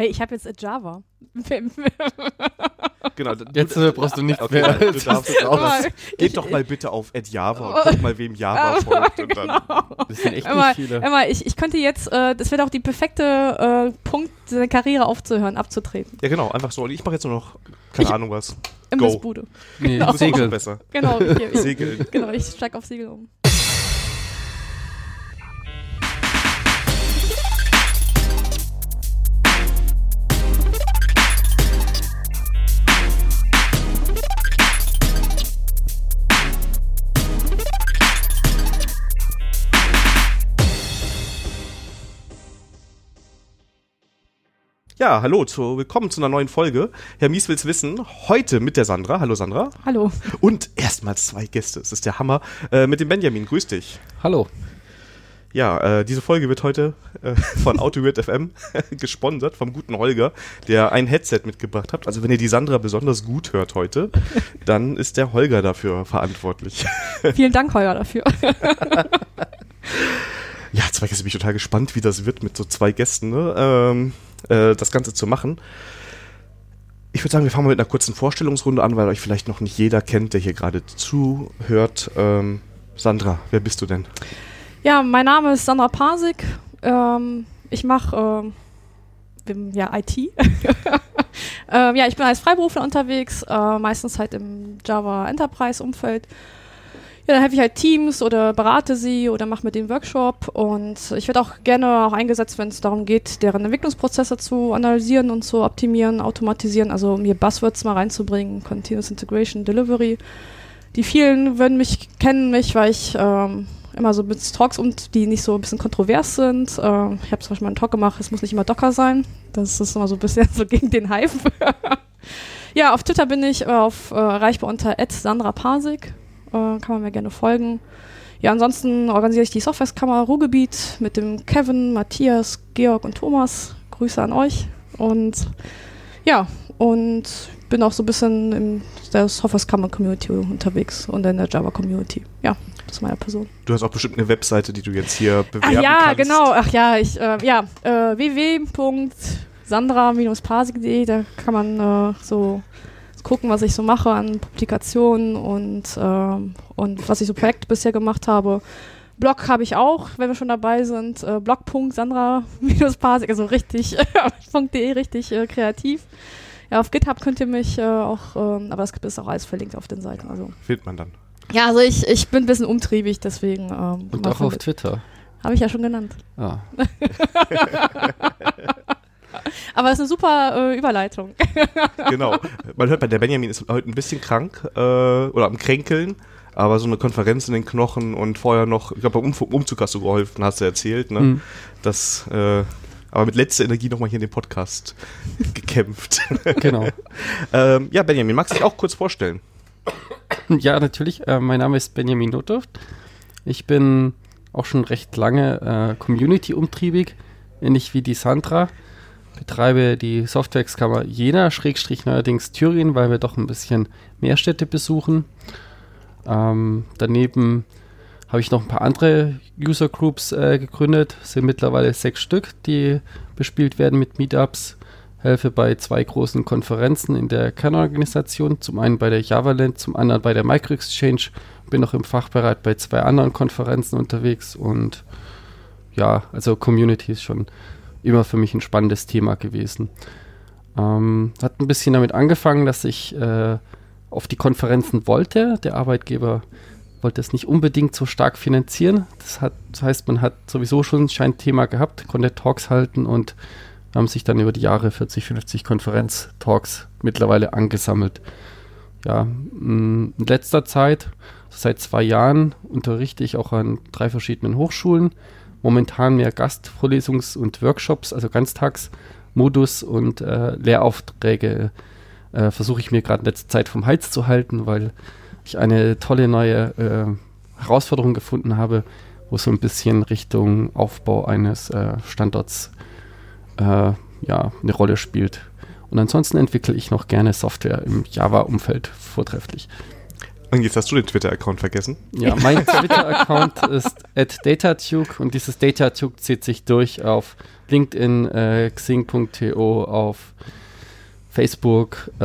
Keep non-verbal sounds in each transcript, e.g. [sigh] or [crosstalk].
Hey, ich habe jetzt Java. [laughs] Genau, Jetzt äh, brauchst du nicht Okay, mehr. du darfst es auch. Aber Geht ich- doch mal bitte auf Java und guck mal, wem Java [laughs] folgt. Und dann, Genau. Das sind echt Emma, nicht viele. Emma, ich, ich könnte jetzt, äh, das wäre doch die perfekte äh, Punkt, seine Karriere aufzuhören, abzutreten. ja, genau, einfach so. Und ich mache jetzt nur noch, keine Ich- Ahnung was. Imbissbude. Nee, auch Segel. besser. Genau, ich, ich, Segeln. genau, ich steig auf Segel um. Ja, hallo, zu, willkommen zu einer neuen Folge. Herr Mies will's wissen. Heute mit der Sandra. Hallo Sandra. Hallo. Und erstmals zwei Gäste. Es ist der Hammer. Äh, mit dem Benjamin. Grüß dich. Hallo. Ja, äh, diese Folge wird heute äh, [laughs] von AutoWeird FM [laughs] gesponsert vom guten Holger, der ein Headset mitgebracht hat. Also wenn ihr die Sandra besonders gut hört heute, [laughs] dann ist der Holger dafür verantwortlich. Vielen Dank, Holger, dafür. Ja, zwei Gäste bin ich total gespannt, wie das wird mit so zwei Gästen, ne? ähm, äh, das Ganze zu machen. Ich würde sagen, wir fangen mal mit einer kurzen Vorstellungsrunde an, weil euch vielleicht noch nicht jeder kennt, der hier gerade zuhört. Ähm, Sandra, wer bist du denn? Ja, mein Name ist Sandra Pasik. Ähm, ich mache ähm, ja, IT. [laughs] ähm, ja, ich bin als Freiberufler unterwegs, äh, meistens halt im Java Enterprise Umfeld. Ja, dann helfe ich halt Teams oder berate sie oder mache mit denen Workshop und ich werde auch gerne auch eingesetzt, wenn es darum geht, deren Entwicklungsprozesse zu analysieren und zu optimieren, automatisieren, also um hier Buzzwords mal reinzubringen, Continuous Integration, Delivery. Die vielen würden mich kennen mich, weil ich ähm, immer so mit Talks und die nicht so ein bisschen kontrovers sind. Äh, ich habe zum Beispiel mal einen Talk gemacht, es muss nicht immer Docker sein. Das ist immer so ein bisschen [laughs] so gegen den Hype. [laughs] ja, auf Twitter bin ich äh, auf, äh, erreichbar unter Sandra Pasik. Äh, kann man mir gerne folgen. Ja, ansonsten organisiere ich die Softwarekammer Ruhrgebiet mit dem Kevin, Matthias, Georg und Thomas. Grüße an euch. Und ja, und bin auch so ein bisschen in der Softwarekammer-Community unterwegs und in der Java-Community. Ja, das ist meine Person. Du hast auch bestimmt eine Webseite, die du jetzt hier bewerben Ach ja, kannst. genau. Ach ja, ich, äh, ja, äh, www.sandra-pasik.de, da kann man äh, so gucken, was ich so mache an Publikationen und, ähm, und was ich so Projekte bisher gemacht habe. Blog habe ich auch, wenn wir schon dabei sind. Äh, Blog.sandra-pasik, also richtig, [laughs] .de, richtig äh, kreativ. Ja, auf GitHub könnt ihr mich äh, auch, ähm, aber das ist auch alles verlinkt auf den Seiten. Also. Findet man dann. Ja, also ich, ich bin ein bisschen umtriebig, deswegen. Ähm, Und auch auf Twitter. Habe ich ja schon genannt. Ah. [laughs] [laughs] Aber es ist eine super äh, Überleitung. [laughs] Genau. Man hört bei der Benjamin ist heute ein bisschen krank äh, oder am Kränkeln, aber so eine Konferenz in den Knochen und vorher noch, ich glaube beim um Umzug hast du geholfen, hast du erzählt, ne? Mhm. Das, äh, aber mit letzter Energie nochmal hier in den Podcast [laughs] gekämpft. Genau. [laughs] ähm, ja, Benjamin, magst du dich auch kurz vorstellen? Ja, natürlich. Äh, mein Name ist Benjamin Notdurft. Ich bin auch schon recht lange äh, Community-umtriebig, ähnlich wie die Sandra. Betreibe die Softwarekammer Jena, Schrägstrich neuerdings Thüringen, weil wir doch ein bisschen mehr Städte besuchen. Ähm, daneben habe ich noch ein paar andere User Groups äh, gegründet. Sind mittlerweile sechs Stück, die bespielt werden mit Meetups. Helfe bei zwei großen Konferenzen in der Kernorganisation. Zum einen bei der JavaLand, zum anderen bei der MicroExchange. Bin noch im Fachbereich bei zwei anderen Konferenzen unterwegs und ja, also Community ist schon immer für mich ein spannendes Thema gewesen. Ähm, hat ein bisschen damit angefangen, dass ich äh, auf die Konferenzen wollte. Der Arbeitgeber wollte es nicht unbedingt so stark finanzieren. Das, hat, das heißt, man hat sowieso schon ein Scheinthema gehabt, konnte Talks halten und haben sich dann über die Jahre 40, 50 Konferenz-Talks mittlerweile angesammelt. Ja, mh, in letzter Zeit, seit zwei Jahren, unterrichte ich auch an drei verschiedenen Hochschulen. Momentan mehr Gastvorlesungs- und Workshops, also Ganztagsmodus und äh, Lehraufträge äh, versuche ich mir gerade in letzter Zeit vom Hals zu halten, weil ich eine tolle neue äh, Herausforderung gefunden habe, wo so ein bisschen Richtung Aufbau eines äh, Standorts äh, ja, eine Rolle spielt. Und ansonsten entwickle ich noch gerne Software im Java-Umfeld vortrefflich. Und jetzt hast du den Twitter-Account vergessen. Ja, [laughs] mein Twitter-Account ist at datatuke und dieses Datatuke zieht sich durch auf LinkedIn, äh, xing.to, auf Facebook, äh,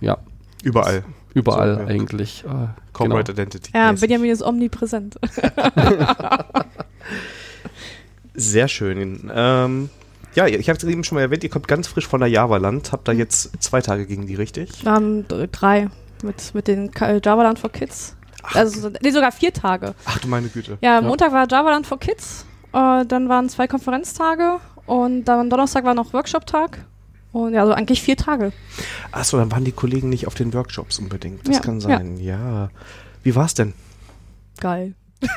ja. Überall. Überall So, ja. eigentlich. Äh, Corporate genau. Identity. Ja, mäßig. Benjamin ist omnipräsent. [laughs] Sehr schön. Ähm, ja, ich habe es eben schon mal erwähnt, ihr kommt ganz frisch von der Java-Land, habt da jetzt zwei Tage gegen die, richtig? Wir haben d- drei mit, mit den Ka- Javaland for Kids. Also, nee, sogar vier Tage. Ach du meine Güte. Ja, Ja. Montag war Javaland for Kids, äh, dann waren zwei Konferenztage und dann Donnerstag war noch Workshop-Tag. Und ja, also eigentlich vier Tage. Achso, dann waren die Kollegen nicht auf den Workshops unbedingt. Das Ja, kann sein, ja. Wie war's denn? Geil. [laughs]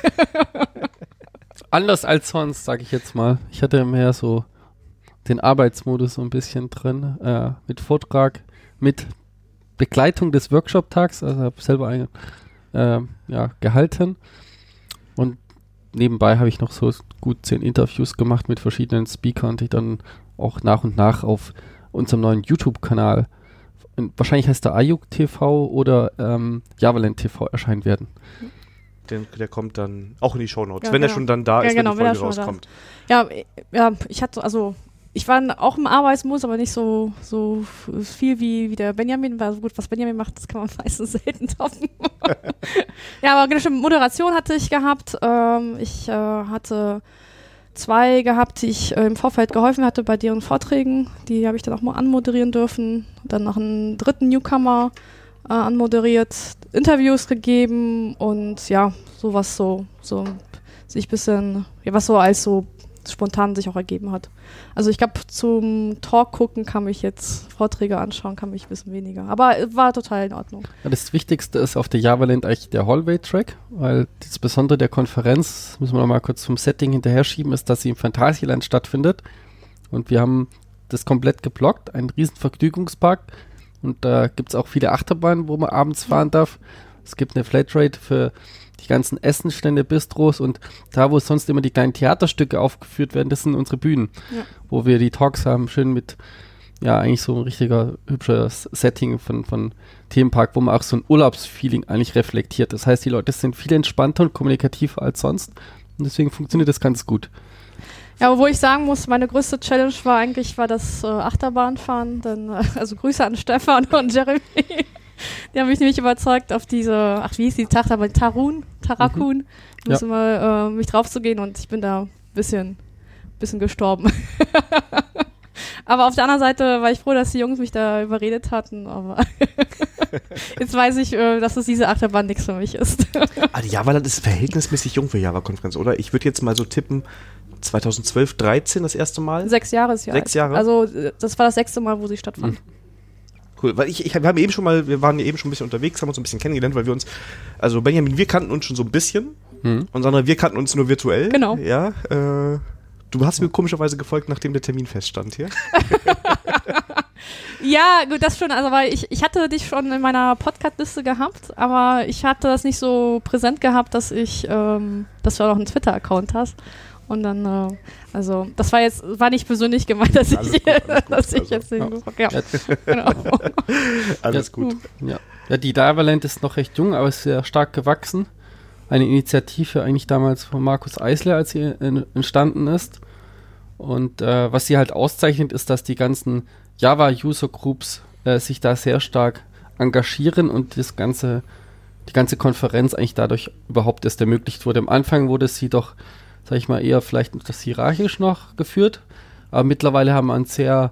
Anders als sonst, sage ich jetzt mal. Ich hatte mehr so den Arbeitsmodus so ein bisschen drin, äh, mit Vortrag, mit Begleitung des Workshop-Tags, also habe selber einen äh, ja, gehalten und nebenbei habe ich noch so gut zehn Interviews gemacht mit verschiedenen Speakern, die dann auch nach und nach auf unserem neuen YouTube-Kanal, wahrscheinlich heißt der Ayuk TV oder ähm, Javaland TV erscheinen werden. Den, der kommt dann auch in die Shownotes, Ja, wenn er genau. schon dann da Ja, ist, genau, wenn wenn die er Folge schon da rauskommt. Ja, ja, ich hatte, also, ich war auch im Arbeitsmodus, aber nicht so, so viel wie, wie der Benjamin, weil so gut, was Benjamin macht, das kann man [laughs] meistens selten toppen. [laughs] ja, aber genau, stimmt, Moderation hatte ich gehabt. Ähm, ich äh, hatte zwei gehabt, die ich äh, im Vorfeld geholfen hatte bei deren Vorträgen. Die habe ich dann auch mal anmoderieren dürfen. Dann noch einen dritten Newcomer äh, anmoderiert, Interviews gegeben und ja, sowas so, so sich ein bisschen, ja, was so als so spontan sich auch ergeben hat. Also ich glaube, zum Talk gucken kann mich jetzt, Vorträge anschauen, kann mich ein bisschen weniger. Aber äh, war total in Ordnung. Das Wichtigste ist auf der Javaland eigentlich der Hallway-Track, weil das Besondere der Konferenz, müssen wir noch mal kurz vom Setting hinterher schieben, ist, dass sie im Phantasialand stattfindet. Und wir haben das komplett geblockt, einen riesen Vergnügungspark. Und da gibt es auch viele Achterbahnen, wo man abends fahren darf. Es gibt eine Flatrate für ganzen Essenstände, Bistros und da, wo sonst immer die kleinen Theaterstücke aufgeführt werden, das sind unsere Bühnen, Ja. wo wir die Talks haben, schön mit, ja, eigentlich so ein richtiger hübscher Setting von, von Themenpark, wo man auch so ein Urlaubsfeeling eigentlich reflektiert. Das heißt, die Leute sind viel entspannter und kommunikativer als sonst und deswegen funktioniert das ganz gut. Ja, wo ich sagen muss, meine größte Challenge war eigentlich war das äh, Achterbahnfahren. Dann, äh, also Grüße an Stefan und Jeremy. Die haben mich nämlich überzeugt, auf diese, ach wie hieß die Achterbahn? Tarun? Tarakun? Ja. Müssen wir, äh, mich drauf zu gehen und ich bin da ein bisschen, bisschen gestorben. [laughs] aber auf der anderen Seite war ich froh, dass die Jungs mich da überredet hatten, aber [laughs] jetzt weiß ich, äh, dass es diese Achterbahn nichts für mich ist. Die Java-Land ist verhältnismäßig jung für Java-Konferenz, oder? Ich würde jetzt mal so tippen, 2012, 13 das erste Mal. Sechs Jahre ist ja. Sechs Jahre? Also äh, das war das sechste Mal, wo sie stattfand. Cool, weil ich, ich wir haben eben schon mal, wir waren ja eben schon ein bisschen unterwegs, haben uns ein bisschen kennengelernt, weil wir uns, also Benjamin, wir kannten uns schon so ein bisschen Hm. und Sandra, wir kannten uns nur virtuell. Genau. Ja, äh, du hast mir komischerweise gefolgt, nachdem der Termin feststand hier. [laughs] Ja, gut, das schon. Also, weil ich, ich hatte dich schon in meiner Podcast-Liste gehabt, aber ich hatte das nicht so präsent gehabt, dass ich, ähm, dass du auch noch einen Twitter-Account hast. Und dann, äh, also, das war jetzt, war nicht persönlich gemeint, dass Alles ich, gut, [laughs] gut, dass ich also. jetzt den, Ja. ja, [laughs] genau. Alles gut. Ja. ja, die Javaland ist noch recht jung, aber ist sehr stark gewachsen. Eine Initiative eigentlich damals von Markus Eisler, als sie en- entstanden ist. Und äh, was sie halt auszeichnet, ist, dass die ganzen Java-User-Groups äh, sich da sehr stark engagieren und das ganze, die ganze Konferenz eigentlich dadurch überhaupt erst ermöglicht wurde. Am Anfang wurde sie doch, sag ich mal, eher vielleicht das hierarchisch noch geführt, aber mittlerweile haben wir ein sehr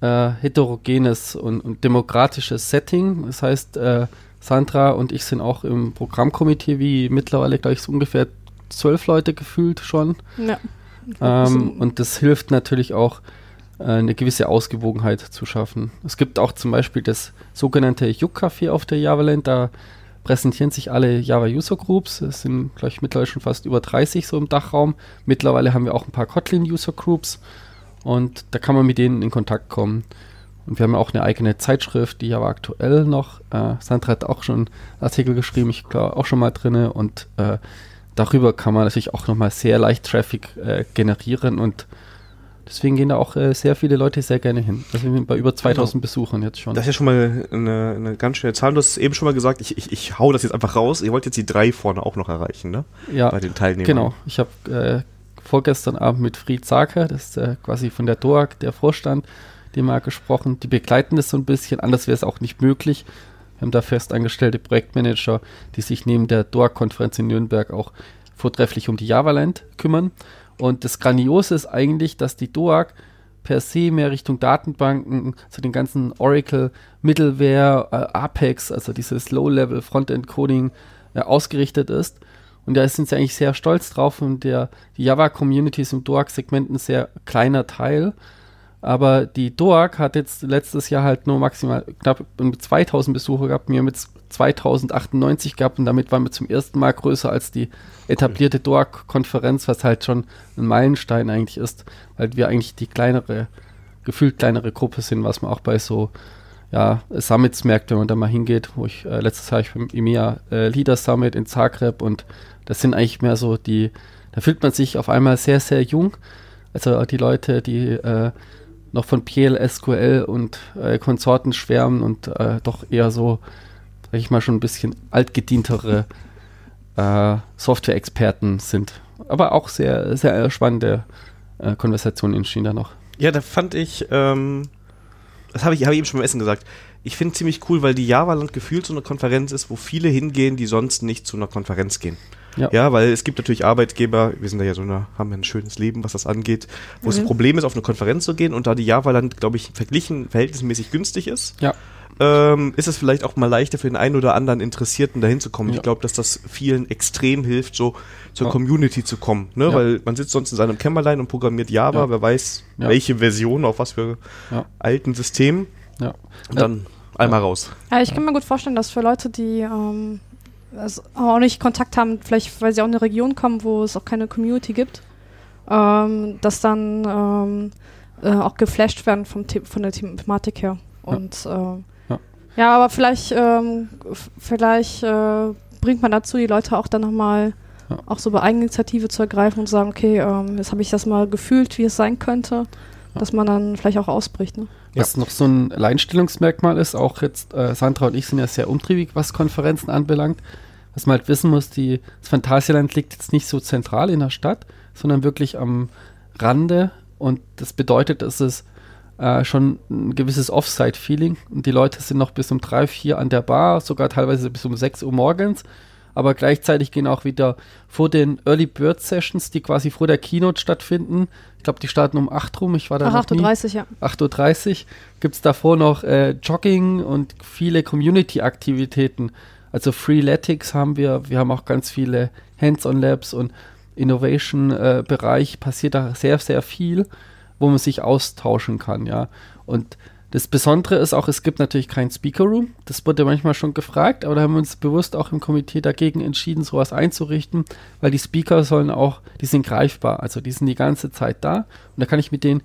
äh, heterogenes und, und demokratisches Setting. Das heißt, äh, Sandra und ich sind auch im Programmkomitee, wie mittlerweile, glaube ich, so ungefähr zwölf Leute gefühlt schon. ja. Ähm, und das hilft natürlich auch, äh, eine gewisse Ausgewogenheit zu schaffen. Es gibt auch zum Beispiel das sogenannte Juk-Café auf der Javaland. Da präsentieren sich alle Java-User-Groups. Es sind, glaube ich, mittlerweile schon fast über 30 so im Dachraum. Mittlerweile haben wir auch ein paar Kotlin-User-Groups und da kann man mit denen in Kontakt kommen. Und wir haben auch eine eigene Zeitschrift, die Java aktuell noch. Äh, Sandra hat auch schon Artikel geschrieben, ich glaube auch schon mal drinne und äh, darüber kann man natürlich auch nochmal sehr leicht Traffic äh, generieren und Deswegen gehen da auch äh, sehr viele Leute sehr gerne hin. Also wir sind bei über 2000 Besuchern jetzt schon. Das ist ja schon mal eine, eine ganz schöne Zahl. Du hast eben schon mal gesagt, ich, ich, ich hau das jetzt einfach raus. Ihr wollt jetzt die drei vorne auch noch erreichen, ne? ja, Bei den Teilnehmern. genau. Ich habe äh, vorgestern Abend mit Fried Zaker, das ist äh, quasi von der DOAG, der Vorstand, dem mal gesprochen. Die begleiten das so ein bisschen, anders wäre es auch nicht möglich. Wir haben da festangestellte Projektmanager, die sich neben der DOAG-Konferenz in Nürnberg auch vortrefflich um die Java-Land kümmern. Und das Grandiose ist eigentlich, dass die DOAG per se mehr Richtung Datenbanken, zu den ganzen Oracle, Middleware, äh, Apex, also dieses Low-Level Frontend-Coding äh, ausgerichtet ist. Und da sind sie eigentlich sehr stolz drauf und der, die Java-Community ist im DOAG-Segment ein sehr kleiner Teil. Aber die DOAG hat jetzt letztes Jahr halt nur maximal knapp 2000 Besucher gehabt, mir mit 2098 gehabt und damit waren wir zum ersten Mal größer als die etablierte DOAG-Konferenz, was halt schon ein Meilenstein eigentlich ist, weil wir eigentlich die kleinere, gefühlt kleinere Gruppe sind, was man auch bei so ja, Summits merkt, wenn man da mal hingeht, wo ich äh, letztes Jahr ich beim EMEA äh, Leader Summit in Zagreb und das sind eigentlich mehr so die, da fühlt man sich auf einmal sehr, sehr jung. Also die Leute, die äh, noch von PL, SQL und äh, Konsorten schwärmen und äh, doch eher so, sag ich mal, schon ein bisschen altgedientere äh, Software-Experten sind. Aber auch sehr, sehr spannende äh, Konversationen entstehen da noch. Ja, da fand ich, ähm, das habe ich, hab ich eben schon beim Essen gesagt. Ich finde ziemlich cool, weil die Java-Land gefühlt so eine Konferenz ist, wo viele hingehen, die sonst nicht zu einer Konferenz gehen. Ja. Ja, weil es gibt natürlich Arbeitgeber, wir sind da ja so eine, haben ja ein schönes Leben, was das angeht, wo es Mhm. ein Problem ist, auf eine Konferenz zu gehen und da die Java-Land, glaube ich, verglichen verhältnismäßig günstig ist, Ja. Ähm, ist es vielleicht auch mal leichter für den einen oder anderen Interessierten dahin zu kommen. Ja. Ich glaube, dass das vielen extrem hilft, so zur Ja. Community zu kommen, ne? Ja. weil man sitzt sonst in seinem Kämmerlein und programmiert Java, Ja. wer weiß, Ja. welche Version, auf was für Ja. alten Systemen Ja. und dann einmal raus. Ja, ich kann mir gut vorstellen, dass für Leute, die ähm, also auch nicht Kontakt haben, vielleicht weil sie auch in eine Region kommen, wo es auch keine Community gibt, ähm, dass dann ähm, äh, auch geflasht werden vom The von der Thematik her. Und äh, ja. Ja. aber vielleicht, ähm, vielleicht äh, bringt man dazu, die Leute auch dann nochmal Ja. auch so bei Eigeninitiative zu ergreifen und zu sagen, okay, ähm, jetzt habe ich das mal gefühlt, wie es sein könnte, Ja. dass man dann vielleicht auch ausbricht. Ne? Was noch so ein Alleinstellungsmerkmal ist, auch jetzt, äh, Sandra und ich sind ja sehr umtriebig, was Konferenzen anbelangt. Was man halt wissen muss, die, das Phantasialand liegt jetzt nicht so zentral in der Stadt, sondern wirklich am Rande. Und das bedeutet, dass es äh, schon ein gewisses Offside-Feeling. Und die Leute sind noch bis um drei, vier an der Bar, sogar teilweise bis um 6 Uhr morgens. Aber gleichzeitig gehen auch wieder vor den Early Bird Sessions, die quasi vor der Keynote stattfinden. Ich glaube, die starten um 8 rum. Ich war da Ach, noch nie. 8.30 Uhr, ja. 8.30 Uhr gibt es davor noch äh, Jogging und viele Community-Aktivitäten. Also Freeletics haben wir, wir haben auch ganz viele Hands-on-Labs und Innovation-Bereich passiert da sehr, sehr viel, wo man sich austauschen kann, ja. Und das Besondere ist auch, es gibt natürlich keinen Speaker-Room. Das wurde manchmal schon gefragt, aber da haben wir uns bewusst auch im Komitee dagegen entschieden, sowas einzurichten, weil die Speaker sollen auch, die sind greifbar, also die sind die ganze Zeit da und da kann ich mit denen,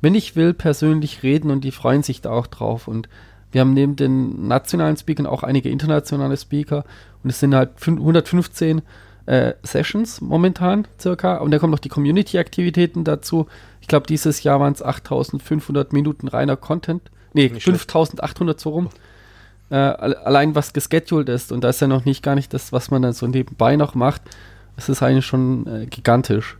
wenn ich will, persönlich reden und die freuen sich da auch drauf. Und wir haben neben den nationalen Speakern auch einige internationale Speaker und es sind halt fün- 115 äh, Sessions momentan circa und da kommen noch die Community-Aktivitäten dazu. Ich glaube, dieses Jahr waren es 8500 Minuten reiner Content. Nee, Nicht schlecht. 5800 so rum. Äh, alle- allein was gescheduled ist und da ist ja noch nicht gar nicht das, was man dann so nebenbei noch macht. Es ist eigentlich schon äh, gigantisch.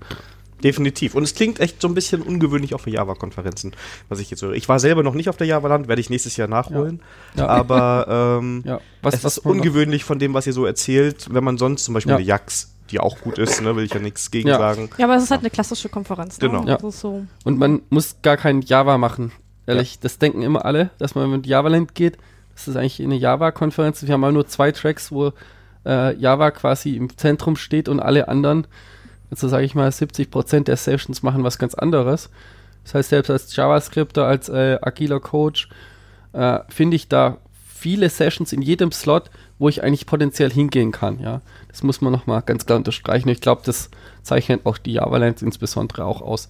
Definitiv. Und es klingt echt so ein bisschen ungewöhnlich auch für Java-Konferenzen, was ich jetzt höre. Ich war selber noch nicht auf der Java-Land, werde ich nächstes Jahr nachholen. Ja. Aber ähm, [laughs] Ja, es ist man noch- ungewöhnlich von dem, was ihr so erzählt, wenn man sonst zum Beispiel Ja. eine Jax, die auch gut ist, ne, will ich ja nichts gegen Ja. sagen. Ja, aber es ist halt eine klassische Konferenz. Ne? Genau. Ja. Das ist so. Und man muss gar kein Java machen. Ehrlich, das denken immer alle, dass man mit Java-Land geht. Das ist eigentlich eine Java-Konferenz. Wir haben auch nur zwei Tracks, wo äh, Java quasi im Zentrum steht und alle anderen, also sage ich mal, 70% der Sessions machen was ganz anderes. Das heißt, selbst als JavaScripter, als äh, agiler Coach, äh, finde ich da viele Sessions in jedem Slot, wo ich eigentlich potenziell hingehen kann. Ja, das muss man nochmal ganz klar unterstreichen. Ich glaube, das zeichnet auch die Java-Lands insbesondere auch aus.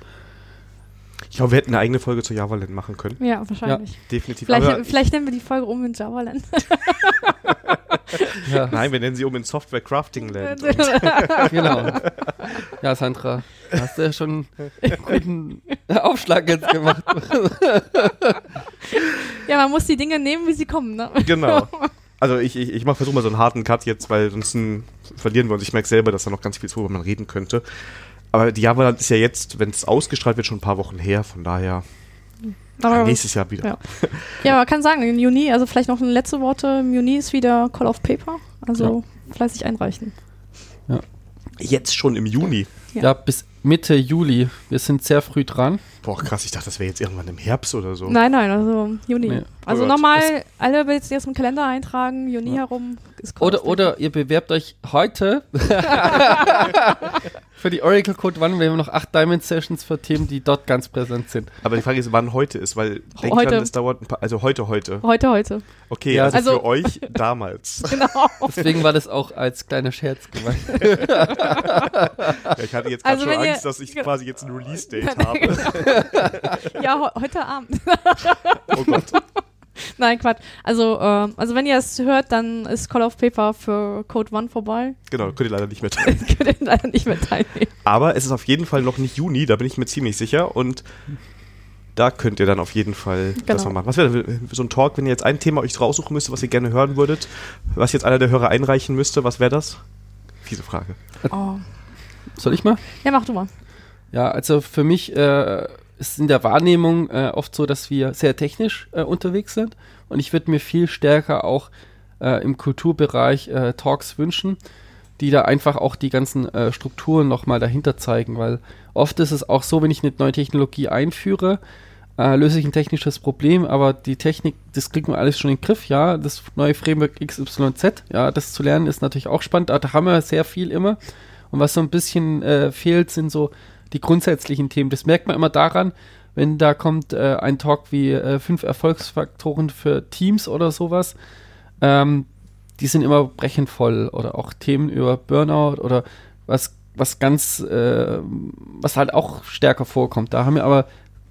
Ich glaube, wir hätten eine eigene Folge zur Java-Land machen können. Ja, wahrscheinlich. Definitiv. Vielleicht, Aber vielleicht nennen wir die Folge um in Javaland. [laughs] Ja, Nein, wir nennen sie um in Software Crafting Land. [laughs] genau. Ja, Sandra, da hast du ja schon einen guten Aufschlag jetzt gemacht. ja, man muss die Dinge nehmen, wie sie kommen. Ne? genau. Also ich, ich, ich mach versuche mal so einen harten Cut jetzt, weil sonst verlieren wir uns. Ich merke selber, dass da noch ganz viel ist, worüber man reden könnte. Aber die Java ist ja jetzt, wenn es ausgestrahlt wird, schon ein paar Wochen her. Von daher Aber, nächstes Jahr wieder. Ja. ja, man kann sagen, im Juni, also vielleicht noch letzte Worte, im Juni ist wieder Call of Paper. Also fleißig einreichen. Jetzt schon im Juni. Ja. Ja, bis Mitte Juli. Wir sind sehr früh dran. Boah, krass, ich dachte, das wäre jetzt irgendwann im Herbst oder so. Nein, nein, also Juni. Nee. Also Oh nochmal, alle jetzt jetzt im Kalender eintragen, Juni herum ist Oder, oder ihr bewerbt euch heute [laughs] für die Oracle Code One. Wir haben noch acht Diamond Sessions für Themen, die dort ganz präsent sind. Aber die Frage ist, wann heute ist, weil denk Heute. dran, es dauert ein paar, also heute, heute. Heute, heute. Okay, Ja, also, also- für euch [laughs] damals. Genau. Deswegen war das auch als kleiner Scherz gemeint. [laughs] Ja, ich hatte jetzt gerade Also schon Angst, dass ich genau. quasi jetzt ein Release-Date habe. [laughs] ja, heute Abend. [laughs] Oh Gott. Nein, Quatsch. Also, ähm, also wenn ihr es hört, dann ist Call of Paper für Code One vorbei. Genau, könnt ihr leider nicht mehr [laughs] teilen. Könnt ihr leider nicht mehr teilnehmen. Aber es ist auf jeden Fall noch nicht Juni, da bin ich mir ziemlich sicher. Und da könnt ihr dann auf jeden Fall das Genau. noch machen. Was wäre denn so ein Talk, wenn ihr jetzt ein Thema euch raussuchen müsstet, was ihr gerne hören würdet, was jetzt einer der Hörer einreichen müsste, was wäre das? Fiese Frage. Oh. Soll ich mal? Ja, mach du mal. Ja, also für mich äh, ist in der Wahrnehmung äh, oft so, dass wir sehr technisch äh, unterwegs sind. Und ich würde mir viel stärker auch äh, im Kulturbereich äh, Talks wünschen, die da einfach auch die ganzen äh, Strukturen nochmal dahinter zeigen, weil oft ist es auch so, wenn ich eine neue Technologie einführe, äh, löse ich ein technisches Problem, aber die Technik, das kriegt man alles schon in den Griff, ja, das neue Framework XYZ, ja, das zu lernen ist natürlich auch spannend, da haben wir sehr viel immer. Und was so ein bisschen äh, fehlt, sind so die grundsätzlichen Themen. Das merkt man immer daran, wenn da kommt äh, ein Talk wie äh, fünf Erfolgsfaktoren für Teams oder sowas. Ähm, die sind immer brechend voll oder auch Themen über Burnout oder was, was ganz, äh, was halt auch stärker vorkommt. Da haben wir aber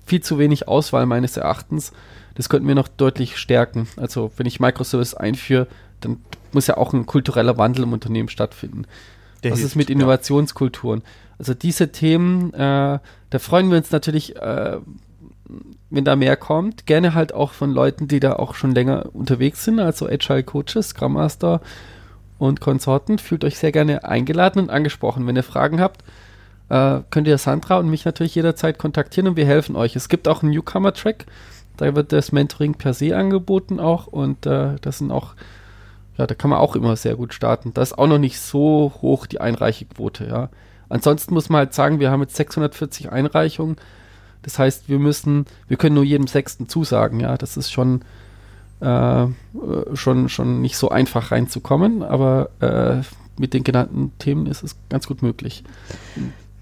viel zu wenig Auswahl meines Erachtens. Das könnten wir noch deutlich stärken. Also wenn ich Microservice einführe, dann muss ja auch ein kultureller Wandel im Unternehmen stattfinden. Der Was hilft, ist mit ja. Innovationskulturen? Also diese Themen, äh, da freuen wir uns natürlich, äh, wenn da mehr kommt. Gerne halt auch von Leuten, die da auch schon länger unterwegs sind, also Agile Coaches, Scrum Master und Konsorten. Fühlt euch sehr gerne eingeladen und angesprochen. Wenn ihr Fragen habt, äh, könnt ihr Sandra und mich natürlich jederzeit kontaktieren und wir helfen euch. Es gibt auch einen Newcomer-Track, da wird das Mentoring per se angeboten auch und äh, das sind auch ja, da kann man auch immer sehr gut starten. Da ist auch noch nicht so hoch die Einreichequote, ja. Ansonsten muss man halt sagen, wir haben jetzt 640 Einreichungen. Das heißt, wir müssen, wir können nur jedem Sechsten zusagen, ja. Das ist schon, äh, schon, schon nicht so einfach reinzukommen, aber äh, mit den genannten Themen ist es ganz gut möglich.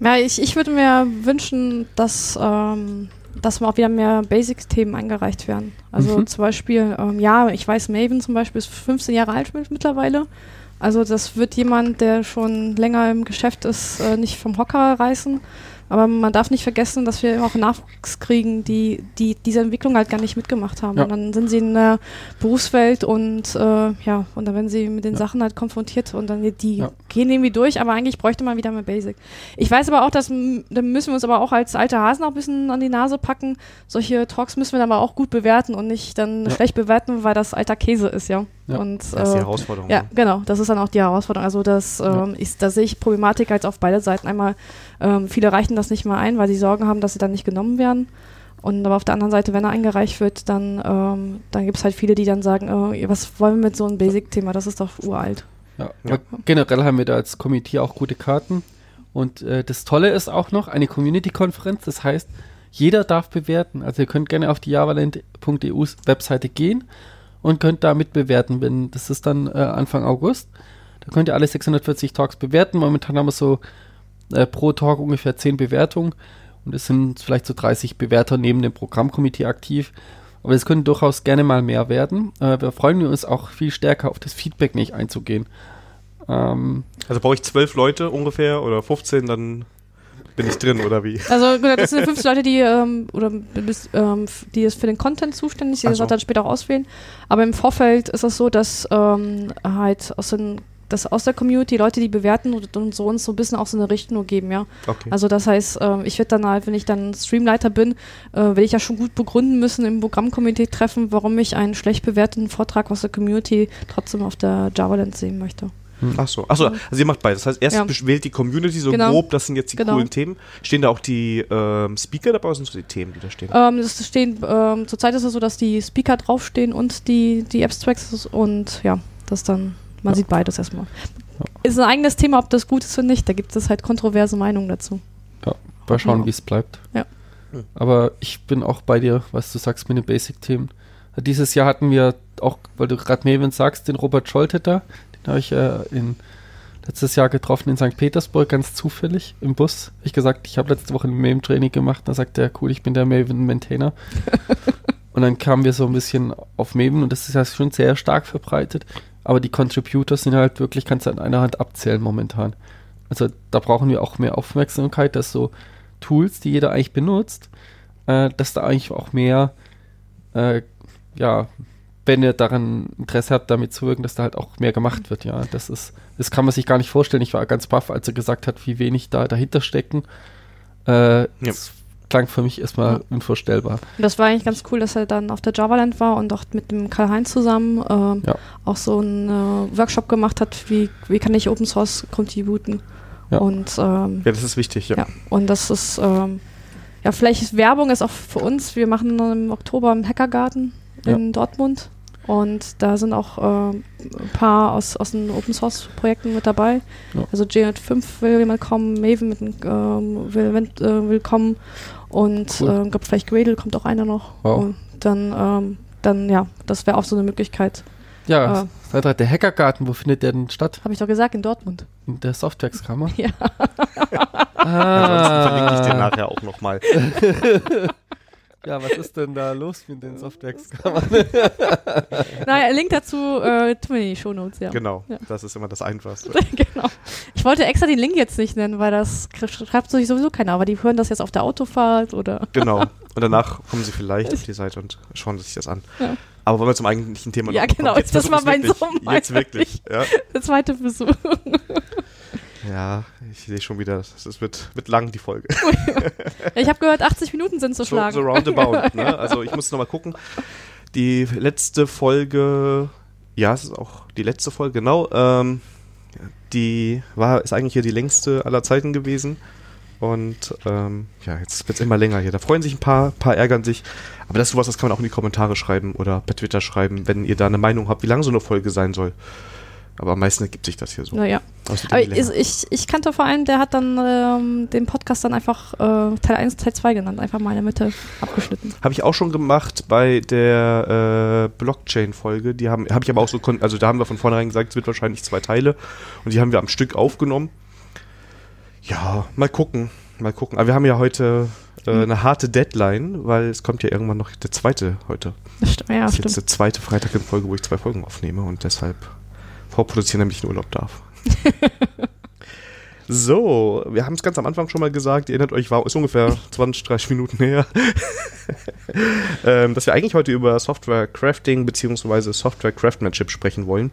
Ja, ich, ich würde mir wünschen, dass, ähm, dass auch wieder mehr Basics-Themen eingereicht werden. Also Mhm. zum Beispiel, ähm, ja, ich weiß, Maven zum Beispiel ist 15 Jahre alt mit, mittlerweile. Also das wird jemand, der schon länger im Geschäft ist, äh, nicht vom Hocker reißen. Aber man darf nicht vergessen, dass wir auch Nachwuchs kriegen, die, die diese Entwicklung halt gar nicht mitgemacht haben. Ja. Und dann sind sie in der Berufswelt und äh, ja, und dann werden sie mit den Ja. Sachen halt konfrontiert und dann die Ja. gehen irgendwie durch, aber eigentlich bräuchte man wieder mehr Basic. Ich weiß aber auch, dass da müssen wir uns aber auch als alte Hasen auch ein bisschen an die Nase packen. Solche Talks müssen wir dann aber auch gut bewerten und nicht dann schlecht bewerten, weil das alter Käse ist, ja. Ja. Und, Das ist die äh, Herausforderung. ja, genau, das ist dann auch die Herausforderung. Also das Ja. ähm, ist, da sehe ich Problematik als auf beide Seiten. Einmal, ähm, viele reichen das nicht mal ein, weil sie Sorgen haben, dass sie dann nicht genommen werden. Und aber auf der anderen Seite, wenn er eingereicht wird, dann, ähm, dann gibt es halt viele, die dann sagen, äh, was wollen wir mit so einem Basic-Thema, das ist doch uralt. Ja, Ja. generell haben wir da als Komitee auch gute Karten. Und äh, das Tolle ist auch noch eine Community-Konferenz. Das heißt, jeder darf bewerten. Also ihr könnt gerne auf die javaland.eu Webseite gehen und könnt da mitbewerten. Wenn, das ist dann äh, Anfang August. Da könnt ihr alle 640 Talks bewerten. Momentan haben wir so äh, pro Talk ungefähr 10 Bewertungen. Und es sind vielleicht so 30 Bewerter neben dem Programmkomitee aktiv. Aber es können durchaus gerne mal mehr werden. Äh, wir freuen uns auch viel stärker auf das Feedback nicht einzugehen. Ähm, Also brauche ich zwölf Leute ungefähr oder 15, dann bin ich drin oder wie? Also genau, das sind 50 Leute, die ähm, oder bis, ähm, die ist für den Content zuständig, die das so. auch dann später auch auswählen. Aber im Vorfeld ist es so, dass ähm, halt aus den dass aus der Community Leute, die bewerten und, und so uns so ein bisschen auch so eine Richtschnur geben, ja. Okay. Also das heißt, ähm, ich werde dann halt, wenn ich dann Streamleiter bin, äh, werde ich ja schon gut begründen müssen im Programmkomitee treffen, warum ich einen schlecht bewerteten Vortrag aus der Community trotzdem auf der JavaLand sehen möchte. Ach so, Ach so, also ihr macht beides. Das heißt, erst Ja. wählt die Community so Genau. grob, das sind jetzt die Genau. coolen Themen. Stehen da auch die ähm, Speaker dabei oder sind so die Themen, die da stehen? Ähm, das stehen, ähm, zurzeit ist es so, dass die Speaker draufstehen und die, die Abstracts und ja, das dann, man Ja. sieht beides erstmal. Ist ein eigenes Thema, ob das gut ist oder nicht. Da gibt es halt kontroverse Meinungen dazu. Mal schauen, Ja. wie es bleibt. Ja. Hm. Aber ich bin auch bei dir, was du sagst mit den Basic-Themen. Dieses Jahr hatten wir auch, weil du gerade Maven sagst, den Robert Scholte da. Den habe ich äh, in, letztes Jahr getroffen in St. Petersburg, ganz zufällig im Bus. Ich gesagt, ich habe letzte Woche ein Maven-Training gemacht. Da sagt er, cool, ich bin der Maven-Maintainer. [laughs] und dann kamen wir so ein bisschen auf Maven und das ist ja schon sehr stark verbreitet. Aber die Contributors sind halt wirklich, kannst du an einer Hand abzählen momentan. Also da brauchen wir auch mehr Aufmerksamkeit, dass so Tools, die jeder eigentlich benutzt, äh, dass da eigentlich auch mehr, äh, ja, wenn ihr daran Interesse habt, damit zu wirken, dass da halt auch mehr gemacht wird, ja. Das ist, das kann man sich gar nicht vorstellen. Ich war ganz baff, als er gesagt hat, wie wenig da dahinter stecken. Äh, Das klang für mich erstmal Ja. unvorstellbar. Das war eigentlich ganz cool, dass er dann auf der JavaLand war und auch mit dem Karl-Heinz zusammen ähm, Ja. auch so einen äh, Workshop gemacht hat, wie, wie kann ich Open Source contributen. Ja. Und ähm, Ja, das ist wichtig, ja. Ja, und das ist, ähm, ja, vielleicht ist Werbung ist auch für uns. Wir machen im Oktober einen Hackergarten in Dortmund. Und da sind auch ähm, ein paar aus, aus den Open Source Projekten mit dabei. Ja. Also JNet5 will jemand kommen, Maven mit, ähm, will, äh, will kommen und Cool. ähm, glaub, vielleicht Gradle kommt auch einer noch. Wow. Und dann, ähm, dann ja, das wäre auch so eine Möglichkeit. Ja, Äh. Sandra, der Hackergarten, wo findet der denn statt? Habe ich doch gesagt, in Dortmund. In der Softwareskammer? [laughs] Ja. Ansonsten verlinke ich dir Ah. nachher auch nochmal. [laughs] Ja, was ist denn da los mit den Softwareskammern? [laughs] naja, Link dazu äh, tun wir in die Shownotes, ja. Genau, Ja. das ist immer das Einfachste. [laughs] genau. Ich wollte extra den Link jetzt nicht nennen, weil das sch- schreibt sich sowieso keiner, aber die hören das jetzt auf der Autofahrt oder. [laughs] Genau. Und danach kommen sie vielleicht auf die Seite und schauen sich das an. Ja. Aber wollen wir zum eigentlichen Thema Ja, noch genau, kommen? das war versuch's mein. Sohn, Jetzt wirklich. Ja. Der zweite Versuch. Ja, ich sehe schon wieder, es wird, wird lang, die Folge. ich habe gehört, 80 Minuten sind zu So, schlagen. so roundabout. ne? Also ich muss nochmal gucken. Die letzte Folge, ja, es ist auch die letzte Folge, genau. Ähm, die war, ist eigentlich hier die längste aller Zeiten gewesen. Und ähm, ja, jetzt wird es immer länger hier. Da freuen sich ein paar, paar ärgern sich. Aber das ist sowas, das kann man auch in die Kommentare schreiben oder per Twitter schreiben, wenn ihr da eine Meinung habt, wie lang so eine Folge sein soll. Aber am meisten ergibt sich das hier so. Naja. Aber ich, ich, ich kannte vor allem, der hat dann ähm, den Podcast dann einfach äh, Teil 1, Teil 2 genannt, einfach mal in der Mitte abgeschnitten. Habe ich auch schon gemacht bei der äh, Blockchain-Folge. Die haben, habe ich aber auch so, also da haben wir von vornherein gesagt, es wird wahrscheinlich zwei Teile und die haben wir am Stück aufgenommen. Ja, mal gucken, mal gucken. Aber wir haben ja heute äh, Mhm. eine harte Deadline, weil es kommt ja irgendwann noch der zweite heute. Das stimmt, ja, das ist stimmt. jetzt der zweite Freitag in Folge, wo ich zwei Folgen aufnehme und deshalb vorproduzieren, damit ich in Urlaub darf. [laughs] So, wir haben es ganz am Anfang schon mal gesagt, ihr erinnert euch, war ist ungefähr 20, 30 Minuten her, [laughs] ähm, dass wir eigentlich heute über Software Crafting bzw. Software Craftsmanship sprechen wollen.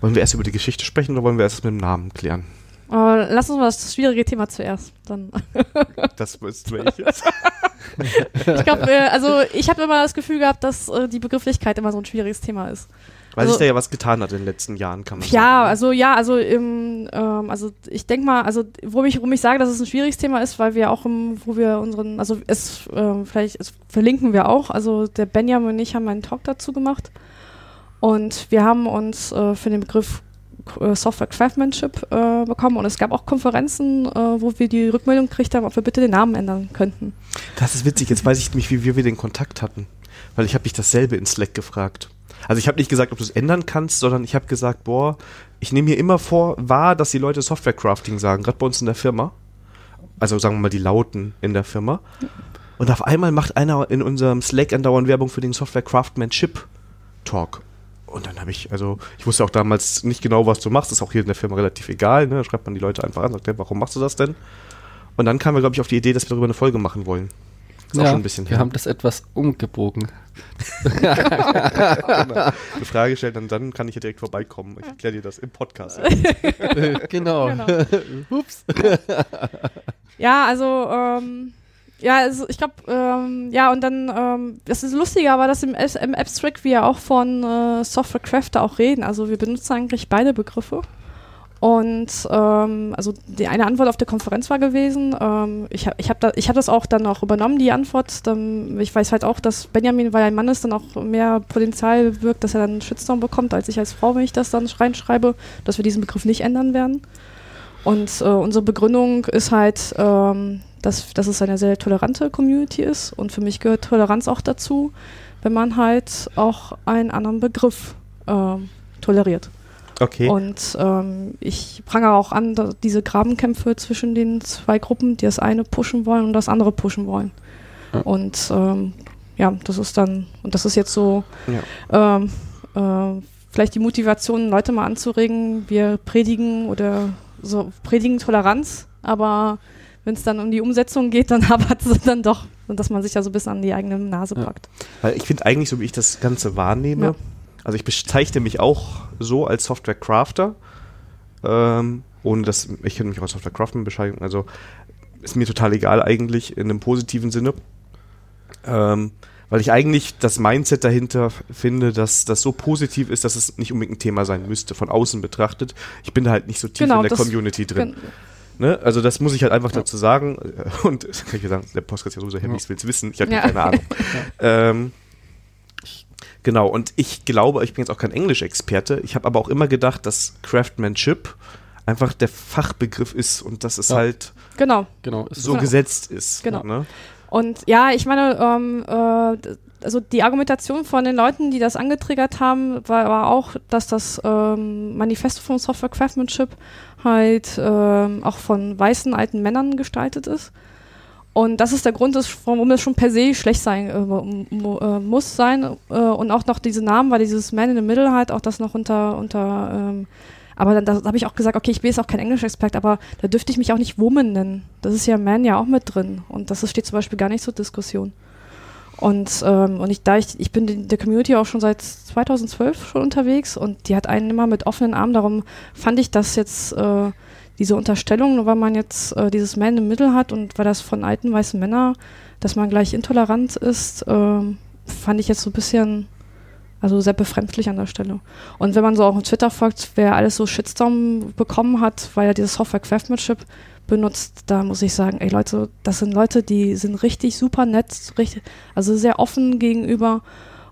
Wollen wir erst über die Geschichte sprechen oder wollen wir erst mit dem Namen klären? Aber lass uns mal das schwierige Thema zuerst. Dann. [laughs] Das ist welches? Ich glaube, äh, also ich habe immer das Gefühl gehabt, dass äh, die Begrifflichkeit immer so ein schwieriges Thema ist. Weil Also- sich da ja was getan hat in den letzten Jahren, kann man Ja, sagen. also ja, also im, ähm, also ich denke mal, also wo ich, warum ich sage, dass es ein schwieriges Thema ist, weil wir auch im, wo wir unseren, also es ähm, vielleicht es verlinken wir auch, also der Benjamin und ich haben einen Talk dazu gemacht und wir haben uns äh, für den Begriff äh, Software Craftsmanship äh, bekommen und es gab auch Konferenzen, äh, wo wir die Rückmeldung gekriegt haben, ob wir bitte den Namen ändern könnten. Das ist witzig, jetzt weiß ich nicht, wie wir den Kontakt hatten. Weil ich habe dich dasselbe in Slack gefragt. Also ich habe nicht gesagt, ob du es ändern kannst, sondern ich habe gesagt, boah, ich nehme mir immer vor, wahr, dass die Leute Software Crafting sagen, gerade bei uns in der Firma. Also sagen wir mal die Lauten in der Firma. Und auf einmal macht einer in unserem Slack andauernd Werbung für den Software Craftsmanship Talk. Und dann habe ich, also ich wusste auch damals nicht genau, was du machst, ist auch hier in der Firma relativ egal, ne? Da schreibt man die Leute einfach an, sagt, ja, warum machst du das denn? Und dann kamen wir, glaube ich, auf die Idee, dass wir darüber eine Folge machen wollen. Ist ja, auch schon ein bisschen Wir her. haben das etwas umgebogen. [laughs] Eine Frage stellen, dann, dann kann ich ja direkt vorbeikommen. Ich erkläre dir das im Podcast. [laughs] genau. genau. [laughs] Ups. ja, also ähm, ja, also ich glaube, ähm, ja, und dann, ähm, das ist lustiger, aber das im, im Abstract wir auch von äh, Software Crafter auch reden. Also wir benutzen eigentlich beide Begriffe. Und ähm, also die eine Antwort auf der Konferenz war gewesen, ähm, ich habe ich hab da, hab das auch dann auch übernommen, die Antwort. Dann, ich weiß halt auch, dass Benjamin, weil er ein Mann ist, dann auch mehr Potenzial wirkt, dass er dann einen Shitstorm bekommt, als ich als Frau, wenn ich das dann reinschreibe, dass wir diesen Begriff nicht ändern werden. Und äh, unsere Begründung ist halt, ähm, dass, dass es eine sehr tolerante Community ist. Und für mich gehört Toleranz auch dazu, wenn man halt auch einen anderen Begriff äh, toleriert. Okay. Und ähm, ich prangere auch an, diese Grabenkämpfe zwischen den zwei Gruppen, die das eine pushen wollen und das andere pushen wollen. Ja. Und ähm, ja, das ist dann, und das ist jetzt so ja. ähm, äh, vielleicht die Motivation, Leute mal anzuregen, wir predigen oder so predigen Toleranz, aber wenn es dann um die Umsetzung geht, dann [laughs] hapert es dann doch, dass man sich ja so ein bisschen an die eigene Nase packt. Weil ich finde eigentlich, so wie ich das Ganze wahrnehme, also ich bezeichne mich auch so als Software-Crafter. Ähm, ohne dass, ich könnte mich auch als Software-Crafter beschreiben. Also ist mir total egal eigentlich in einem positiven Sinne. Ähm, weil ich eigentlich das Mindset dahinter finde, dass das so positiv ist, dass es nicht unbedingt ein Thema sein müsste, von außen betrachtet. Ich bin da halt nicht so tief genau, in der Community drin. Ne? Also das muss ich halt einfach ja. dazu sagen. [laughs] Und kann ich sagen, der Podcast ist ja sowieso Happy, ich will es wissen, ich habe ja. keine Ahnung. [laughs] ähm, Genau, und ich glaube, ich bin jetzt auch kein Englischexperte, ich habe aber auch immer gedacht, dass Craftsmanship einfach der Fachbegriff ist und dass es ja. halt genau. Genau. so genau. gesetzt ist. Genau. Ne? Und ja, ich meine, ähm, äh, also die Argumentation von den Leuten, die das angetriggert haben, war, war auch, dass das ähm, Manifesto von Software Craftsmanship halt ähm, auch von weißen alten Männern gestaltet ist. Und das ist der Grund, warum es schon per se schlecht sein äh, äh, muss sein. Äh, und auch noch diese Namen, weil dieses Man in the Middle halt auch das noch unter, unter ähm, aber dann da habe ich auch gesagt, okay, ich bin jetzt auch kein Englisch-Expert, aber da dürfte ich mich auch nicht Woman nennen. Das ist ja Man ja auch mit drin. Und das steht zum Beispiel gar nicht zur Diskussion. Und, ähm, und ich, da ich, ich bin in der Community auch schon seit 2012 schon unterwegs und die hat einen immer mit offenen Armen. Darum fand ich das jetzt äh, diese Unterstellung, nur weil man jetzt äh, dieses Man im Mittel hat und weil das von alten weißen Männern, dass man gleich intolerant ist, äh, fand ich jetzt so ein bisschen, also sehr befremdlich an der Stelle. Und wenn man so auch auf Twitter folgt, wer alles so Shitstorm bekommen hat, weil er dieses Software Craftsmanship benutzt, da muss ich sagen, ey Leute, das sind Leute, die sind richtig super nett, richtig, also sehr offen gegenüber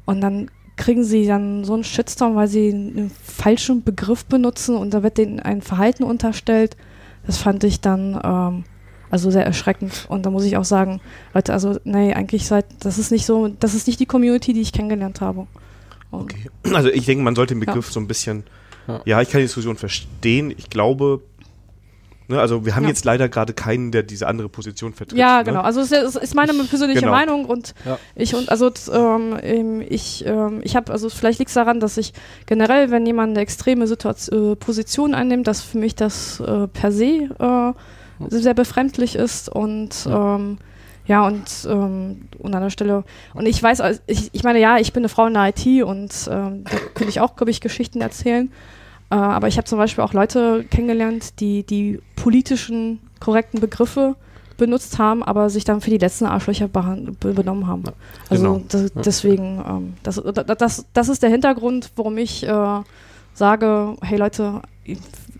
und dann kriegen sie dann so einen Shitstorm, weil sie einen falschen Begriff benutzen und da wird denen ein Verhalten unterstellt. Das fand ich dann ähm, also sehr erschreckend. Und da muss ich auch sagen, Leute, also nee, eigentlich seid, das ist nicht so, das ist nicht die Community, die ich kennengelernt habe. Und okay. Also ich denke, man sollte den Begriff ja. so ein bisschen, ja. ja, ich kann die Diskussion verstehen. Ich glaube, Ne, also wir haben ja. jetzt leider gerade keinen, der diese andere Position vertritt. Ja, ne? genau. Also es ist, ist meine persönliche genau. Meinung und ja. ich und also ähm, ich ähm, ich habe also vielleicht liegt es daran, dass ich generell, wenn jemand eine extreme Situation, äh, Position einnimmt, dass für mich das äh, per se äh, sehr befremdlich ist und ja. Ähm, ja, und, ähm, und an der Stelle, und ich weiß, also ich, ich meine, ja, ich bin eine Frau in der IT und ähm, da könnte ich auch, glaube ich, Geschichten erzählen. Äh, aber ich habe zum Beispiel auch Leute kennengelernt, die die politischen korrekten Begriffe benutzt haben, aber sich dann für die letzten Arschlöcher benommen haben. Ja, also genau. das, deswegen, ähm, das, das, das ist der Hintergrund, warum ich äh, sage, hey Leute,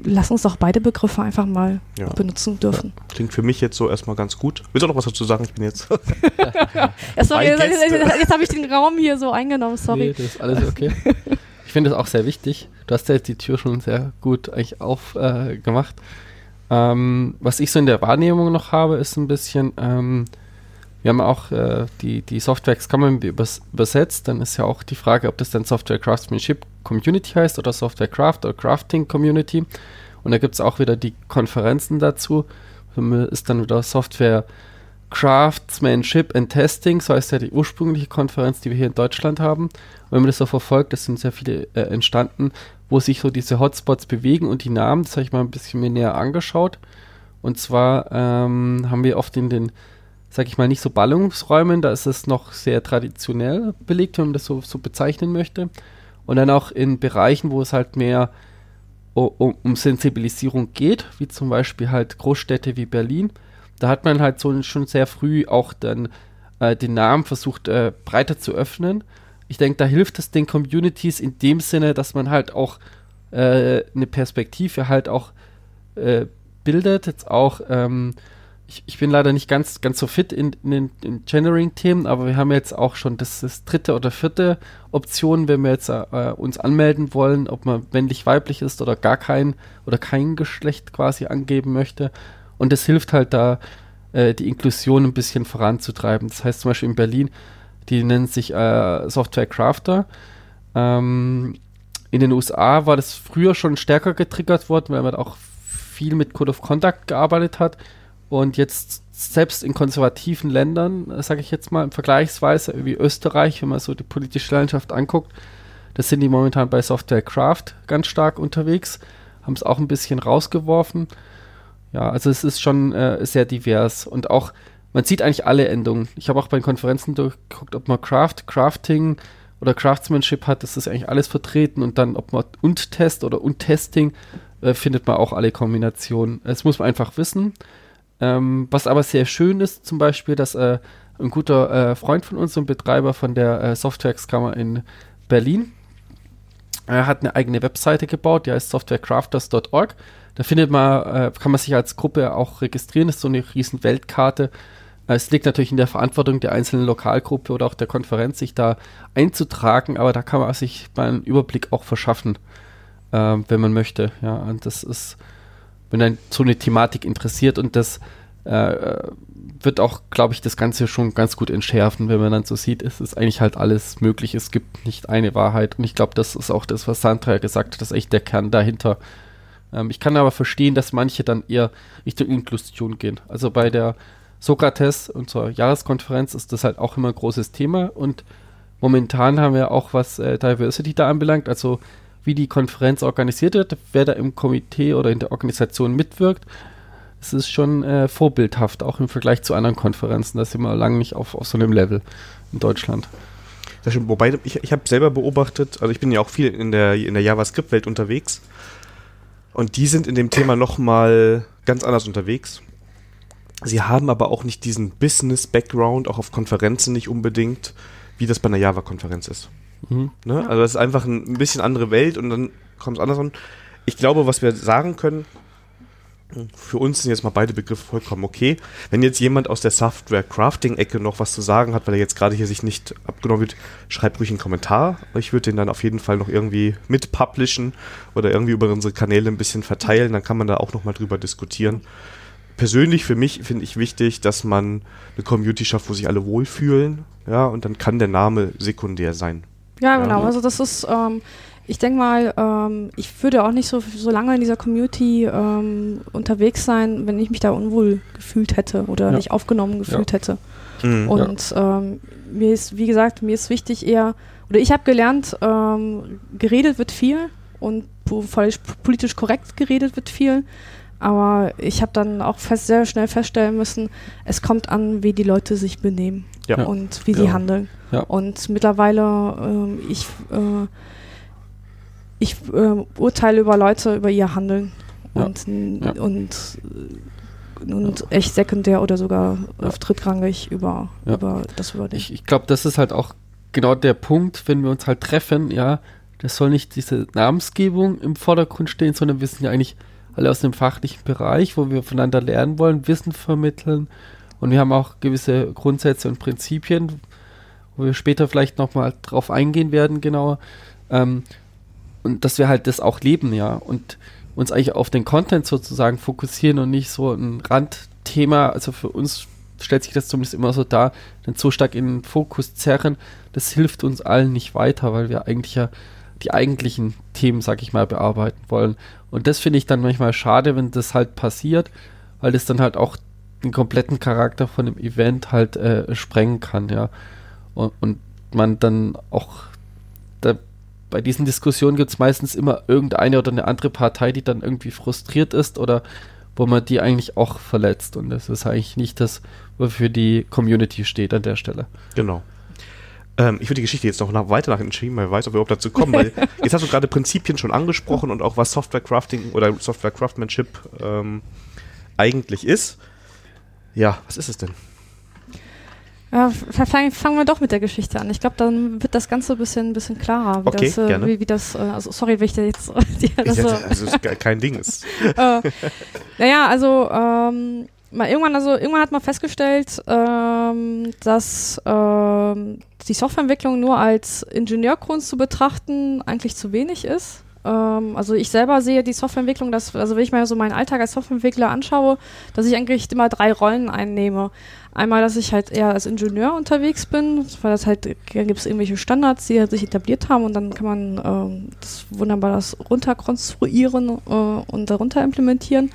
lass uns doch beide Begriffe einfach mal ja. benutzen dürfen. Ja. Klingt für mich jetzt so erstmal ganz gut. Willst du noch was dazu sagen? Ich bin jetzt. [laughs] sorry, jetzt, jetzt, jetzt habe ich den Raum hier so eingenommen, sorry. Nee, das ist alles okay. [laughs] ich finde das auch sehr wichtig. Du hast ja jetzt die Tür schon sehr gut eigentlich aufgemacht. Äh, ähm, was ich so in der Wahrnehmung noch habe, ist ein bisschen, ähm, wir haben auch äh, die, die Software übers übersetzt, dann ist ja auch die Frage, ob das dann Software Craftsmanship Community heißt oder Software Craft oder Crafting Community. Und da gibt es auch wieder die Konferenzen dazu. Ist dann wieder Software Craftsmanship and Testing, so heißt ja die ursprüngliche Konferenz, die wir hier in Deutschland haben. Und wenn man das so verfolgt, es sind sehr viele äh, entstanden, wo sich so diese Hotspots bewegen und die Namen, das habe ich mal ein bisschen mehr näher angeschaut. Und zwar ähm, haben wir oft in den, sag ich mal, nicht so Ballungsräumen, da ist es noch sehr traditionell belegt, wenn man das so, so bezeichnen möchte. Und dann auch in Bereichen, wo es halt mehr um, um Sensibilisierung geht, wie zum Beispiel halt Großstädte wie Berlin. Da hat man halt so schon sehr früh auch dann äh, den Namen versucht äh, breiter zu öffnen. Ich denke, da hilft es den Communities in dem Sinne, dass man halt auch äh, eine Perspektive halt auch äh, bildet. Jetzt auch, ähm, ich, ich, bin leider nicht ganz, ganz so fit in, in den in Genering-Themen, aber wir haben jetzt auch schon das, das, dritte oder vierte Option, wenn wir jetzt äh, uns anmelden wollen, ob man männlich, weiblich ist oder gar kein oder kein Geschlecht quasi angeben möchte. Und das hilft halt da, äh, die Inklusion ein bisschen voranzutreiben. Das heißt zum Beispiel in Berlin, die nennen sich äh, Software Crafter. Ähm, in den USA war das früher schon stärker getriggert worden, weil man auch viel mit Code of Conduct gearbeitet hat. Und jetzt selbst in konservativen Ländern, äh, sage ich jetzt mal, vergleichsweise wie Österreich, wenn man so die politische Landschaft anguckt, das sind die momentan bei Software Craft ganz stark unterwegs, haben es auch ein bisschen rausgeworfen. Ja, also es ist schon äh, sehr divers und auch, man sieht eigentlich alle Endungen. Ich habe auch bei Konferenzen durchgeguckt, ob man Craft, Crafting oder Craftsmanship hat, das ist eigentlich alles vertreten und dann, ob man und Test oder und Testing, äh, findet man auch alle Kombinationen. Das muss man einfach wissen. Ähm, was aber sehr schön ist, zum Beispiel, dass äh, ein guter äh, Freund von uns, ein Betreiber von der äh, Softwarekammer in Berlin, er hat eine eigene Webseite gebaut, die heißt softwarecrafters.org. Da findet man, äh, kann man sich als Gruppe auch registrieren, das ist so eine riesen Weltkarte. Äh, es liegt natürlich in der Verantwortung der einzelnen Lokalgruppe oder auch der Konferenz, sich da einzutragen, aber da kann man sich mal einen Überblick auch verschaffen äh, wenn man möchte. Ja, und das ist, wenn ein so eine Thematik interessiert und das äh, wird auch, glaube ich, das Ganze schon ganz gut entschärfen, wenn man dann so sieht, es ist eigentlich halt alles möglich, es gibt nicht eine Wahrheit. Und ich glaube, das ist auch das, was Sandra gesagt hat, das ist echt der Kern dahinter. Ähm, ich kann aber verstehen, dass manche dann eher Richtung Inklusion gehen. Also bei der Sokrates, unserer Jahreskonferenz, ist das halt auch immer ein großes Thema und momentan haben wir auch, was äh, Diversity da anbelangt, also wie die Konferenz organisiert wird, wer da im Komitee oder in der Organisation mitwirkt. Es ist schon äh, vorbildhaft, auch im Vergleich zu anderen Konferenzen. Da sind wir lange nicht auf, auf so einem Level in Deutschland. Das stimmt, wobei ich, ich habe selber beobachtet, also ich bin ja auch viel in der, in der JavaScript-Welt unterwegs und die sind in dem Thema nochmal ganz anders unterwegs. Sie haben aber auch nicht diesen Business-Background, auch auf Konferenzen nicht unbedingt, wie das bei einer Java-Konferenz ist. Mhm. Ne? Ja. Also das ist einfach ein bisschen andere Welt und dann kommt es anders an. Ich glaube, was wir sagen können, für uns sind jetzt mal beide Begriffe vollkommen okay. Wenn jetzt jemand aus der Software-Crafting-Ecke noch was zu sagen hat, weil er jetzt gerade hier sich nicht abgenommen wird, schreibt ruhig einen Kommentar. Ich würde den dann auf jeden Fall noch irgendwie mit publishen oder irgendwie über unsere Kanäle ein bisschen verteilen. Dann kann man da auch nochmal drüber diskutieren. Persönlich für mich finde ich wichtig, dass man eine Community schafft, wo sich alle wohlfühlen. Ja, und dann kann der Name sekundär sein. Ja, genau. Also das ist, ähm, ich denke mal, ähm, ich würde auch nicht so, so lange in dieser Community ähm, unterwegs sein, wenn ich mich da unwohl gefühlt hätte oder ja. nicht aufgenommen gefühlt ja. hätte. Mhm, Und ähm, mir ist, wie gesagt, mir ist wichtig eher, oder ich habe gelernt, ähm, geredet wird viel und politisch korrekt geredet wird viel. Aber ich habe dann auch fest, sehr schnell feststellen müssen, es kommt an, wie die Leute sich benehmen ja. und wie ja. sie handeln. Ja. Und mittlerweile, ähm, ich, äh, ich äh, urteile über Leute, über ihr Handeln und, und, und echt sekundär oder sogar auf drittrangig über, über das über Ich, ich glaube, das ist halt auch genau der Punkt, wenn wir uns halt treffen, ja, das soll nicht diese Namensgebung im Vordergrund stehen, sondern wir sind ja eigentlich alle aus dem fachlichen Bereich, wo wir voneinander lernen wollen, Wissen vermitteln. Und wir haben auch gewisse Grundsätze und Prinzipien, wo wir später vielleicht nochmal drauf eingehen werden, genauer. Ähm, und dass wir halt das auch leben, ja. Und uns eigentlich auf den Content sozusagen fokussieren und nicht so ein Randthema. Also für uns stellt sich das zumindest immer so dar, denn so stark in den Fokus zerren, das hilft uns allen nicht weiter, weil wir eigentlich ja die eigentlichen Themen, sag ich mal, bearbeiten wollen. Und das finde ich dann manchmal schade, wenn das halt passiert, weil das dann halt auch den kompletten Charakter von dem Event halt äh, sprengen kann, ja. Und, und man dann auch da, bei diesen Diskussionen gibt es meistens immer irgendeine oder eine andere Partei, die dann irgendwie frustriert ist oder wo man die eigentlich auch verletzt. Und das ist eigentlich nicht das, wofür die Community steht an der Stelle. Genau. Ähm, ich würde die Geschichte jetzt noch nach, weiter nach hinten schieben, weil ich weiß, ob wir überhaupt dazu kommen, weil [laughs] jetzt hast du gerade Prinzipien schon angesprochen und auch was Software Crafting oder Software Craftsmanship ähm, eigentlich ist. Ja, was ist es denn? Ja, fangen wir doch mit der Geschichte an. Ich glaube, dann wird das Ganze ein bisschen, bisschen klarer, wie okay, das, äh, gerne. Wie, wie das, äh, also sorry, wenn ich da jetzt [laughs] die, das hätte, also ist kein Ding. Ist, [laughs] äh, naja, also ähm, mal irgendwann, also irgendwann hat man festgestellt, ähm, dass ähm, die Softwareentwicklung nur als Ingenieurkunst zu betrachten eigentlich zu wenig ist. Ähm, also ich selber sehe die Softwareentwicklung, dass, also wenn ich mir so meinen Alltag als Softwareentwickler anschaue, dass ich eigentlich immer drei Rollen einnehme. Einmal, dass ich halt eher als Ingenieur unterwegs bin, weil das halt, da gibt es irgendwelche Standards, die halt sich etabliert haben und dann kann man ähm, das wunderbar das runterkonstruieren äh, und darunter implementieren.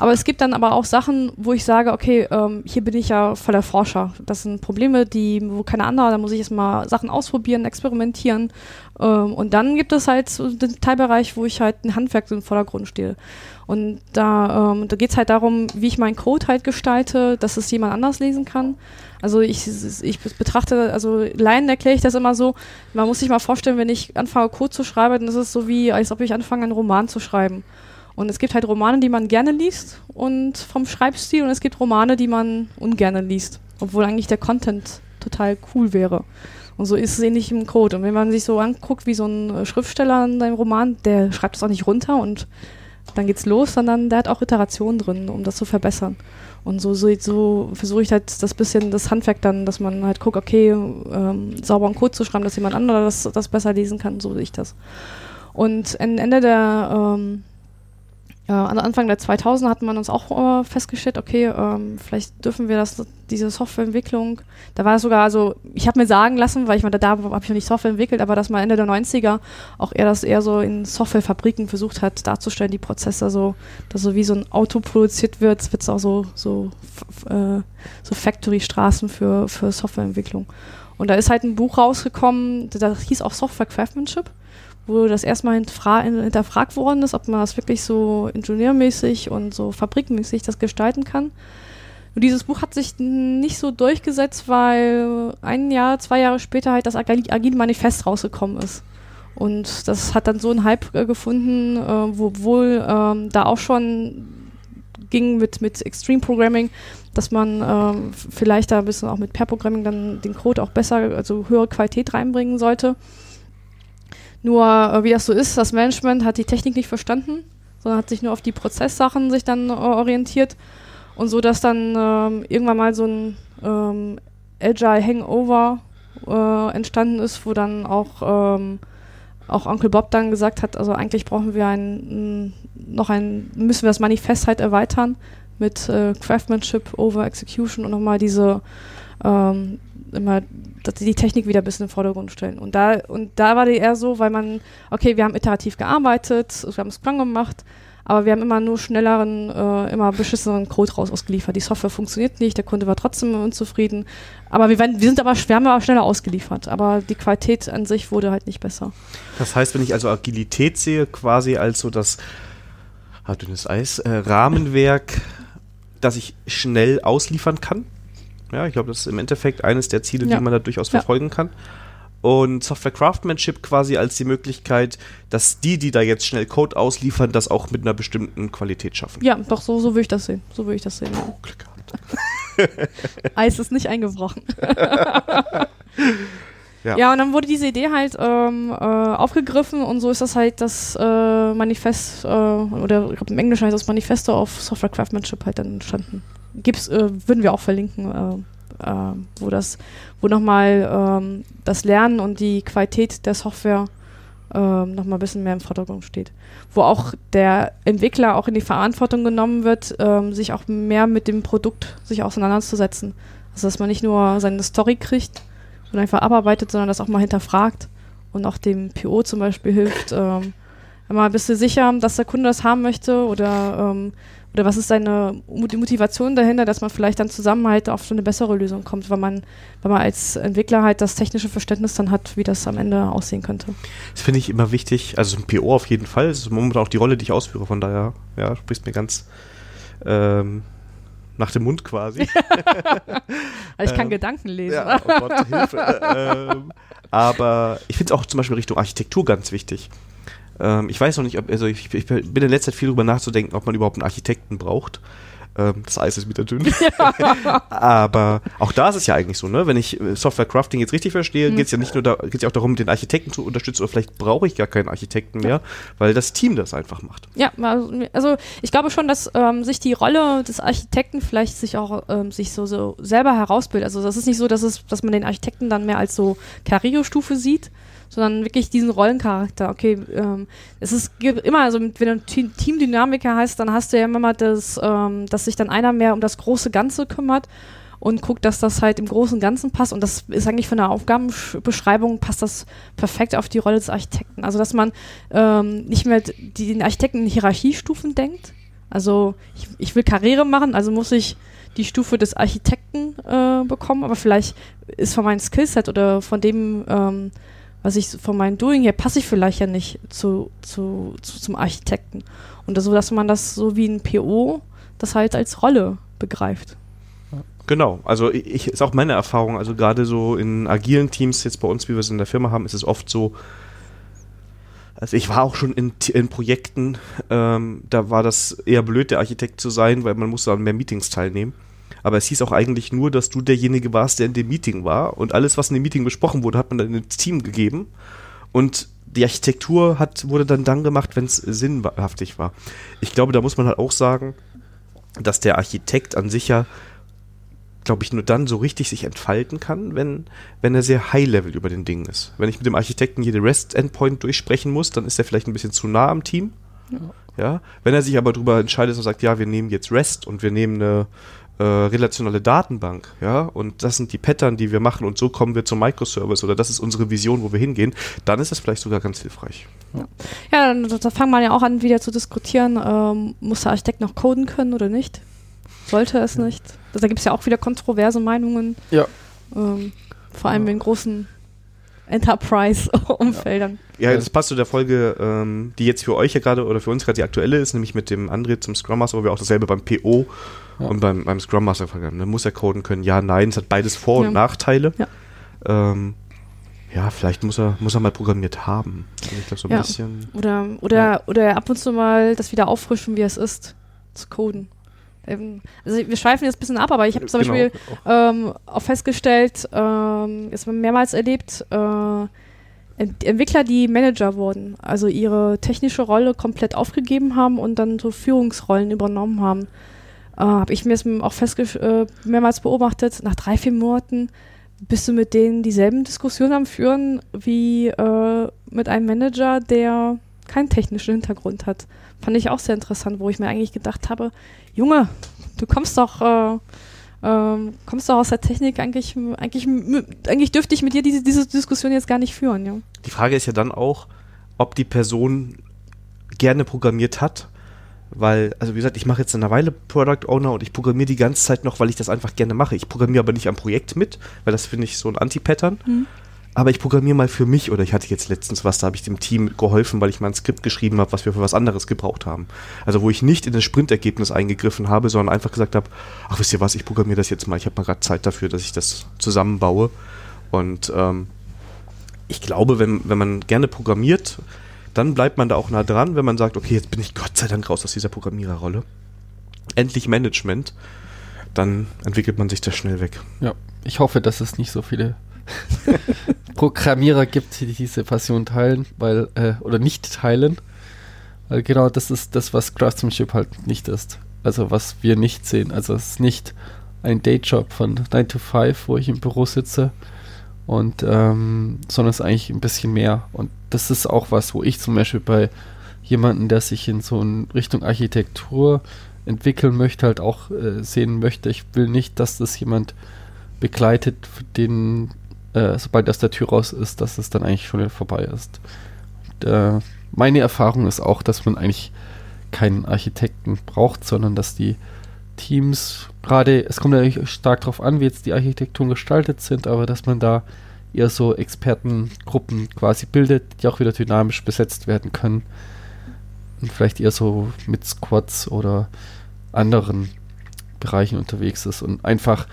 Aber es gibt dann aber auch Sachen, wo ich sage, okay, ähm, hier bin ich ja voller Forscher. Das sind Probleme, die, wo keine andere, da muss ich erstmal Sachen ausprobieren, experimentieren. Ähm, und dann gibt es halt so den Teilbereich, wo ich halt ein Handwerk im Vordergrund stehe. Und da, ähm, da geht es halt darum, wie ich meinen Code halt gestalte, dass es jemand anders lesen kann. Also ich, ich betrachte, also Laien erkläre ich das immer so, man muss sich mal vorstellen, wenn ich anfange Code zu schreiben, dann ist es so wie, als ob ich anfange, einen Roman zu schreiben. Und es gibt halt Romane, die man gerne liest und vom Schreibstil und es gibt Romane, die man ungerne liest, obwohl eigentlich der Content total cool wäre. Und so ist es ähnlich im Code. Und wenn man sich so anguckt, wie so ein äh, Schriftsteller in seinem Roman, der schreibt es auch nicht runter und dann geht's los, sondern der hat auch Iterationen drin, um das zu verbessern. Und so, so, so versuche ich halt das bisschen das Handwerk dann, dass man halt guckt, okay, ähm, sauberen Code zu schreiben, dass jemand anderes das, das besser lesen kann, so sehe ich das. Und Ende der ähm, äh, Anfang der 2000 hat man uns auch äh, festgestellt, okay, ähm, vielleicht dürfen wir das, diese Softwareentwicklung, da war es sogar, also ich habe mir sagen lassen, weil ich meine, da habe ich noch nicht Software entwickelt, aber dass man Ende der 90er auch eher das eher so in Softwarefabriken versucht hat darzustellen, die Prozesse so, dass so wie so ein Auto produziert wird, wird es auch so, so, äh, so Factory-Straßen für, für Softwareentwicklung. Und da ist halt ein Buch rausgekommen, das hieß auch Software Craftsmanship wo das erstmal hinterfragt worden ist, ob man das wirklich so ingenieurmäßig und so fabrikmäßig das gestalten kann. Und dieses Buch hat sich nicht so durchgesetzt, weil ein Jahr, zwei Jahre später halt das Agile Manifest rausgekommen ist. Und das hat dann so einen Hype äh, gefunden, äh, wo wohl ähm, da auch schon ging mit, mit Extreme Programming, dass man ähm, vielleicht da ein bisschen auch mit Pair Programming dann den Code auch besser, also höhere Qualität reinbringen sollte. Nur, äh, wie das so ist, das Management hat die Technik nicht verstanden, sondern hat sich nur auf die Prozesssachen sich dann äh, orientiert. Und so, dass dann ähm, irgendwann mal so ein ähm, Agile Hangover äh, entstanden ist, wo dann auch, ähm, auch Onkel Bob dann gesagt hat, also eigentlich brauchen wir ein, noch ein, müssen wir das Manifest halt erweitern mit äh, Craftsmanship over Execution und nochmal diese ähm, immer die Technik wieder ein bisschen den Vordergrund stellen. Und da, und da war die eher so, weil man, okay, wir haben iterativ gearbeitet, wir haben Scrum gemacht, aber wir haben immer nur schnelleren, äh, immer beschissenen Code raus ausgeliefert. Die Software funktioniert nicht, der Kunde war trotzdem unzufrieden. Aber wir, werden, wir sind aber, wir haben aber schneller ausgeliefert. Aber die Qualität an sich wurde halt nicht besser. Das heißt, wenn ich also Agilität sehe, quasi als so das ah, dünnes Eis, äh, Rahmenwerk, das ich schnell ausliefern kann. Ja, ich glaube, das ist im Endeffekt eines der Ziele, Ja. die man da durchaus Ja. verfolgen kann. Und Software Craftsmanship quasi als die Möglichkeit, dass die, die da jetzt schnell Code ausliefern, das auch mit einer bestimmten Qualität schaffen. Ja, doch, so, so würde ich das sehen. So würde ich das sehen. Ja. Glück gehabt. [laughs] Eis ist nicht eingebrochen. [laughs] Ja. ja. und dann wurde diese Idee halt ähm, äh, aufgegriffen und so ist das halt das äh, Manifest, äh, oder ich glaube im Englischen heißt das Manifesto of Software Craftsmanship halt dann entstanden. Gibt's, äh, würden wir auch verlinken, äh, äh, wo das, wo nochmal ähm, das Lernen und die Qualität der Software ähm, nochmal ein bisschen mehr im Vordergrund steht. Wo auch der Entwickler auch in die Verantwortung genommen wird, ähm, sich auch mehr mit dem Produkt sich auseinanderzusetzen. Also dass man nicht nur seine Story kriegt und einfach abarbeitet, sondern das auch mal hinterfragt und auch dem PO zum Beispiel hilft. [laughs] Ähm, mal bist du sicher, dass der Kunde das haben möchte oder, ähm, oder was ist seine Motivation dahinter, dass man vielleicht dann zusammen halt auf so eine bessere Lösung kommt, weil man, weil man als Entwickler halt das technische Verständnis dann hat, wie das am Ende aussehen könnte. Das finde ich immer wichtig. Also ein PO auf jeden Fall. Das ist momentan auch die Rolle, die ich ausführe. Von daher, ja, sprichst mir ganz Ähm, nach dem Mund quasi. [laughs] Also ich kann Ähm, Gedanken lesen. Ja, oh Gott, Hilfe. Äh, ähm, aber ich finde es auch zum Beispiel Richtung Architektur ganz wichtig. Ähm, ich weiß noch nicht, ob, also ich, ich bin in letzter Zeit viel darüber nachzudenken, ob man überhaupt einen Architekten braucht. Ähm, das Eis ist wieder dünn. [laughs] aber auch da ist es ja eigentlich so, ne? Wenn ich äh, Software Crafting jetzt richtig verstehe, Mhm. geht es ja nicht nur da, geht's ja auch darum, den Architekten zu unterstützen, oder vielleicht brauche ich gar keinen Architekten mehr, weil das Team das einfach macht. Ja, also, also ich glaube schon, dass ähm, sich die Rolle des Architekten vielleicht sich auch ähm, sich so, so selber herausbildet. Also das ist nicht so, dass es, dass man den Architekten dann mehr als so Karrierestufe sieht, sondern wirklich diesen Rollencharakter. Okay, ähm, es ist immer, also wenn du Team- Teamdynamiker heißt, dann hast du ja immer mal das, ähm, dass sich dann einer mehr um das große Ganze kümmert und guckt, dass das halt im großen Ganzen passt. Und das ist eigentlich von der Aufgabenbeschreibung passt das perfekt auf die Rolle des Architekten. Also dass man ähm, nicht mehr den Architekten in Hierarchiestufen denkt. Also ich, ich will Karriere machen, also muss ich die Stufe des Architekten äh, bekommen, aber vielleicht ist von meinem Skillset oder von dem, ähm, was ich von meinem Doing her, passe ich vielleicht ja nicht zu, zu, zu, zum Architekten. Und so, dass man das so wie ein PO das halt als Rolle begreift. Genau, also ich, ist auch meine Erfahrung, also gerade so in agilen Teams, jetzt bei uns, wie wir es in der Firma haben, ist es oft so, also ich war auch schon in, in Projekten, ähm, da war das eher blöd, der Architekt zu sein, weil man musste an mehr Meetings teilnehmen. Aber es hieß auch eigentlich nur, dass du derjenige warst, der in dem Meeting war und alles, was in dem Meeting besprochen wurde, hat man dann ins Team gegeben und die Architektur hat, wurde dann dann gemacht, wenn es sinnhaftig war. Ich glaube, da muss man halt auch sagen, dass der Architekt an sich ja glaube ich, nur dann so richtig sich entfalten kann, wenn, wenn er sehr high-level über den Dingen ist. Wenn ich mit dem Architekten jede REST-Endpoint durchsprechen muss, dann ist er vielleicht ein bisschen zu nah am Team. Ja. Wenn er sich aber darüber entscheidet und sagt, ja, wir nehmen jetzt REST und wir nehmen eine äh, relationale Datenbank, ja, und das sind die Pattern, die wir machen und so kommen wir zum Microservice oder das ist unsere Vision, wo wir hingehen, dann ist das vielleicht sogar ganz hilfreich. Ja, dann, da fangen wir ja auch an, wieder zu diskutieren, ähm, muss der Architekt noch coden können oder nicht? Sollte es nicht? Da gibt es ja auch wieder kontroverse Meinungen. Ja. Ähm, vor allem in großen Enterprise-Umfeldern. Ja, das passt zu der Folge, ähm, die jetzt für euch ja gerade oder für uns gerade die aktuelle ist, nämlich mit dem André zum Scrum Master, wo wir auch dasselbe beim PO Ja. und beim, beim Scrum Master vergeben. Ne? Muss er coden können? Ja, nein. Es hat beides Vor- Ja. und Nachteile. Ja. Ähm, ja, vielleicht muss er, muss er mal programmiert haben. Also ich glaube, so ein Ja. bisschen. Oder, oder, oder ab und zu mal das wieder auffrischen, wie es ist, zu coden. Ähm, Also wir schweifen jetzt ein bisschen ab, aber ich habe zum Genau. Beispiel ähm, auch festgestellt, ähm, jetzt mehrmals erlebt, äh, Ent Entwickler, die Manager wurden, also ihre technische Rolle komplett aufgegeben haben und dann so Führungsrollen übernommen haben, äh, habe ich mir jetzt auch festgesch äh, mehrmals beobachtet, nach drei, vier Monaten bist du mit denen dieselben Diskussionen am Führen wie äh, mit einem Manager, der keinen technischen Hintergrund hat. Fand ich auch sehr interessant, wo ich mir eigentlich gedacht habe, Junge, du kommst doch, äh, ähm, kommst doch aus der Technik, eigentlich, eigentlich, eigentlich dürfte ich mit dir diese, diese Diskussion jetzt gar nicht führen, ja. Die Frage ist ja dann auch, ob die Person gerne programmiert hat. Weil, also wie gesagt, ich mache jetzt eine Weile Product Owner und ich programmiere die ganze Zeit noch, weil ich das einfach gerne mache. Ich programmiere aber nicht am Projekt mit, weil das finde ich so ein Anti-Pattern. Mhm. Aber ich programmiere mal für mich oder ich hatte jetzt letztens was, da habe ich dem Team geholfen, weil ich mal ein Skript geschrieben habe, was wir für was anderes gebraucht haben. Also wo ich nicht in das Sprintergebnis eingegriffen habe, sondern einfach gesagt habe, ach wisst ihr was, ich programmiere das jetzt mal, ich habe mal gerade Zeit dafür, dass ich das zusammenbaue. Und ähm, ich glaube, wenn, wenn man gerne programmiert, dann bleibt man da auch nah dran, wenn man sagt, okay, jetzt bin ich Gott sei Dank raus aus dieser Programmiererrolle. Endlich Management, dann entwickelt man sich das schnell weg. Ja, ich hoffe, dass es nicht so viele [laughs] Programmierer gibt, die diese Passion teilen, weil, äh, oder nicht teilen. Weil genau das ist das, was Craftsmanship halt nicht ist. Also was wir nicht sehen. Also es ist nicht ein Dayjob von 9 to 5, wo ich im Büro sitze. Und ähm, sondern es ist eigentlich ein bisschen mehr. Und das ist auch was, wo ich zum Beispiel bei jemanden, der sich in so in Richtung Architektur entwickeln möchte, halt auch äh, sehen möchte. Ich will nicht, dass das jemand begleitet, den, äh, sobald aus der Tür raus ist, dass es dann eigentlich schon vorbei ist. Und, äh, meine Erfahrung ist auch, dass man eigentlich keinen Architekten braucht, sondern dass die Teams, gerade, es kommt ja stark darauf an, wie jetzt die Architekturen gestaltet sind, aber dass man da eher so Expertengruppen quasi bildet, die auch wieder dynamisch besetzt werden können. Und vielleicht eher so mit Squads oder anderen Bereichen unterwegs ist und einfach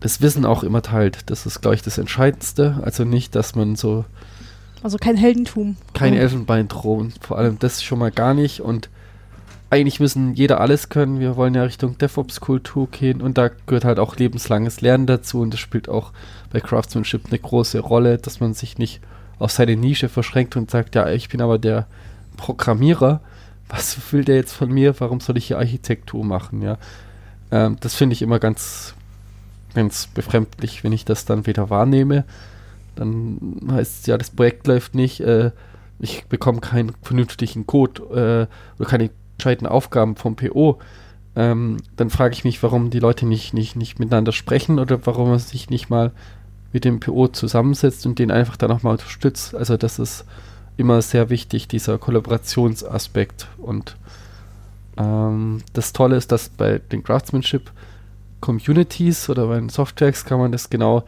das Wissen auch immer teilt. Das ist, glaube ich, das Entscheidendste. Also nicht, dass man so Also kein Heldentum. kein. Elfenbeinturm, vor allem das schon mal gar nicht und eigentlich müssen jeder alles können. Wir wollen ja Richtung DevOps-Kultur gehen und da gehört halt auch lebenslanges Lernen dazu und das spielt auch bei Craftsmanship eine große Rolle, dass man sich nicht auf seine Nische verschränkt und sagt, ja, ich bin aber der Programmierer. Was will der jetzt von mir? Warum soll ich hier Architektur machen? Ja, ähm, das finde ich immer ganz, ganz befremdlich, wenn ich das dann wieder wahrnehme. Dann heißt es ja, das Projekt läuft nicht, äh, ich bekomme keinen vernünftigen Code äh, oder keine gescheiten Aufgaben vom PO. Ähm, dann frage ich mich, warum die Leute nicht, nicht, nicht miteinander sprechen oder warum man sich nicht mal mit dem PO zusammensetzt und den einfach dann nochmal unterstützt. Also das ist immer sehr wichtig, dieser Kollaborationsaspekt. Und ähm, das Tolle ist, dass bei den Craftsmanship Communities oder bei den Softwares kann man das genau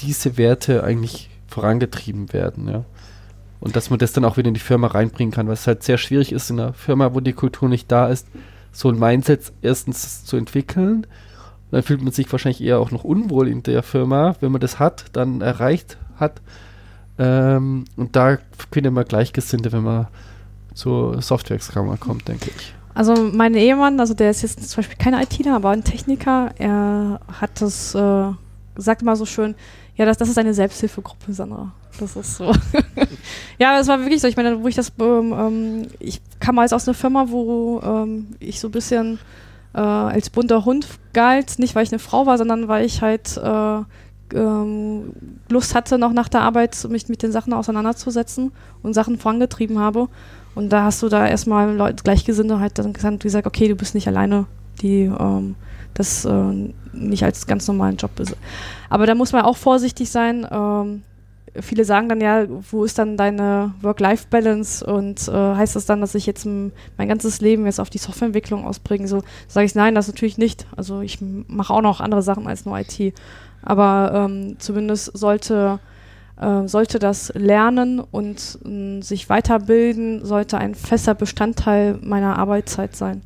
diese Werte eigentlich vorangetrieben werden, ja. Und dass man das dann auch wieder in die Firma reinbringen kann, was halt sehr schwierig ist in einer Firma, wo die Kultur nicht da ist, so ein Mindset erstens zu entwickeln. Und dann fühlt man sich wahrscheinlich eher auch noch unwohl in der Firma, wenn man das hat, dann erreicht hat. Ähm, und da findet man Gleichgesinnte, wenn man zur Softwareskammer kommt, denke ich. Also mein Ehemann, also der ist jetzt zum Beispiel kein ITler, aber ein Techniker, er hat das, äh, sagt mal so schön, ja, das, das ist eine Selbsthilfegruppe, Sandra. Das ist so. [laughs] ja, es war wirklich so. Ich meine, wo ich das, ähm, ähm, ich kam mal aus einer Firma, wo ähm, ich so ein bisschen äh, als bunter Hund galt. Nicht, weil ich eine Frau war, sondern weil ich halt äh, ähm, Lust hatte, noch nach der Arbeit mich mit den Sachen auseinanderzusetzen und Sachen vorangetrieben habe. Und da hast du da erstmal Leute, Gleichgesinnte halt dann gesagt, gesagt, okay, du bist nicht alleine, die ähm, das äh, nicht als ganz normalen Job ist. Aber da muss man auch vorsichtig sein. Ähm, viele sagen dann ja, wo ist dann deine Work-Life-Balance und äh, heißt das dann, dass ich jetzt mein ganzes Leben jetzt auf die Softwareentwicklung ausbringe? So sage ich nein, das natürlich nicht. Also ich mache auch noch andere Sachen als nur IT. Aber ähm, zumindest sollte, äh, sollte das Lernen und sich weiterbilden, sollte ein fester Bestandteil meiner Arbeitszeit sein.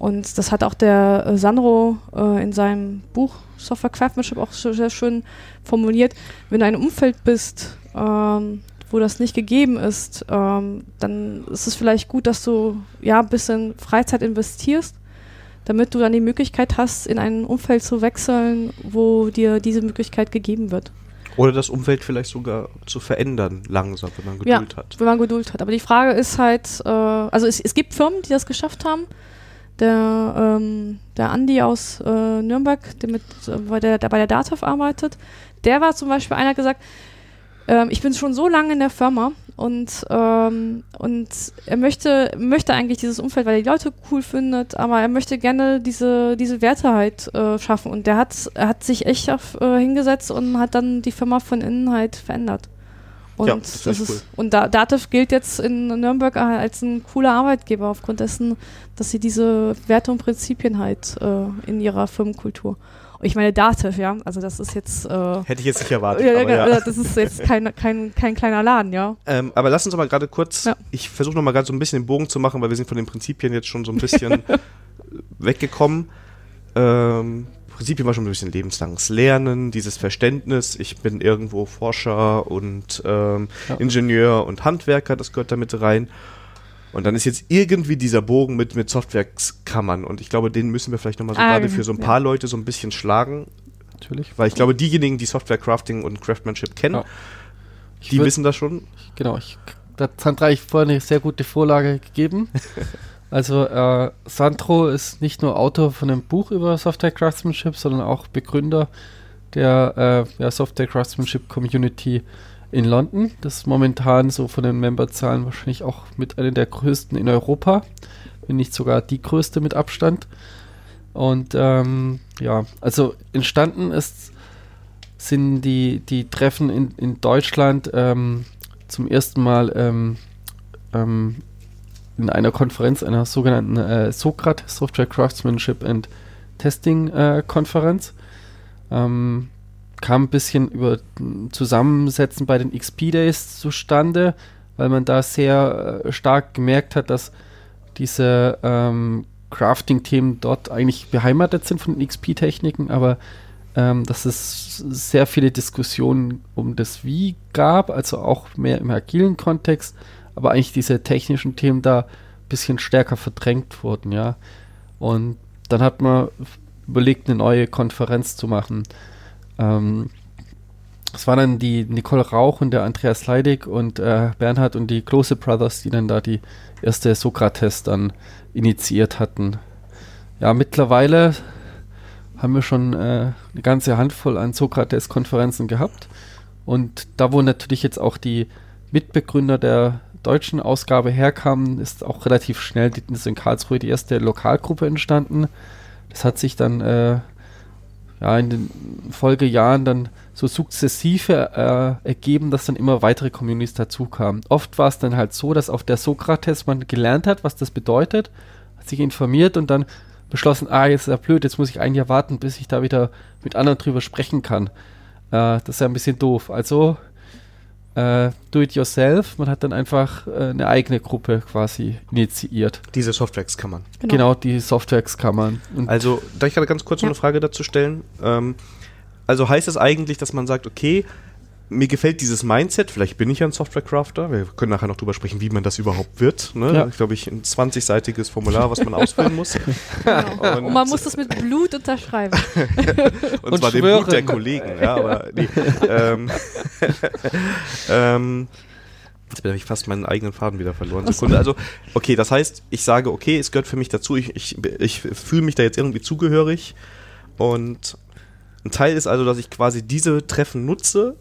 Und das hat auch der äh, Sandro äh, in seinem Buch Software Craftsmanship auch sehr schön formuliert. Wenn du in einem Umfeld bist, ähm, wo das nicht gegeben ist, ähm, dann ist es vielleicht gut, dass du ja ein bisschen Freizeit investierst, damit du dann die Möglichkeit hast, in ein Umfeld zu wechseln, wo dir diese Möglichkeit gegeben wird. Oder das Umfeld vielleicht sogar zu verändern, langsam, wenn man Geduld hat. wenn man Geduld hat. Aber die Frage ist halt, äh, also es, es gibt Firmen, die das geschafft haben. Der, ähm, der Andi aus äh, Nürnberg, der, mit, äh, bei, der, der bei der DATEV arbeitet, der war zum Beispiel einer, gesagt, ähm, ich bin schon so lange in der Firma und, ähm, und er möchte, möchte eigentlich dieses Umfeld, weil er die Leute cool findet, aber er möchte gerne diese, diese Werte halt äh, schaffen. Und der hat, hat sich echt auf, äh, hingesetzt und hat dann die Firma von innen halt verändert. Und, Ja, das das ist ist, und da, Dativ gilt jetzt in Nürnberg als ein cooler Arbeitgeber aufgrund dessen, dass sie diese Werte und Prinzipien halt äh, in ihrer Firmenkultur. Ich meine Dativ, ja, also das ist jetzt äh, Hätte ich jetzt nicht erwartet. ja, aber ja, ja. das ist jetzt kein, kein, kein kleiner Laden, ja. Ähm, aber lass uns mal gerade kurz, ich versuche noch mal gerade so ein bisschen den Bogen zu machen, weil wir sind von den Prinzipien jetzt schon so ein bisschen [laughs] weggekommen. Ähm, Prinzipien war schon ein bisschen lebenslanges Lernen, dieses Verständnis, ich bin irgendwo Forscher und ähm, Ja. Ingenieur und Handwerker, das gehört da mit rein. Und dann ist jetzt irgendwie dieser Bogen mit, mit Softwareskammern und ich glaube, den müssen wir vielleicht nochmal so Ah, gerade für so ein ja. paar Leute so ein bisschen schlagen, Natürlich. weil ich glaube, diejenigen, die Software Crafting und Craftsmanship kennen, Ja. Die würd- wissen das schon. Genau, ich, da hat Sandra ich vorher eine sehr gute Vorlage gegeben. [laughs] Also äh, Sandro ist nicht nur Autor von einem Buch über Software Craftsmanship, sondern auch Begründer der äh, ja, Software Craftsmanship Community in London. Das ist momentan so von den Memberzahlen wahrscheinlich auch mit einer der größten in Europa, wenn nicht sogar die größte mit Abstand. Und ähm, ja, also entstanden ist, sind die, die Treffen in, in Deutschland ähm, zum ersten Mal ähm, ähm, in einer Konferenz, einer sogenannten äh, SOCRAT, Software Craftsmanship and Testing äh, Konferenz. Ähm, kam ein bisschen über Zusammensetzen bei den XP Days zustande, weil man da sehr äh, stark gemerkt hat, dass diese ähm, Crafting-Themen dort eigentlich beheimatet sind von den XP-Techniken, aber ähm, dass es sehr viele Diskussionen um das Wie gab, also auch mehr im agilen Kontext, aber eigentlich diese technischen Themen da ein bisschen stärker verdrängt wurden, ja. Und dann hat man überlegt, eine neue Konferenz zu machen. Ähm, es waren dann die Nicole Rauch und der Andreas Leidig und äh, Bernhard und die Klose Brothers, die dann da die erste Sokrates dann initiiert hatten. Ja, mittlerweile haben wir schon äh, eine ganze Handvoll an Sokrates-Konferenzen gehabt. Und da, wo natürlich jetzt auch die Mitbegründer der deutschen Ausgabe herkamen, ist auch relativ schnell in Karlsruhe die erste Lokalgruppe entstanden. Das hat sich dann äh, ja, in den Folgejahren dann so sukzessive äh, ergeben, dass dann immer weitere Communities dazukamen. Oft war es dann halt so, dass auf der Sokrates man gelernt hat, was das bedeutet, hat sich informiert und dann beschlossen, ah, jetzt ist ja blöd, jetzt muss ich ein Jahr warten, bis ich da wieder mit anderen drüber sprechen kann. Äh, das ist ja ein bisschen doof. Also äh, do it yourself. Man hat dann einfach äh, eine eigene Gruppe quasi initiiert. Diese Softwareskammern. Genau, genau die Softwareskammern. Also, darf ich gerade ganz kurz ja. noch eine Frage dazu stellen? Ähm, also heißt es eigentlich, dass man sagt, okay, mir gefällt dieses Mindset, vielleicht bin ich ja ein Software-Crafter, wir können nachher noch drüber sprechen, wie man das überhaupt wird. Ne? Ja. Ich glaube, ich ein 20-seitiges Formular, was man ausfüllen muss. Genau. [laughs] Und, Und, man muss das mit Blut unterschreiben. [laughs] Und, Und zwar schwören. dem Blut der Kollegen. Ja, aber nee. ähm, [laughs] ähm, Jetzt habe ich fast meinen eigenen Faden wieder verloren. Sekunde. Also, okay, das heißt, ich sage, okay, es gehört für mich dazu, ich, ich, ich fühle mich da jetzt irgendwie zugehörig. Und ein Teil ist also, dass ich quasi diese Treffen nutze,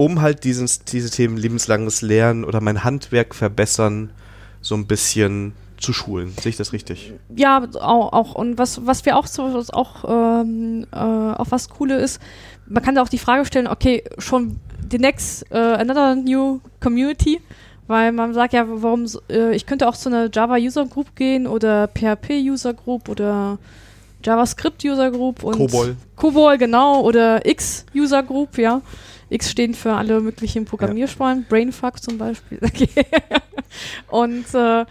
um halt dieses, diese Themen lebenslanges Lernen oder mein Handwerk verbessern, so ein bisschen zu schulen. Sehe ich das richtig? Ja, auch. auch. Und was, was wir auch, so, was auch, ähm, äh, auch was Coole ist, man kann da auch die Frage stellen, okay, schon the next, uh, another new community, weil man sagt ja, warum, äh, ich könnte auch zu einer Java User Group gehen oder PHP User Group oder JavaScript User Group und COBOL. COBOL, genau, oder X User Group, ja. X stehen für alle möglichen Programmiersprachen, ja. Brainfuck zum Beispiel. [laughs] und äh,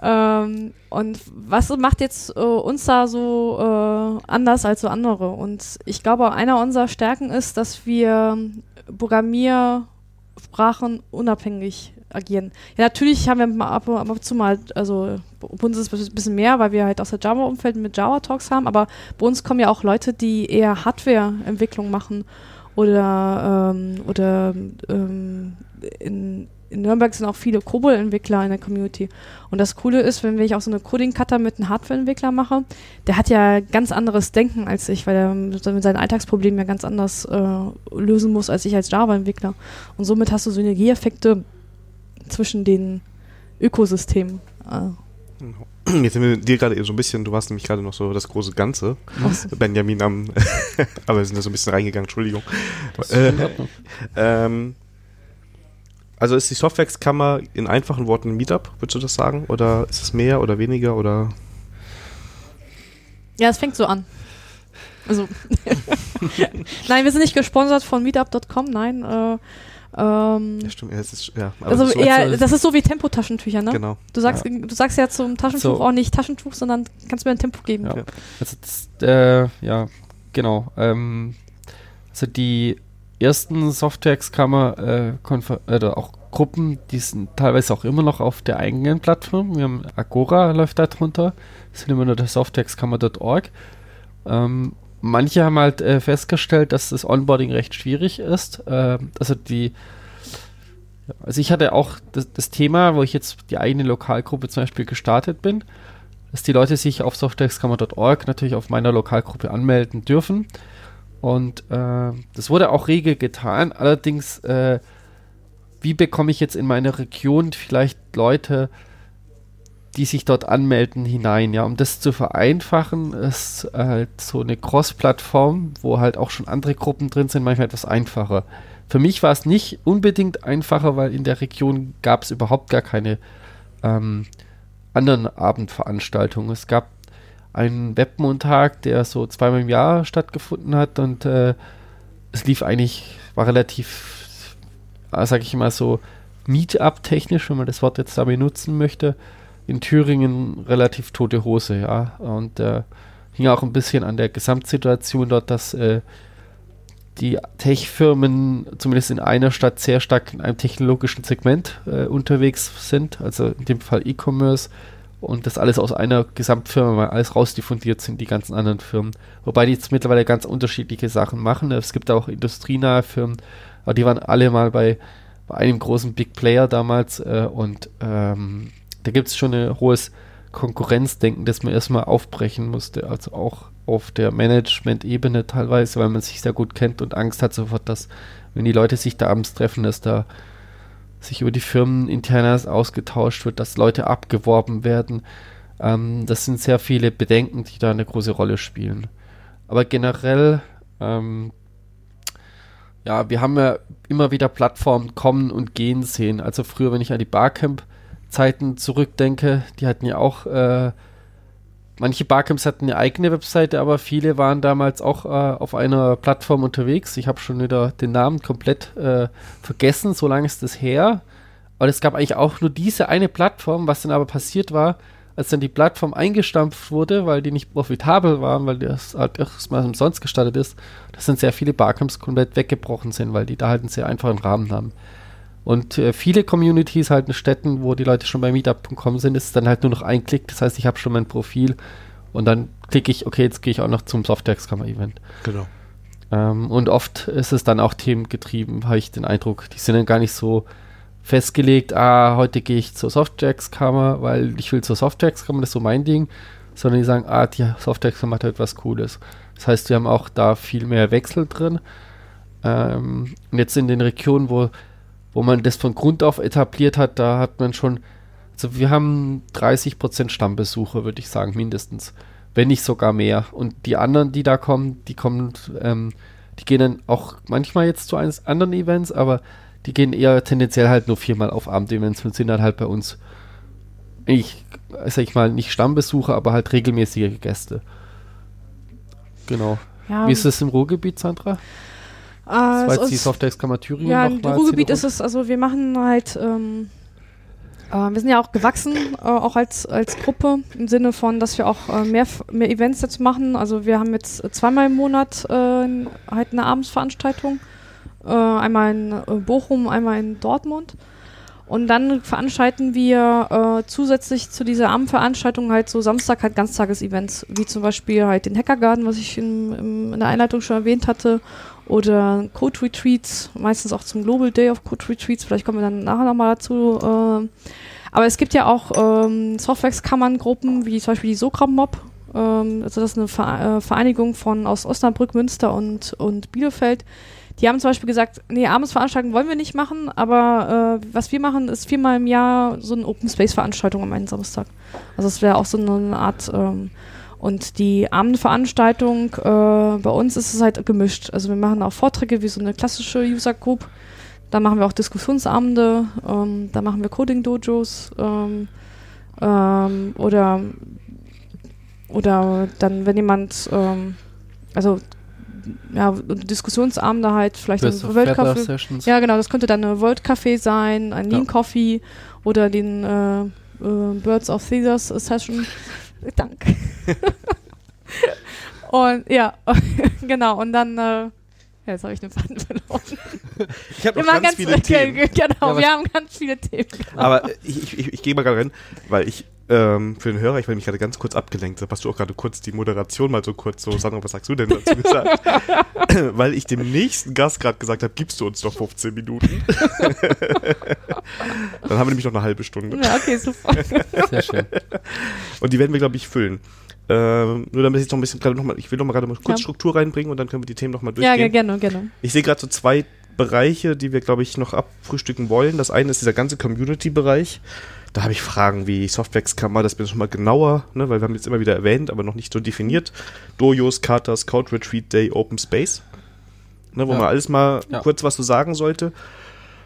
ähm, und was macht jetzt äh, uns da so äh, anders als so andere? Und ich glaube, einer unserer Stärken ist, dass wir Programmiersprachen unabhängig agieren. Ja, natürlich haben wir ab, ab und zu mal, also bei uns ist es ein bisschen mehr, weil wir halt aus der Java-Umfeld mit Java-Talks haben, aber bei uns kommen ja auch Leute, die eher Hardware-Entwicklung machen oder, ähm, oder ähm, in, in Nürnberg sind auch viele Kobol-Entwickler in der Community. Und das Coole ist, wenn ich auch so eine Coding-Cutter mit einem Hardware-Entwickler mache, der hat ja ganz anderes Denken als ich, weil er mit seinen Alltagsproblemen ja ganz anders äh, lösen muss als ich als Java-Entwickler. Und somit hast du Synergieeffekte zwischen den Ökosystemen. Äh. [clears throat] Jetzt sind wir dir gerade so ein bisschen, du warst nämlich gerade noch so das große Ganze. Was? Benjamin am, [laughs] aber wir sind da so ein bisschen reingegangen, Entschuldigung. Äh, ähm, also ist die Softwarekammer in einfachen Worten ein Meetup, würdest du das sagen? Oder ist es mehr oder weniger oder? Ja, es fängt so an. Also, [laughs] nein, wir sind nicht gesponsert von meetup.com, nein. Äh, ähm, ja, stimmt. Ja, das ist, ja, also so eher, das ist so wie Tempotaschentücher, ne? Genau. Du sagst, ja. du sagst ja zum Taschentuch so. auch nicht Taschentuch, sondern kannst mir ein Tempo geben. Ja, also das, äh, ja genau. Ähm, also die ersten Softwarekammer äh, oder auch Gruppen, die sind teilweise auch immer noch auf der eigenen Plattform. Wir haben Agora läuft da drunter. Das sind immer nur der Softwarekammer.org. Ähm, manche haben halt äh, festgestellt, dass das Onboarding recht schwierig ist. Äh, also die also ich hatte auch das, das, Thema, wo ich jetzt die eigene Lokalgruppe zum Beispiel gestartet bin, dass die Leute sich auf softwareskammer.org natürlich auf meiner Lokalgruppe anmelden dürfen. Und äh, das wurde auch rege getan. Allerdings, äh, wie bekomme ich jetzt in meine Region vielleicht Leute, die sich dort anmelden, hinein. Ja, um das zu vereinfachen, ist halt so eine Cross-Plattform, wo halt auch schon andere Gruppen drin sind, manchmal etwas einfacher. Für mich war es nicht unbedingt einfacher, weil in der Region gab es überhaupt gar keine ähm, anderen Abendveranstaltungen. Es gab einen Webmontag, der so zweimal im Jahr stattgefunden hat und äh, es lief eigentlich, war relativ, äh, sag ich mal so, Meetup-technisch, wenn man das Wort jetzt da benutzen möchte in Thüringen relativ tote Hose, ja. Und äh, hing auch ein bisschen an der Gesamtsituation dort, dass äh, die Tech-Firmen zumindest in einer Stadt sehr stark in einem technologischen Segment äh, unterwegs sind, also in dem Fall E-Commerce und das alles aus einer Gesamtfirma, weil alles rausdiffundiert sind, die ganzen anderen Firmen. Wobei die jetzt mittlerweile ganz unterschiedliche Sachen machen. Es gibt auch industrienahe Firmen, aber die waren alle mal bei, bei einem großen Big Player damals äh, und ähm, da gibt es schon ein hohes Konkurrenzdenken, das man erstmal aufbrechen musste, also auch auf der Management-Ebene teilweise, weil man sich sehr gut kennt und Angst hat sofort, dass, wenn die Leute sich da abends treffen, dass da sich über die Firmen internas ausgetauscht wird, dass Leute abgeworben werden. Ähm, das sind sehr viele Bedenken, die da eine große Rolle spielen. Aber generell, ähm, ja, wir haben ja immer wieder Plattformen kommen und gehen sehen. Also früher, wenn ich an die Barcamp-Zeiten zurückdenke, die hatten ja auch äh, manche Barcamps hatten eine eigene Webseite, aber viele waren damals auch äh, auf einer Plattform unterwegs. Ich habe schon wieder den Namen komplett äh, vergessen, so lange ist das her. Aber es gab eigentlich auch nur diese eine Plattform. Was dann aber passiert war, als dann die Plattform eingestampft wurde, weil die nicht profitabel waren, weil das halt erstmal umsonst gestartet ist, dass dann sehr viele Barcamps komplett weggebrochen sind, weil die da halt einen sehr einfachen Rahmen haben. Und äh, viele Communities halt in Städten, wo die Leute schon bei Meetup.com sind, ist dann halt nur noch ein Klick. Das heißt, ich habe schon mein Profil und dann klicke ich, okay, jetzt gehe ich auch noch zum Softwares-Kammer-Event. Genau. Ähm, und oft ist es dann auch themengetrieben, habe ich den Eindruck. Die sind dann gar nicht so festgelegt, ah, heute gehe ich zur Softwares-Kammer, weil ich will zur Softwares-Kammer, das ist so mein Ding. Sondern die sagen, ah, die Softwares-Kammer hat etwas Cooles. Das heißt, wir haben auch da viel mehr Wechsel drin. Ähm, und jetzt in den Regionen, wo wo man das von Grund auf etabliert hat, da hat man schon, also wir haben 30% Stammbesucher, würde ich sagen, mindestens. Wenn nicht sogar mehr. Und die anderen, die da kommen, die kommen, ähm, die gehen dann auch manchmal jetzt zu eines anderen Events, aber die gehen eher tendenziell halt nur viermal auf Abendevents und sind dann halt bei uns, ich sag ich mal, nicht Stammbesucher, aber halt regelmäßige Gäste. Genau. Ja. Wie ist das im Ruhrgebiet, Sandra? Äh, das war jetzt die Softwares-Kammer Thüringen. Ja, im Ruhrgebiet ist es, also wir machen halt, ähm, äh, wir sind ja auch gewachsen, äh, auch als, als Gruppe, im Sinne von, dass wir auch äh, mehr, mehr Events jetzt machen. Also wir haben jetzt zweimal im Monat äh, halt eine Abendsveranstaltung. Äh, einmal in Bochum, einmal in Dortmund. Und dann veranstalten wir äh, zusätzlich zu dieser Abendveranstaltung halt so Samstag halt Ganztagesevents, wie zum Beispiel halt den Hackergarten, was ich in, in, in der Einleitung schon erwähnt hatte, oder Code Retreats, meistens auch zum Global Day of Code Retreats, vielleicht kommen wir dann nachher nochmal dazu. Äh, aber es gibt ja auch ähm, Softwareskammern-Gruppen, wie zum Beispiel die Sokram Mob. Ähm, also das ist eine äh, Vereinigung von aus Osnabrück, Münster und, und Bielefeld. Die haben zum Beispiel gesagt, nee, Abendsveranstaltungen wollen wir nicht machen, aber äh, was wir machen, ist viermal im Jahr so eine Open Space Veranstaltung am einen Samstag. Also es wäre auch so eine Art ähm, und die Abendveranstaltung, äh, bei uns ist es halt gemischt. Also wir machen auch Vorträge wie so eine klassische User Group. Da machen wir auch Diskussionsabende, ähm, da machen wir Coding-Dojos ähm, ähm, oder, oder dann, wenn jemand, ähm, also ja, Diskussionsabende halt, vielleicht ein World Café. Ja, genau, das könnte dann eine World Café sein, ein Lean ja. Coffee oder den äh, äh, Birds of Caesars Session. Danke. [laughs] und ja, [laughs] genau. Und dann, äh, jetzt habe ich den Faden verloren. Ich habe noch ganz, ganz viele Themen. [laughs] Genau, ja, wir haben ganz viele Themen. Genau. Aber ich, ich, ich gehe mal gerade rein, weil ich ähm, für den Hörer, ich werde mich gerade ganz kurz abgelenkt. Da hast du auch gerade kurz die Moderation mal so kurz so, Sandra, was sagst du denn dazu gesagt? weil ich dem nächsten Gast gerade gesagt habe, gibst du uns doch 15 Minuten. Dann haben wir nämlich noch eine halbe Stunde. Ja, okay, super. Sehr schön. Und die werden wir, glaube ich, füllen. Ähm, nur damit ich noch ein bisschen gerade noch mal, ich will noch mal gerade mal kurz ja. Struktur reinbringen und dann können wir die Themen noch mal durchgehen. Ja, gerne, gerne. Ich sehe gerade so zwei Bereiche, die wir, glaube ich, noch abfrühstücken wollen. Das eine ist dieser ganze Community-Bereich. Da habe ich Fragen wie Softwax-Kammer, das bin ich schon mal genauer, ne, weil wir haben jetzt immer wieder erwähnt, aber noch nicht so definiert. Dojos, Katas, Code Retreat Day, Open Space. Ne, wo ja. man alles mal ja. kurz was so sagen sollte.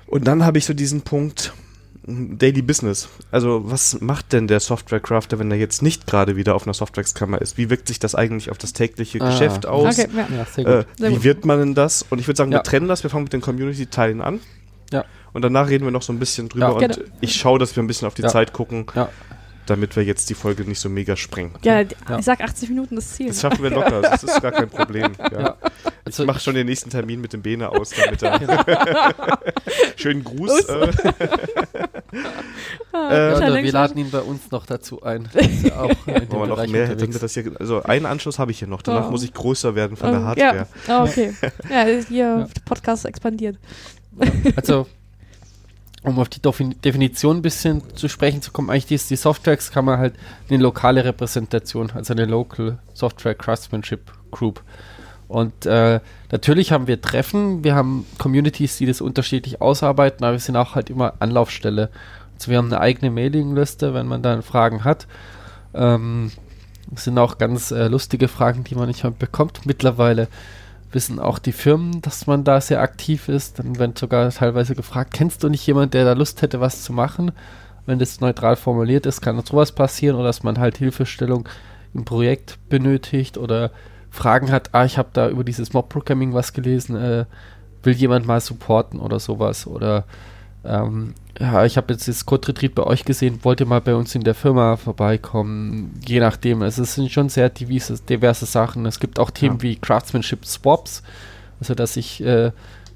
Und dann habe ich so diesen Punkt, Daily Business. Also was macht denn der Software-Crafter, wenn er jetzt nicht gerade wieder auf einer Softwarekammer ist? Wie wirkt sich das eigentlich auf das tägliche ah. Geschäft aus? Okay, ja. Ja, äh, wie gut. wird man denn das? Und ich würde sagen, ja. wir trennen das. Wir fangen mit den Community-Teilen an. Ja. Und danach reden wir noch so ein bisschen drüber. und ich schaue, dass wir ein bisschen auf die Zeit gucken. damit wir jetzt die Folge nicht so mega sprengen. Ja, ja. ich sag 80 Minuten das Ziel. Das schaffen wir locker, das ist gar kein Problem. Ja. Ja. Also ich mache schon den nächsten Termin mit dem Bene aus, damit er [laughs] [laughs] schönen Gruß. Äh. Ja, wir laden ihn bei uns noch dazu ein. [laughs] Ja auch Wenn man noch mehr hätte, das hier, also einen Anschluss habe ich hier noch, danach oh. muss ich größer werden von der Hardware. Ja, oh, okay. [laughs] Ja, hier Podcast expandiert. Also um auf die Definition ein bisschen zu sprechen zu kommen, eigentlich ist die Softwares kann man halt eine lokale Repräsentation, also eine Local Software Craftsmanship Group. Und äh, natürlich haben wir Treffen, wir haben Communities, die das unterschiedlich ausarbeiten, aber wir sind auch halt immer Anlaufstelle. Also wir haben eine eigene Mailingliste, wenn man dann Fragen hat. Ähm, das sind auch ganz äh, lustige Fragen, die man nicht bekommt mittlerweile wissen auch die Firmen, dass man da sehr aktiv ist. Dann wird sogar teilweise gefragt, kennst du nicht jemanden, der da Lust hätte, was zu machen? Wenn das neutral formuliert ist, kann sowas passieren oder dass man halt Hilfestellung im Projekt benötigt oder Fragen hat, ah, ich habe da über dieses Mob-Programming was gelesen, äh, will jemand mal supporten oder sowas oder ähm, ja, ich habe jetzt das Code Retreat bei euch gesehen, wollte mal bei uns in der Firma vorbeikommen, je nachdem. Also es sind schon sehr diverse, diverse Sachen. Es gibt auch Themen ja. wie Craftsmanship Swaps, also dass ich äh,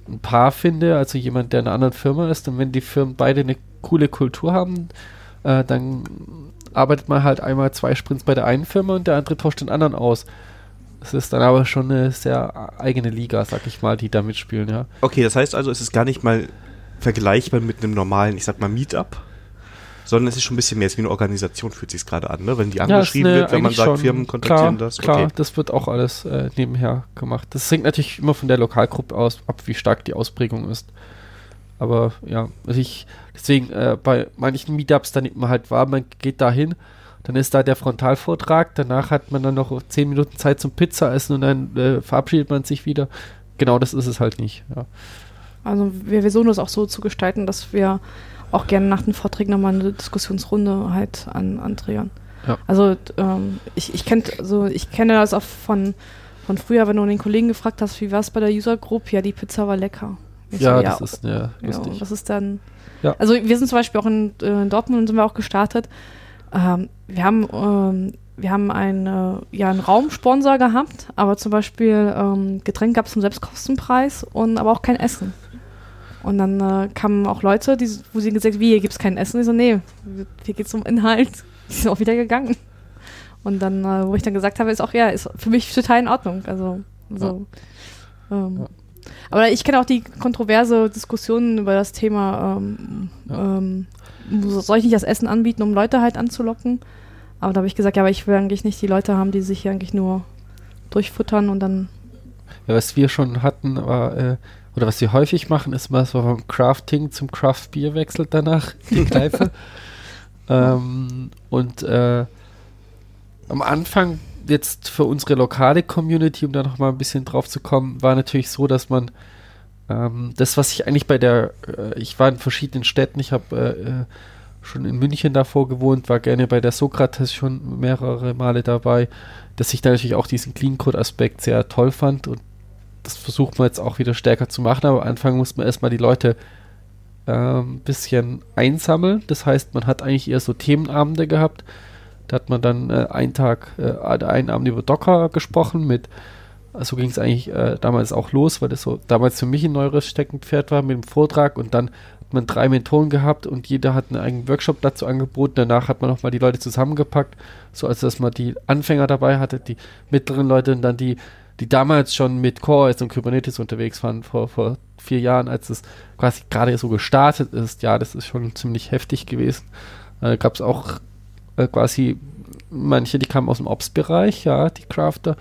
ein Paar finde, also jemand, der in einer anderen Firma ist und wenn die Firmen beide eine coole Kultur haben, äh, dann arbeitet man halt einmal zwei Sprints bei der einen Firma und der andere tauscht den anderen aus. Das ist dann aber schon eine sehr eigene Liga, sag ich mal, die da mitspielen, ja. Okay, das heißt also, es ist gar nicht mal vergleichbar mit einem normalen, ich sag mal, Meetup. Sondern es ist schon ein bisschen mehr, es ist wie eine Organisation, fühlt sich gerade an, ne? Wenn die angeschrieben ja, wird, wenn man sagt, Firmen kontaktieren klar, das. Klar, okay. das wird auch alles äh, nebenher gemacht. Das hängt natürlich immer von der Lokalgruppe aus, ab, wie stark die Ausprägung ist. Aber ja, also ich, deswegen äh, bei manchen Meetups, dann nimmt man halt wahr, man geht da hin, dann ist da der Frontalvortrag, danach hat man dann noch zehn Minuten Zeit zum Pizza essen und dann äh, verabschiedet man sich wieder. Genau das ist es halt nicht. Ja. Also wir versuchen das auch so zu gestalten, dass wir auch gerne nach den Vorträgen nochmal eine Diskussionsrunde halt an, anträgern. Ja. Also ähm, ich, ich, kennt, also ich kenne das auch von, von früher, wenn du den Kollegen gefragt hast, wie war es bei der User Group? Ja, die Pizza war lecker. Ich ja, so, ja, das ist ja, lustig. Ja, was ist dann? Ja. Also wir sind zum Beispiel auch in, äh, in Dortmund sind wir auch gestartet. Ähm, wir haben ähm, wir haben einen, äh, ja, einen Raumsponsor gehabt, aber zum Beispiel ähm, Getränk gab es zum Selbstkostenpreis und aber auch kein Essen. Und dann äh, kamen auch Leute, die, wo sie gesagt haben, wie, hier gibt es kein Essen? Ich so, nee, hier geht es um Inhalt. [laughs] Die sind auch wieder gegangen. Und dann, äh, wo ich dann gesagt habe, ist auch, ja, ist für mich total in Ordnung. Also, so. Ja. Ähm, ja. Aber ich kenne auch die kontroverse Diskussion über das Thema, ähm, ja. ähm, soll ich nicht das Essen anbieten, um Leute halt anzulocken? Aber da habe ich gesagt, ja, aber ich will eigentlich nicht die Leute haben, die sich hier eigentlich nur durchfuttern und dann. Ja, was wir schon hatten, war, äh, oder was wir häufig machen, ist mal so vom Crafting zum Craft Bier wechselt danach, die [laughs] Kneipe. ähm, und äh, am Anfang jetzt für unsere lokale Community, um da nochmal ein bisschen drauf zu kommen, war natürlich so, dass man ähm, das, was ich eigentlich bei der, äh, ich war in verschiedenen Städten, ich habe äh, äh schon in München davor gewohnt, war gerne bei der Sokrates schon mehrere Male dabei, dass ich da natürlich auch diesen Clean Code Aspekt sehr toll fand und das versucht man jetzt auch wieder stärker zu machen, aber am Anfang muss man erstmal die Leute ein ähm, bisschen einsammeln. Das heißt, man hat eigentlich eher so Themenabende gehabt. Da hat man dann äh, einen Tag, äh, einen Abend über Docker gesprochen mit, so also ging es eigentlich äh, damals auch los, weil das so damals für mich ein neues Steckenpferd war mit dem Vortrag und dann hat man drei Mentoren gehabt und jeder hat einen eigenen Workshop dazu angeboten. Danach hat man nochmal die Leute zusammengepackt, so als dass man die Anfänger dabei hatte, die mittleren Leute und dann die, die damals schon mit Core und Kubernetes unterwegs waren, vor, vor vier Jahren, als es quasi gerade so gestartet ist. Ja, das ist schon ziemlich heftig gewesen. Da gab es auch äh, quasi manche, die kamen aus dem Ops-Bereich, ja, die Crafter.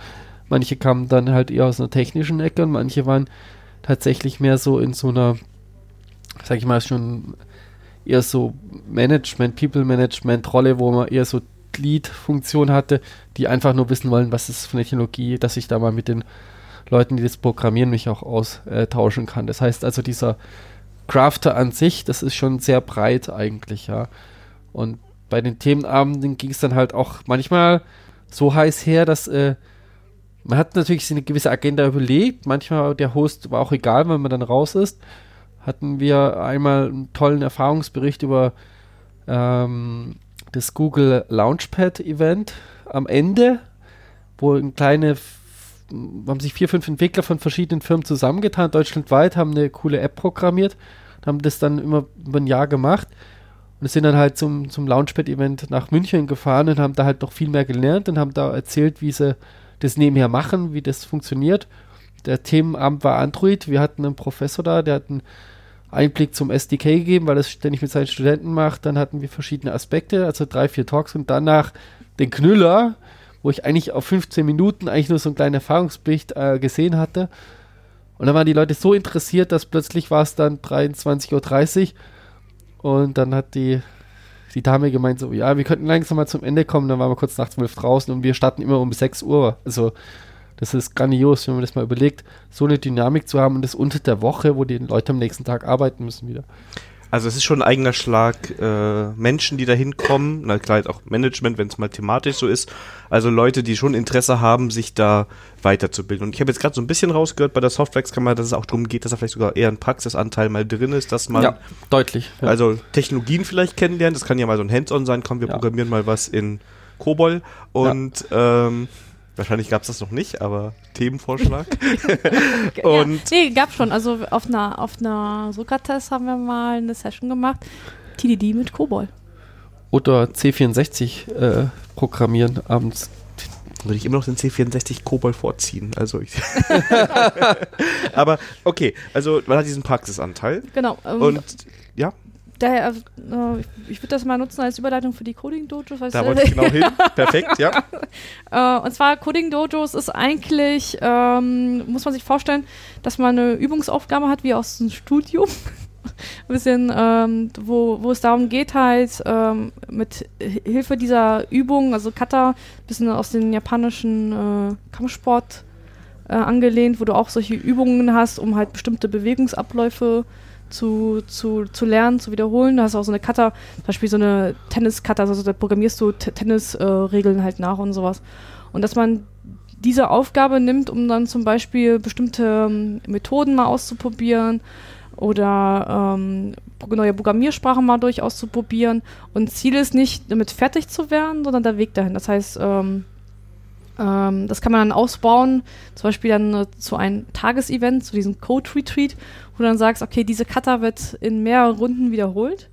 Manche kamen dann halt eher aus einer technischen Ecke und manche waren tatsächlich mehr so in so einer sag ich mal, schon eher so Management, People-Management-Rolle, wo man eher so Lead-Funktion hatte, die einfach nur wissen wollen, was ist für eine Technologie, dass ich da mal mit den Leuten, die das programmieren, mich auch austauschen kann. Das heißt also, dieser Crafter an sich, das ist schon sehr breit eigentlich, ja. Und bei den Themenabenden ging es dann halt auch manchmal so heiß her, dass äh, man hat natürlich eine gewisse Agenda überlegt. Manchmal der Host war auch egal, wenn man dann raus ist. Hatten wir einmal einen tollen Erfahrungsbericht über ähm, das Google Launchpad Event am Ende, wo ein kleine haben sich vier, fünf Entwickler von verschiedenen Firmen zusammengetan, deutschlandweit, haben eine coole App programmiert, haben das dann immer über ein Jahr gemacht und sind dann halt zum, zum Launchpad-Event nach München gefahren und haben da halt noch viel mehr gelernt und haben da erzählt, wie sie das nebenher machen, wie das funktioniert. Der Themenabend war Android. Wir hatten einen Professor da, der hat einen Einblick zum SDK gegeben, weil er das ständig mit seinen Studenten macht. Dann hatten wir verschiedene Aspekte, also drei, vier Talks und danach den Knüller, wo ich eigentlich auf 15 Minuten eigentlich nur so einen kleinen Erfahrungsbericht äh, gesehen hatte. Und dann waren die Leute so interessiert, dass plötzlich war es dann 23.30 Uhr und dann hat die, die Dame gemeint so, ja, wir könnten langsam mal zum Ende kommen. Dann waren wir kurz nach 12 draußen und wir starten immer um 6 Uhr. Also das ist grandios, wenn man das mal überlegt, so eine Dynamik zu haben und das unter der Woche, wo die Leute am nächsten Tag arbeiten müssen wieder. Also es ist schon ein eigener Schlag äh, Menschen, die da hinkommen, na klar auch Management, wenn es mal thematisch so ist. Also Leute, die schon Interesse haben, sich da weiterzubilden. Und ich habe jetzt gerade so ein bisschen rausgehört bei der Softwax-Kamera, dass es auch darum geht, dass da vielleicht sogar eher ein Praxisanteil mal drin ist, dass man ja, deutlich. Ja. Also Technologien vielleicht kennenlernen. Das kann ja mal so ein Hands-on sein. Komm, wir ja. programmieren mal was in COBOL und ähm, Wahrscheinlich gab es das noch nicht, aber Themenvorschlag. [laughs] [laughs] und ja, nee, gab schon. Also auf einer, auf einer Sokrates haben wir mal eine Session gemacht. TDD mit Kobol. Oder C64 äh, programmieren abends. Würde ich immer noch den C64 Kobol vorziehen. Also ich [laughs] aber okay, also man hat diesen Praxisanteil. Genau. Ähm, und ja daher, äh, ich würde das mal nutzen als Überleitung für die Coding Dojos. Da wollte ich genau hin. [laughs] Perfekt, ja. [laughs] äh, und zwar Coding Dojos ist eigentlich, ähm, muss man sich vorstellen, dass man eine Übungsaufgabe hat wie aus dem Studium. [laughs] ein bisschen, ähm, wo, wo es darum geht, halt ähm, mit Hilfe dieser Übung, also Kata, ein bisschen aus dem japanischen äh, Kampfsport äh, angelehnt, wo du auch solche Übungen hast, um halt bestimmte Bewegungsabläufe äh, zu, zu, zu lernen, zu wiederholen. Du hast auch so eine Cutter, zum Beispiel so eine Tennis-Cutter, also da programmierst du Tennis-Regeln äh, halt nach und sowas. Und dass man diese Aufgabe nimmt, um dann zum Beispiel bestimmte ähm, Methoden mal auszuprobieren oder ähm, neue Programmiersprachen mal durch auszuprobieren. Und Ziel ist nicht, damit fertig zu werden, sondern der Weg dahin. Das heißt, ähm, ähm, das kann man dann ausbauen, zum Beispiel dann äh, zu einem Tagesevent, zu diesem Code-Retreat, wo du dann sagst, okay, diese Cutter wird in mehreren Runden wiederholt.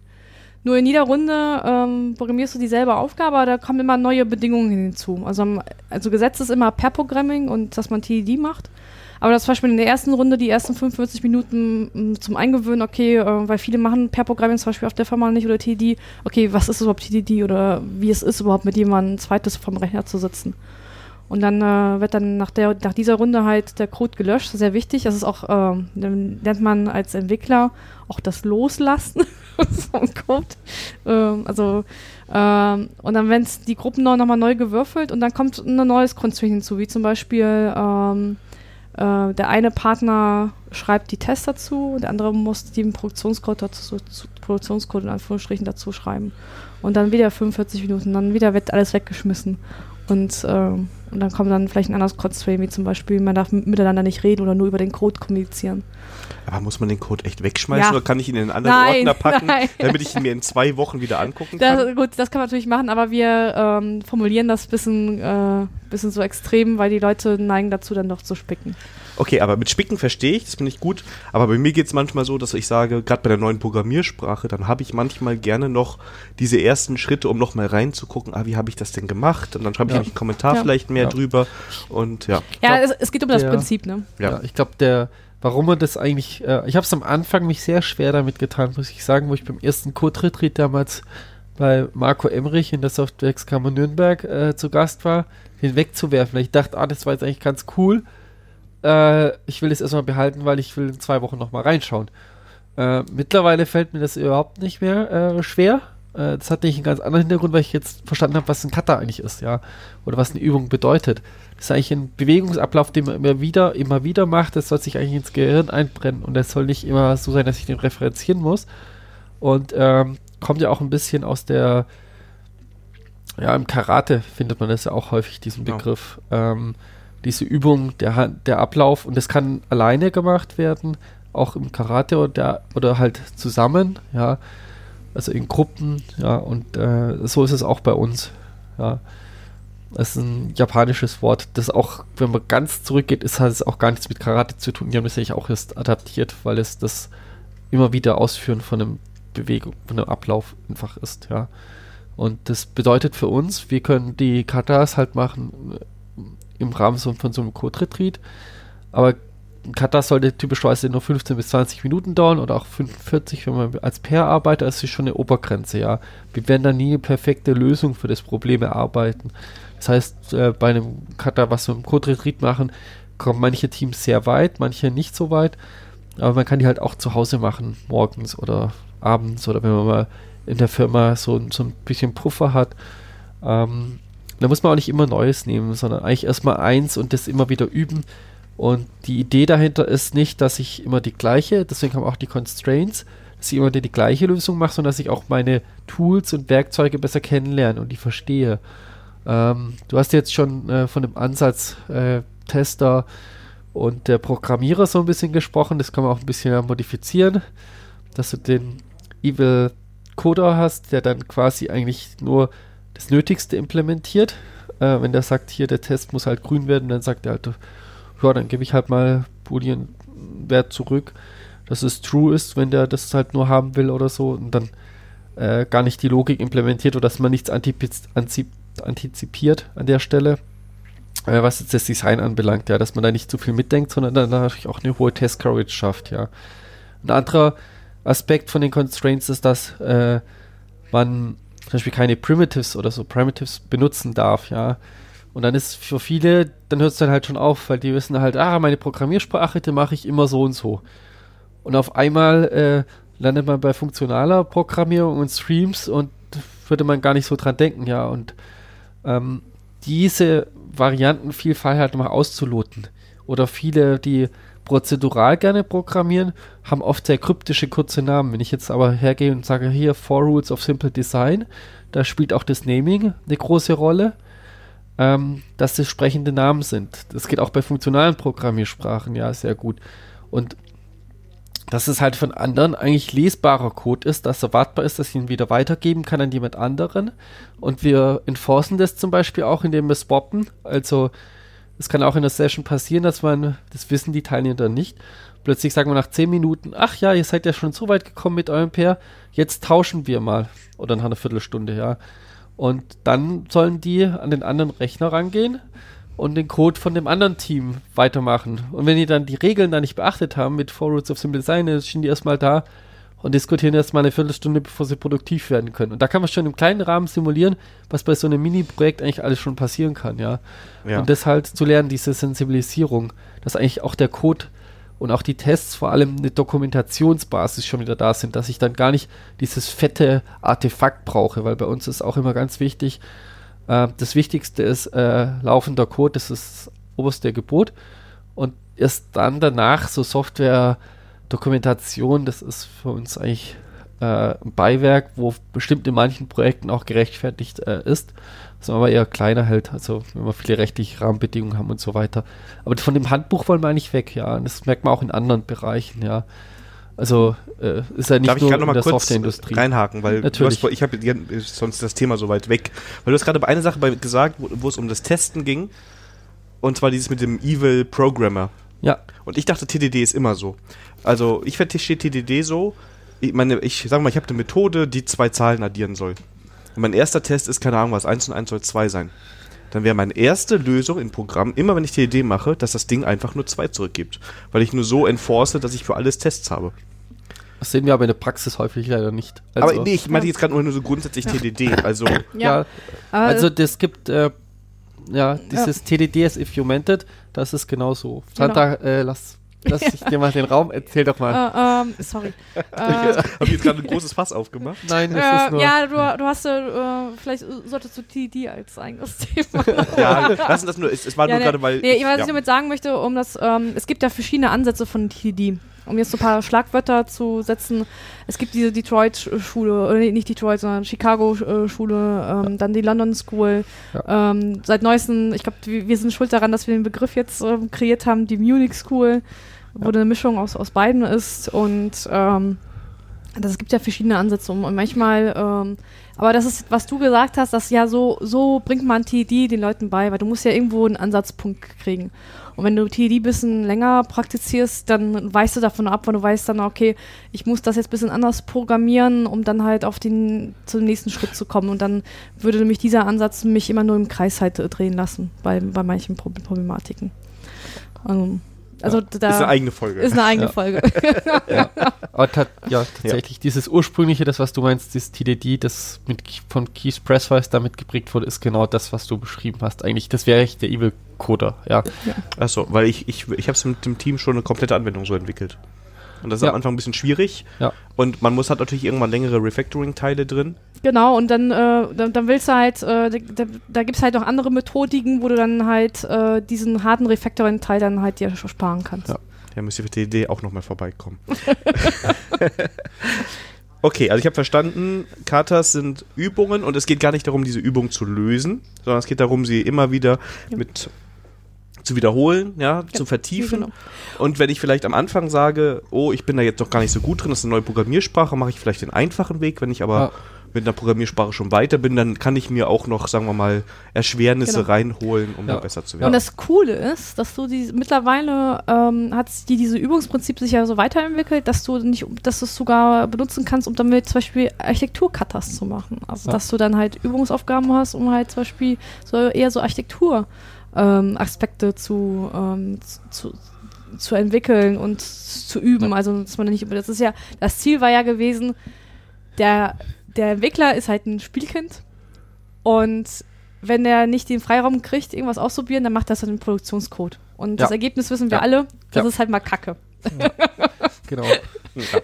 Nur in jeder Runde ähm, programmierst du dieselbe Aufgabe, aber da kommen immer neue Bedingungen hinzu. Also, also Gesetz ist immer per Programming und dass man TDD macht. Aber das zum Beispiel in der ersten Runde die ersten 45 Minuten m, zum Eingewöhnen, okay, äh, weil viele machen per Programming zum Beispiel auf der Firma nicht oder TDD, okay, was ist überhaupt TDD oder wie es ist überhaupt mit jemandem zweites vom Rechner zu sitzen. Und dann äh, wird dann nach, der, nach dieser Runde halt der Code gelöscht. Das ist sehr wichtig. Das ist auch, äh, nennt man als Entwickler auch das Loslassen [laughs] vom Code. Ähm, also, ähm, und dann werden die Gruppen noch, mal neu gewürfelt und dann kommt ein neues Constraint hinzu, wie zum Beispiel ähm, äh, der eine Partner schreibt die Tests dazu, der andere muss den Produktionscode dazu, zu, Produktionscode in Anführungsstrichen dazu schreiben. Und dann wieder 45 Minuten, dann wieder wird alles weggeschmissen. Und, äh, und dann kommt dann vielleicht ein anderes Code-Stream, wie zum Beispiel, man darf miteinander nicht reden oder nur über den Code kommunizieren. Aber muss man den Code echt wegschmeißen ja. oder kann ich ihn in einen anderen nein, Ordner packen, nein. damit ich ihn mir in zwei Wochen wieder angucken kann? Das, gut, das kann man natürlich machen, aber wir ähm, formulieren das ein bisschen, äh, bisschen so extrem, weil die Leute neigen dazu, dann doch zu spicken. Okay, aber mit Spicken verstehe ich, das finde ich gut. Aber bei mir geht es manchmal so, dass ich sage, gerade bei der neuen Programmiersprache, dann habe ich manchmal gerne noch diese ersten Schritte, um nochmal reinzugucken, ah, wie habe ich das denn gemacht? Und dann schreibe ich ja. einen Kommentar ja. vielleicht mehr ja. drüber. Und ja. Ja, glaub, es, es, geht um das Prinzip, ne? Ja, ich glaube, der, warum man das eigentlich, äh, ich habe es am Anfang mich sehr schwer damit getan, muss ich sagen, wo ich beim ersten Code-Retreat damals bei Marco Emrich in der Softwarekammer Nürnberg äh, zu Gast war, den wegzuwerfen. Ich dachte, ah, das war jetzt eigentlich ganz cool äh, ich will es erstmal behalten, weil ich will in zwei Wochen nochmal reinschauen. Äh, mittlerweile fällt mir das überhaupt nicht mehr äh, schwer. Äh, das hat nicht einen ganz anderen Hintergrund, weil ich jetzt verstanden habe, was ein Cutter eigentlich ist, ja. Oder was eine Übung bedeutet. Das ist eigentlich ein Bewegungsablauf, den man immer wieder, immer wieder macht. Das soll sich eigentlich ins Gehirn einbrennen und das soll nicht immer so sein, dass ich den referenzieren muss. Und ähm, kommt ja auch ein bisschen aus der, ja, im Karate findet man das ja auch häufig, diesen genau. Begriff. Ähm, diese Übung, der, der Ablauf und das kann alleine gemacht werden, auch im Karate oder, oder halt zusammen, ja. also in Gruppen, ja, und äh, so ist es auch bei uns, ja. Das ist ein japanisches Wort, das auch, wenn man ganz zurückgeht, ist, hat es auch gar nichts mit Karate zu tun. Die haben das eigentlich auch erst adaptiert, weil es das immer wieder Ausführen von einem Bewegung, von einem Ablauf einfach ist, ja. Und das bedeutet für uns, wir können die Katas halt machen äh, im Rahmen so, von so einem Code-Retreat, aber ein Kata sollte typischerweise nur 15 bis 20 Minuten dauern oder auch 45, wenn man als Pair arbeitet, das ist schon eine Obergrenze, ja. Wir werden da nie eine perfekte Lösung für das Problem erarbeiten. Das heißt, äh, bei einem Kata, was wir im Code-Retreat machen, kommen manche Teams sehr weit, manche nicht so weit, aber man kann die halt auch zu Hause machen, morgens oder abends oder wenn man mal in der Firma so, so ein bisschen Puffer hat. Ähm, da muss man auch nicht immer Neues nehmen, sondern eigentlich erstmal eins und das immer wieder üben und die Idee dahinter ist nicht, dass ich immer die gleiche, deswegen haben auch die Constraints, dass ich immer die gleiche Lösung mache, sondern dass ich auch meine Tools und Werkzeuge besser kennenlerne und die verstehe. Ähm, du hast jetzt schon äh, von dem Ansatz äh, Tester und der Programmierer so ein bisschen gesprochen. Das kann man auch ein bisschen modifizieren, dass du den Evil Coder hast, der dann quasi eigentlich nur das Nötigste implementiert. Äh, wenn der sagt, hier der Test muss halt grün werden, dann sagt er halt, ja, dann gebe ich halt mal Boolean-Wert zurück, dass es true ist, wenn der das halt nur haben will oder so und dann äh, gar nicht die Logik implementiert oder dass man nichts antizipiert an der Stelle, äh, was jetzt das Design anbelangt, ja, dass man da nicht zu viel mitdenkt, sondern dann natürlich auch eine hohe Test-Coverage schafft, ja. Ein anderer Aspekt von den Constraints ist, dass äh, man zum Beispiel keine Primitives oder so Primitives benutzen darf, ja. Und dann ist für viele, dann hört es dann halt schon auf, weil die wissen halt, ah, meine Programmiersprache, die mache ich immer so und so. Und auf einmal äh, landet man bei funktionaler Programmierung und Streams und würde man gar nicht so dran denken, ja. Und ähm, diese Variantenvielfalt mal auszuloten. Oder viele, die prozedural gerne programmieren, haben oft sehr kryptische kurze Namen. Wenn ich jetzt aber hergehe und sage, hier, Four Rules of Simple Design, da spielt auch das Naming eine große Rolle ähm, dass das sprechende Namen sind. Das geht auch bei funktionalen Programmiersprachen, ja, sehr gut. Und dass es halt von anderen eigentlich lesbarer Code ist, dass erwartbar ist, dass ich ihn wieder weitergeben kann an jemand anderen. Und wir enforcen das zum Beispiel auch, indem wir swappen. Also es kann auch in der Session passieren, dass man, das wissen die Teilnehmer nicht, plötzlich sagen wir nach 10 Minuten, ach ja, ihr seid ja schon so weit gekommen mit eurem Pair, jetzt tauschen wir mal. Oder nach einer Viertelstunde, ja. Und dann sollen die an den anderen Rechner rangehen und den Code von dem anderen Team weitermachen. Und wenn die dann die Regeln da nicht beachtet haben mit Four Roots of Simple Design, dann stehen die erstmal da und diskutieren erstmal eine Viertelstunde, bevor sie produktiv werden können. Und da kann man schon im kleinen Rahmen simulieren, was bei so einem Mini-Projekt eigentlich alles schon passieren kann, ja? ja. Und das halt zu lernen, diese Sensibilisierung, dass eigentlich auch der Code und auch die Tests vor allem eine Dokumentationsbasis schon wieder da sind, dass ich dann gar nicht dieses fette Artefakt brauche, weil bei uns ist auch immer ganz wichtig, äh, das Wichtigste ist äh, laufender Code, das ist das oberste Gebot und erst dann danach so Software Dokumentation, das ist für uns eigentlich äh, ein Beiwerk, wo bestimmt in manchen Projekten auch gerechtfertigt äh, ist, was man aber eher kleiner hält, also wenn wir viele rechtliche Rahmenbedingungen haben und so weiter. Aber von dem Handbuch wollen wir eigentlich weg, ja. Und das merkt man auch in anderen Bereichen, ja. Also äh, ist ja nicht Darf nur ich noch in der Softwareindustrie reinhaken, weil Natürlich. Hast, ich habe sonst das Thema so weit weg. Weil du hast gerade bei einer Sache bei, gesagt, wo, wo es um das Testen ging, und zwar dieses mit dem Evil Programmer. Ja. Und ich dachte, TDD ist immer so. Also ich verstehe TDD so, ich meine, ich sag mal, ich habe eine Methode, die zwei Zahlen addieren soll. Und mein erster Test ist, keine Ahnung was, 1 und 1 soll 2 sein. Dann wäre meine erste Lösung im Programm, immer wenn ich die Idee mache, dass das Ding einfach nur 2 zurückgibt. Weil ich nur so enforce, dass ich für alles Tests habe. Das sehen wir aber in der Praxis häufig leider nicht. Also aber nee, ich meine jetzt gerade nur so grundsätzlich ja. TDD. [laughs] Also, ja. ja also das gibt, äh, ja, dieses ja. TDD as if you meant it, das ist genauso. Santa, genau. äh, lass Lass ich dir mal den Raum, erzähl doch mal. Uh, ähm, sorry. [laughs] Habe ich jetzt gerade ein großes Fass aufgemacht? Nein, das äh, ist nur... Ja, du, du hast, äh, vielleicht solltest du TD als eigenes [laughs] Thema. ja, lass uns das nur, es, es war ja, nur gerade, weil... Nee, ich, was ja. ich damit sagen möchte, um das, ähm, es gibt ja verschiedene Ansätze von TD. Um jetzt so ein paar Schlagwörter zu setzen, es gibt diese Detroit-Schule, oder nicht Detroit, sondern Chicago-Schule, ähm, dann die London School. Ja. Ähm, seit neuestem, ich glaube, wir sind schuld daran, dass wir den Begriff jetzt ähm, kreiert haben, die Munich School wo ja. eine Mischung aus, aus beiden ist. Und ähm, Das, es gibt ja verschiedene Ansätze und manchmal, ähm, aber das ist, was du gesagt hast, dass ja so, so bringt man TED den Leuten bei, weil du musst ja irgendwo einen Ansatzpunkt kriegen. Und wenn du TED ein bisschen länger praktizierst, dann weißt du davon ab, weil du weißt dann, okay, ich muss das jetzt ein bisschen anders programmieren, um dann halt auf den, zum nächsten Schritt zu kommen. Und dann würde nämlich dieser Ansatz mich immer nur im Kreis halt drehen lassen, bei, bei manchen Problematiken. Also, also ja, da ist eine eigene Folge. Ist eine eigene ja. Folge. [laughs] ja. Aber ta ja, tatsächlich, dieses ursprüngliche, das, was du meinst, das TDD, das mit, von Keith Presswise damit geprägt wurde, ist genau das, was du beschrieben hast. Eigentlich, das wäre echt der Evil-Coder, ja. Achso, weil ich, ich, ich habe es mit dem Team schon eine komplette Anwendung so entwickelt. Und das ist am Anfang ein bisschen schwierig. Ja. Und man muss halt natürlich irgendwann längere Refactoring-Teile drin. Genau, und dann, äh, dann, dann, willst du halt, äh, da, da gibt es halt auch andere Methodiken, wo du dann halt äh, diesen harten Refactoring-Teil dann halt dir sparen kannst. Ja, da müsst ihr für die Idee auch nochmal vorbeikommen. [laughs] okay, also ich habe verstanden, Katas sind Übungen und es geht gar nicht darum, diese Übung zu lösen, sondern es geht darum, sie immer wieder ja. mit zu wiederholen, ja, ja zu vertiefen. Genau. Und wenn ich vielleicht am Anfang sage, oh, ich bin da jetzt doch gar nicht so gut drin, das ist eine neue Programmiersprache, mache ich vielleicht den einfachen Weg. Wenn ich aber ja. mit einer Programmiersprache schon weiter bin, dann kann ich mir auch noch, sagen wir mal, Erschwernisse genau. reinholen, um ja. da besser zu werden. Und das Coole ist, dass du die mittlerweile ähm, hat die diese Übungsprinzip sich ja so weiterentwickelt, dass du nicht, dass du es sogar benutzen kannst, um damit zum Beispiel Architekturkatas zu machen. Also dass du dann halt Übungsaufgaben hast, um halt zum Beispiel so eher so Architektur ähm, Aspekte zu, ähm, zu, zu entwickeln und zu üben. Also dass man nicht das ist ja, das Ziel war ja gewesen, der, der Entwickler ist halt ein Spielkind und wenn er nicht den Freiraum kriegt, irgendwas auszuprobieren, dann macht er das halt im Produktionscode. Und ja. das Ergebnis wissen wir ja. alle, das ja. ist halt mal Kacke. [laughs] genau.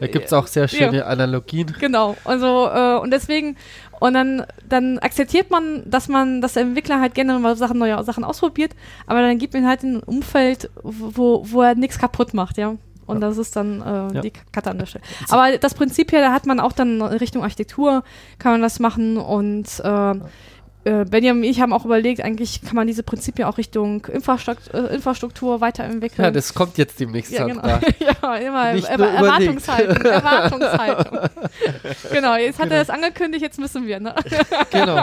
Da gibt es auch sehr schöne Analogien. Genau. Also, äh, und deswegen, und dann, dann akzeptiert man, dass man, dass der Entwickler halt gerne mal Sachen, neue Sachen ausprobiert, aber dann gibt man halt ein Umfeld, wo, wo er nichts kaputt macht, ja. Und ja. das ist dann äh, ja. die Karte an der Stelle. [laughs] Aber das Prinzip hier, da hat man auch dann Richtung Architektur, kann man das machen und äh, äh, Benjamin und ich haben auch überlegt, eigentlich kann man diese Prinzipien auch Richtung Infrastruktur, äh, Infrastruktur weiterentwickeln. Ja, das kommt jetzt demnächst. Ja, genau. [laughs] ja immer Nicht er Erwartungshaltung. [laughs] Erwartungshaltung. genau, jetzt hat er das angekündigt, jetzt müssen wir. Ne? [laughs] genau.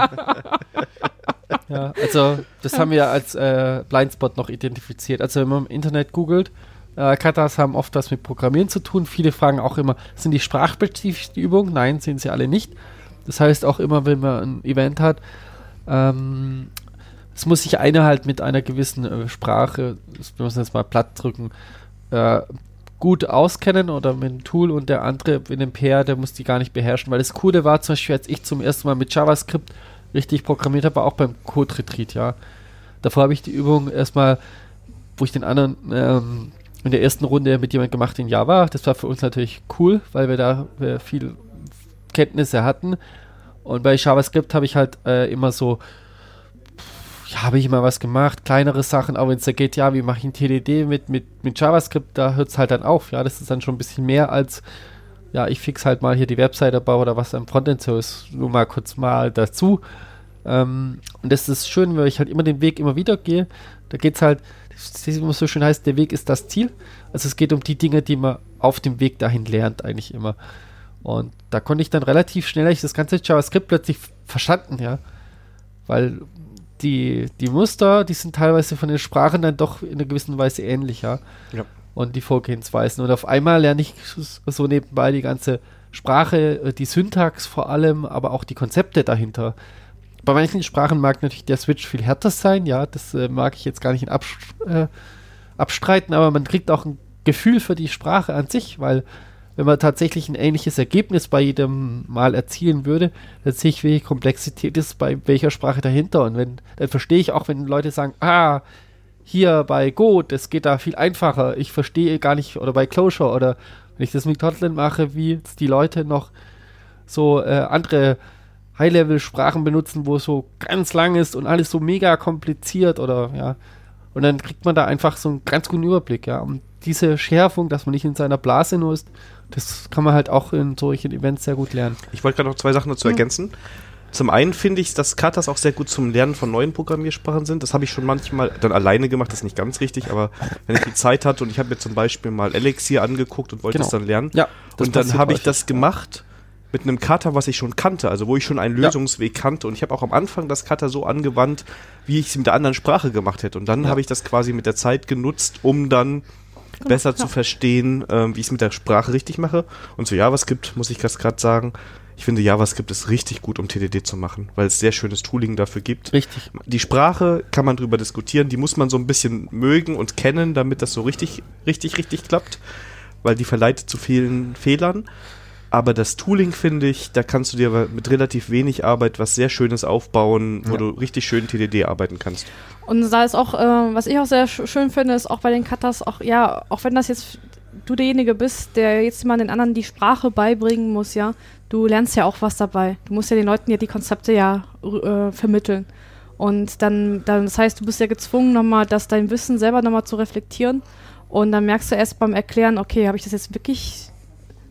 ja, also das haben wir als äh, Blindspot noch identifiziert. Also wenn man im Internet googelt, äh, Katas haben oft was mit Programmieren zu tun. Viele fragen auch immer, sind die sprachspezifisch die Übungen? Nein, sind sie alle nicht. Das heißt auch immer, wenn man ein Event hat, ähm, es muss sich einer halt mit einer gewissen äh, Sprache, wir müssen jetzt mal platt drücken, äh, gut auskennen oder mit dem Tool und der andere mit dem PR, der muss die gar nicht beherrschen. Weil das Coole war zum Beispiel, als ich zum ersten Mal mit JavaScript richtig programmiert habe, auch beim Code Retreat, ja. Davor habe ich die Übung erstmal, wo ich den anderen ähm, in der ersten Runde mit jemand gemacht in Java. Das war für uns natürlich cool, weil wir da äh, viel Kenntnisse hatten. Und bei JavaScript habe ich halt äh, immer so, ja, habe ich immer was gemacht, kleinere Sachen, aber wenn es da geht, ja, wie mache ich ein TDD mit, mit, mit JavaScript, da hört es halt dann auf. Ja, das ist dann schon ein bisschen mehr als, ja, ich fix halt mal hier die Webseite baue oder was am Frontend so ist, nur mal kurz mal dazu. Ähm, und das ist schön, weil ich halt immer den Weg immer wieder gehe. Da geht es halt, ist immer so schön heißt, der Weg ist das Ziel. Also es geht um die Dinge, die man auf dem Weg dahin lernt, eigentlich immer. Und da konnte ich dann relativ schnell das ganze JavaScript plötzlich verstanden, ja. Weil die, die Muster, die sind teilweise von den Sprachen dann doch in einer gewissen Weise ähnlich, ja. ja. Und die Vorgehensweisen. Und auf einmal lerne ich so nebenbei die ganze Sprache, äh, die Syntax vor allem, aber auch die Konzepte dahinter. Bei manchen Sprachen mag natürlich der Switch viel härter sein, ja, das äh, mag ich jetzt gar nicht abst äh, abstreiten, aber man kriegt auch ein Gefühl für die Sprache an sich, weil wenn man tatsächlich ein ähnliches Ergebnis bei jedem Mal erzielen würde, dann sehe ich, welche Komplexität ist bei welcher Sprache dahinter. Und wenn, dann verstehe ich auch, wenn Leute sagen, ah, hier bei Go, das geht da viel einfacher. Ich verstehe gar nicht, oder bei Closure, oder wenn ich das mit Kotlin mache, wie die Leute noch so äh, andere High-Level-Sprachen benutzen, wo es so ganz lang ist und alles so mega kompliziert oder ja. Und dann kriegt man da einfach so einen ganz guten Überblick, ja. Und diese Schärfung, dass man nicht in seiner Blase nur ist, das kann man halt auch in solchen Events sehr gut lernen. Ich wollte gerade noch zwei Sachen dazu ja. ergänzen. Zum einen finde ich, dass Katas auch sehr gut zum Lernen von neuen Programmiersprachen sind. Das habe ich schon manchmal dann alleine gemacht, das ist nicht ganz richtig, aber wenn ich die Zeit hatte und ich habe mir zum Beispiel mal Elixir angeguckt und wollte Genau. es dann lernen. Ja, das und dann habe ich das gemacht mit einem Kata, was ich schon kannte, also wo ich schon einen Ja. Lösungsweg kannte. Und ich habe auch am Anfang das Kata so angewandt, wie ich es mit der anderen Sprache gemacht hätte. Und dann Ja. habe ich das quasi mit der Zeit genutzt, um dann besser ja. zu verstehen, ähm, wie ich es mit der Sprache richtig mache. Und zu JavaScript muss ich das gerade sagen, ich finde JavaScript ist richtig gut, um TDD zu machen, weil es sehr schönes Tooling dafür gibt. Richtig. Die Sprache kann man drüber diskutieren, die muss man so ein bisschen mögen und kennen, damit das so richtig, richtig, richtig klappt, weil die verleitet zu vielen Fehlern. Aber das Tooling, finde ich, da kannst du dir mit relativ wenig Arbeit was sehr Schönes aufbauen, wo Ja. du richtig schön TDD arbeiten kannst. Und da ist auch, äh, was ich auch sehr sch schön finde, ist auch bei den Katas auch, ja, auch wenn das jetzt du derjenige bist, der jetzt mal den anderen die Sprache beibringen muss, ja, du lernst ja auch was dabei. Du musst ja den Leuten ja die Konzepte ja äh, vermitteln. Und dann, dann, das heißt, du bist ja gezwungen, nochmal, das dein Wissen selber nochmal zu reflektieren. Und dann merkst du erst beim Erklären, okay, habe ich das jetzt wirklich